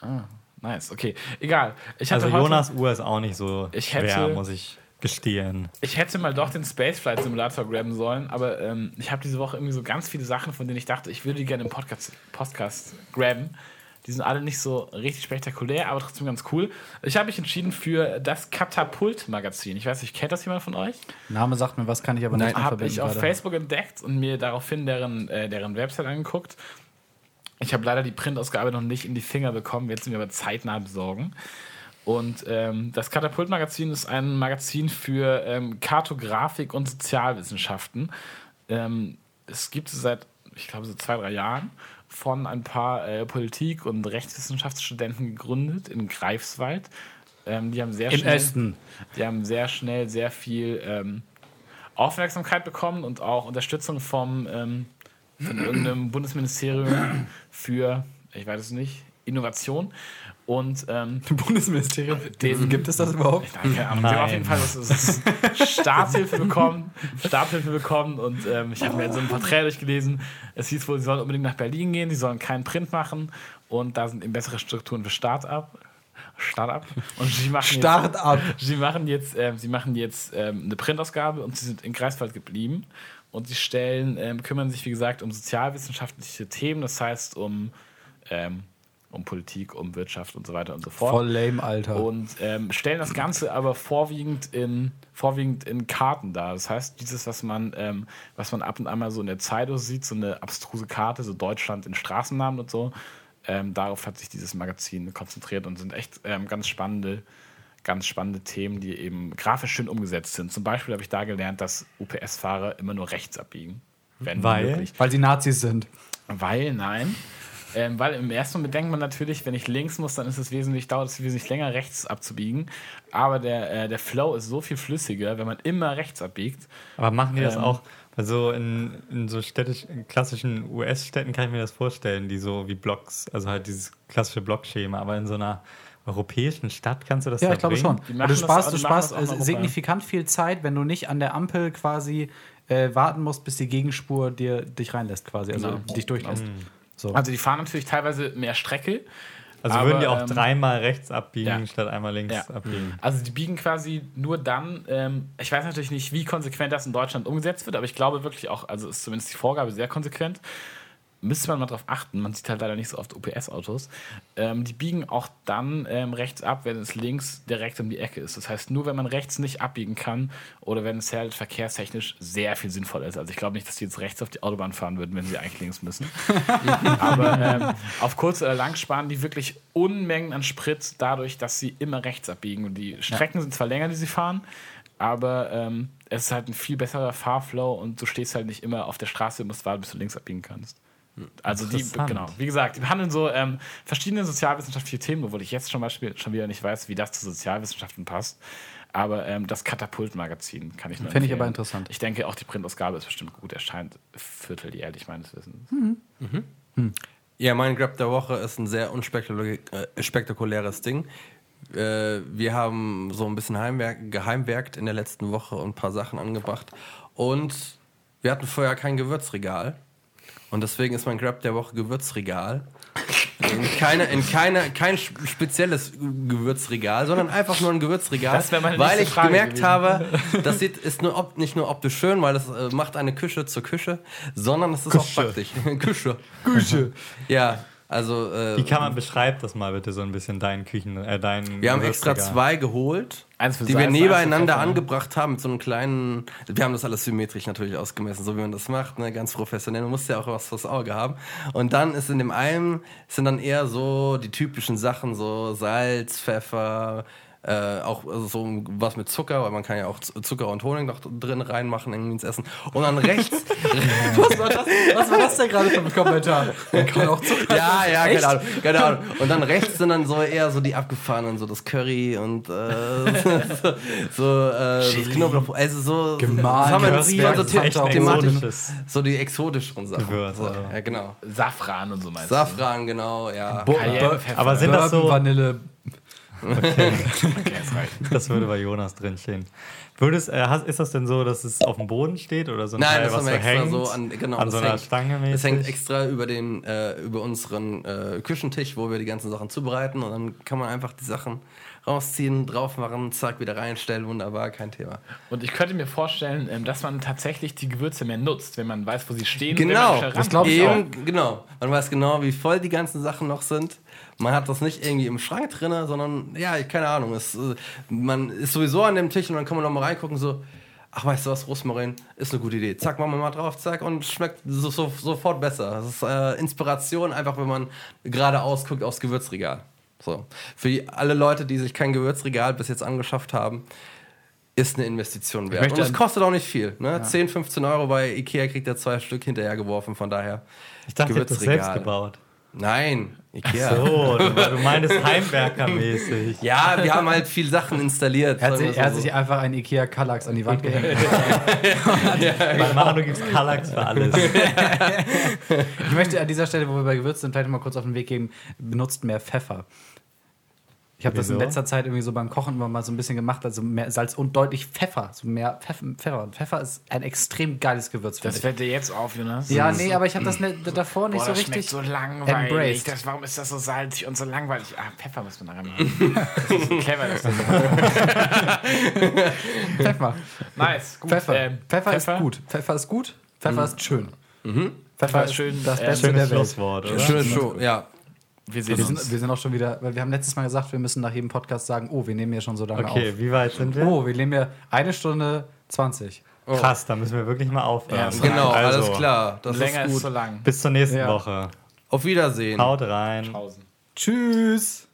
A: ah, nice, okay. Egal. Ich hatte
D: Also
A: heute,
D: Jonas Uhr ist auch nicht so
A: Ich
D: schwer,
A: hätte-
D: muss ich gestehen.
A: Ich hätte mal doch den Spaceflight Simulator graben sollen, aber ähm, ich habe diese Woche irgendwie so ganz viele Sachen, von denen ich dachte, ich würde die gerne im Podcast, Podcast graben. Die sind alle nicht so richtig spektakulär, aber trotzdem ganz cool. Ich habe mich entschieden für das Katapult-Magazin. Ich weiß nicht, kennt das jemand von euch?
B: Name sagt mir was, kann ich aber
C: Nein.
B: nicht mehr
A: habe ich auf
B: gerade.
A: Facebook entdeckt und mir daraufhin deren, äh, deren Website angeguckt. Ich habe leider die Printausgabe noch nicht in die Finger bekommen, jetzt sind wir aber zeitnah besorgen. Und ähm, das Katapult-Magazin ist ein Magazin für ähm, Kartografik und Sozialwissenschaften. Ähm, es gibt es seit, ich glaube, so zwei, drei Jahren von ein paar äh, Politik- und Rechtswissenschaftsstudenten gegründet in Greifswald. Ähm, die haben sehr
B: Im
A: schnell,
B: Osten.
A: die haben sehr schnell sehr viel ähm, Aufmerksamkeit bekommen und auch Unterstützung vom ähm, von irgendeinem Bundesministerium für, ich weiß es nicht, Innovation. Und ähm,
B: Bundesministerium.
A: Den-
B: Gibt es das überhaupt?
A: Keine Ahnung. Sie haben auf jeden Fall das, das Starthilfe bekommen, Starthilfe bekommen und ähm, ich habe mir so ein Porträt durchgelesen. Es hieß wohl, sie sollen unbedingt nach Berlin gehen, sie sollen keinen Print machen und da sind eben bessere Strukturen für Start-up. Start-up. Und sie machen jetzt,
B: Start-up.
A: Sie machen jetzt, ähm, sie machen jetzt ähm, eine Printausgabe und sie sind in Greifswald geblieben. Und sie stellen, ähm, kümmern sich, wie gesagt, um sozialwissenschaftliche Themen, das heißt um, ähm, um Politik, um Wirtschaft und so weiter und so fort
B: Voll lame, Alter.
A: und ähm, stellen das Ganze aber vorwiegend in, vorwiegend in Karten dar. Das heißt, dieses, was man, ähm, was man ab und an mal so in der Zeitung sieht, so eine abstruse Karte, so Deutschland in Straßennamen und so, ähm, darauf hat sich dieses Magazin konzentriert und sind echt ähm, ganz spannende, ganz spannende Themen, die eben grafisch schön umgesetzt sind. Zum Beispiel habe ich da gelernt, dass UPS-Fahrer immer nur rechts abbiegen. Wenn
D: Weil?
A: möglich.
B: Weil sie Nazis sind.
A: Weil, nein. Ähm, weil im ersten Moment denkt man natürlich, wenn ich links muss, dann ist es wesentlich, dauert es wesentlich länger, rechts abzubiegen. Aber der, äh, der Flow ist so viel flüssiger, wenn man immer rechts abbiegt.
D: Aber machen die das
A: Ähm.
D: auch? Also in, in so städtisch, in klassischen US-Städten kann ich mir das vorstellen, die so wie Blocks, also halt dieses klassische Blockschema, aber in so einer europäischen Stadt kannst du das
B: Ja,
D: da
B: ich glaube schon. Und
A: machen
B: du sparst,
A: also
B: du sparst äh, signifikant viel Zeit, wenn du nicht an der Ampel quasi äh, warten musst, bis die Gegenspur dir dich reinlässt, quasi, also
A: Genau.
B: dich durchlässt. So.
A: Also die fahren natürlich teilweise mehr Strecke.
D: Also
A: aber,
D: würden die auch
A: ähm,
D: dreimal rechts abbiegen,
A: ja.
D: statt einmal links
A: Ja.
D: abbiegen.
A: Also die biegen quasi nur dann, ähm, ich weiß natürlich nicht, wie konsequent das in Deutschland umgesetzt wird, aber ich glaube wirklich auch, also ist zumindest die Vorgabe sehr konsequent. Müsste man mal drauf achten, man sieht halt leider nicht so oft UPS-Autos. Ähm, die biegen auch dann ähm, rechts ab, wenn es links direkt um die Ecke ist. Das heißt, nur wenn man rechts nicht abbiegen kann oder wenn es halt verkehrstechnisch sehr viel sinnvoller ist. Also ich glaube nicht, dass die jetzt rechts auf die Autobahn fahren würden, wenn sie eigentlich links müssen. Aber ähm, auf kurz oder lang sparen die wirklich Unmengen an Sprit dadurch, dass sie immer rechts abbiegen. Und die Strecken sind zwar länger, die sie fahren, aber ähm, es ist halt ein viel besserer Fahrflow und du stehst halt nicht immer auf der Straße und musst warten, bis du links abbiegen kannst. Also die, genau, wie gesagt, die behandeln so ähm, verschiedene sozialwissenschaftliche Themen, obwohl ich jetzt zum Beispiel schon wieder nicht weiß, wie das zu Sozialwissenschaften passt. Aber ähm, das Katapult-Magazin kann ich nur
B: Fände ich aber interessant.
A: Ich denke, auch die Printausgabe ist bestimmt gut. Erscheint vierteljährlich meines Wissens.
C: Ja, mein Grab der Woche ist ein sehr unspektakuläres Ding. Äh, wir haben so ein bisschen Heimwerk, geheimwerkt in der letzten Woche und ein paar Sachen angebracht. Und wir hatten vorher kein Gewürzregal. Und deswegen ist mein Grab der Woche Gewürzregal. In, keine, in keine, kein sp- spezielles Gewürzregal, sondern einfach nur ein Gewürzregal.
A: Das
C: weil ich
A: Frage
C: gemerkt
A: gewesen.
C: habe, das sieht, ist nur op, nicht nur optisch schön, weil es äh, macht eine Küche zur Küche, sondern es ist auch
A: Küche.
C: praktisch. Küche. Küche. Ja, also. Äh,
D: Wie kann man, beschreib das mal bitte so ein bisschen, dein Küchen, äh, dein
C: wir haben extra zwei geholt,
A: Eins für
C: die wir nebeneinander
A: ne?
C: angebracht haben mit so einem kleinen. Wir haben das alles symmetrisch natürlich ausgemessen, so wie man das macht, ne? ganz professionell. Man muss ja auch was fürs Auge haben. Und dann ist in dem einen sind dann eher so die typischen Sachen, so Salz, Pfeffer. Äh, auch also so was mit Zucker, weil man kann ja auch Zucker und Honig noch drin reinmachen irgendwie ins Essen. Und dann rechts,
B: was, war das, was war das denn gerade für ein Kommentar? Man kann auch Zucker.
C: Ja, ja,
B: Echt?
C: keine Ahnung, keine Ahnung. Und dann rechts sind dann so eher so die abgefahrenen, so das Curry und äh, so, so äh, das Knoblauch. Also so
B: Gemahlen,
C: so
B: echt ein
C: thematisch.
D: exotisches
C: So die exotischeren Sachen.
D: Gewürz,
C: so,
D: also.
C: ja, genau.
A: Safran und so meinst
C: Safran, genau, ja.
B: Bo-
A: Cayenne.
D: Aber sind das so,
B: Vanille.
A: Du? Okay, das reicht.
D: das würde bei Jonas drinstehen. Würdest, äh, hast, ist das denn so, dass es auf dem Boden steht oder so ein
C: Nein,
D: Teil,
C: das
D: was
C: haben
D: so
C: wir extra
D: hängt?
C: so an, genau,
D: an so einer
C: hängt,
D: Stange mäßig?
C: Das hängt extra über den, äh, über unseren äh, Küchentisch, wo wir die ganzen Sachen zubereiten und dann kann man einfach die Sachen rausziehen, drauf machen, zack, wieder reinstellen, wunderbar, kein Thema.
A: Und ich könnte mir vorstellen, ähm, dass man tatsächlich die Gewürze mehr nutzt, wenn man weiß, wo sie stehen.
C: Genau,
A: wenn man
B: das glaub ich
C: Eben, genau. Man weiß genau, wie voll die ganzen Sachen noch sind. Man hat das nicht irgendwie im Schrank drin, sondern, ja, ich- keine Ahnung. Es, äh, man ist sowieso an dem Tisch und dann kann man noch mal reingucken, so, ach, weißt du was, Rosmarin ist eine gute Idee. Zack, machen wir mal drauf, zack, und schmeckt so, so, sofort besser. Das ist äh, Inspiration, einfach wenn man geradeaus guckt aufs Gewürzregal. So. Für die- alle Leute, die sich kein Gewürzregal bis jetzt angeschafft haben, ist eine Investition wert. Und es kostet auch nicht viel. Ne? 10, 15 Euro bei Ikea kriegt er zwei Stück hinterher geworfen, von daher.
D: Ich dachte, ihr habt das selbst gebaut.
C: Nein, Ikea.
D: So, du, meinst Heimwerkermäßig.
C: Ja, wir haben halt viel Sachen installiert.
B: Er hat, sich, er hat
C: so.
B: sich einfach einen Ikea Kallax an die Wand gehängt.
D: Bei Manu gibt es Kallax für alles.
B: Ich möchte an dieser Stelle, wo wir bei Gewürzen sind, vielleicht mal kurz auf den Weg geben, benutzt mehr Pfeffer. Ich habe das in letzter Zeit irgendwie so beim Kochen immer mal so ein bisschen gemacht, also mehr Salz und deutlich Pfeffer. So mehr Pfeffer. Pfeffer, Und Pfeffer ist ein extrem geiles Gewürz.
A: Das
B: ich.
A: fällt dir jetzt auf, Jonas.
B: Ja, nee, aber ich habe das ne, davor nicht
A: Boah,
B: so
A: das schmeckt
B: richtig.
A: so langweilig.
B: embraced.
A: Das, warum ist das so salzig und so langweilig? Ah, Pfeffer muss man da reinmachen. Das ist clever, das ist
B: Pfeffer.
A: Nice, gut.
B: Pfeffer.
A: ähm,
B: Pfeffer, ist gut. Pfeffer ist gut. Pfeffer ist schön. Pfeffer ist
A: schön,
B: das
A: äh,
B: Beste der
D: Schönes
B: Welt.
D: Schlusswort, oder?
C: Show, ja.
A: Wir sehen
B: Wir sind, wir sind auch schon wieder, weil wir haben letztes Mal gesagt, wir müssen nach jedem Podcast sagen, oh, wir nehmen ja schon so lange
D: Okay, wie weit sind wir?
B: auf. Oh, wir nehmen ja eine Stunde 20.
D: Krass, da müssen wir wirklich mal aufhören.
A: Ja,
C: Genau,
D: also,
C: alles klar. Das
A: Länger
C: ist
A: ist
C: gut.
A: so lang.
D: Bis zur nächsten
B: Ja.
D: Woche.
C: Auf Wiedersehen.
D: Haut rein.
A: Pausen.
B: Tschüss.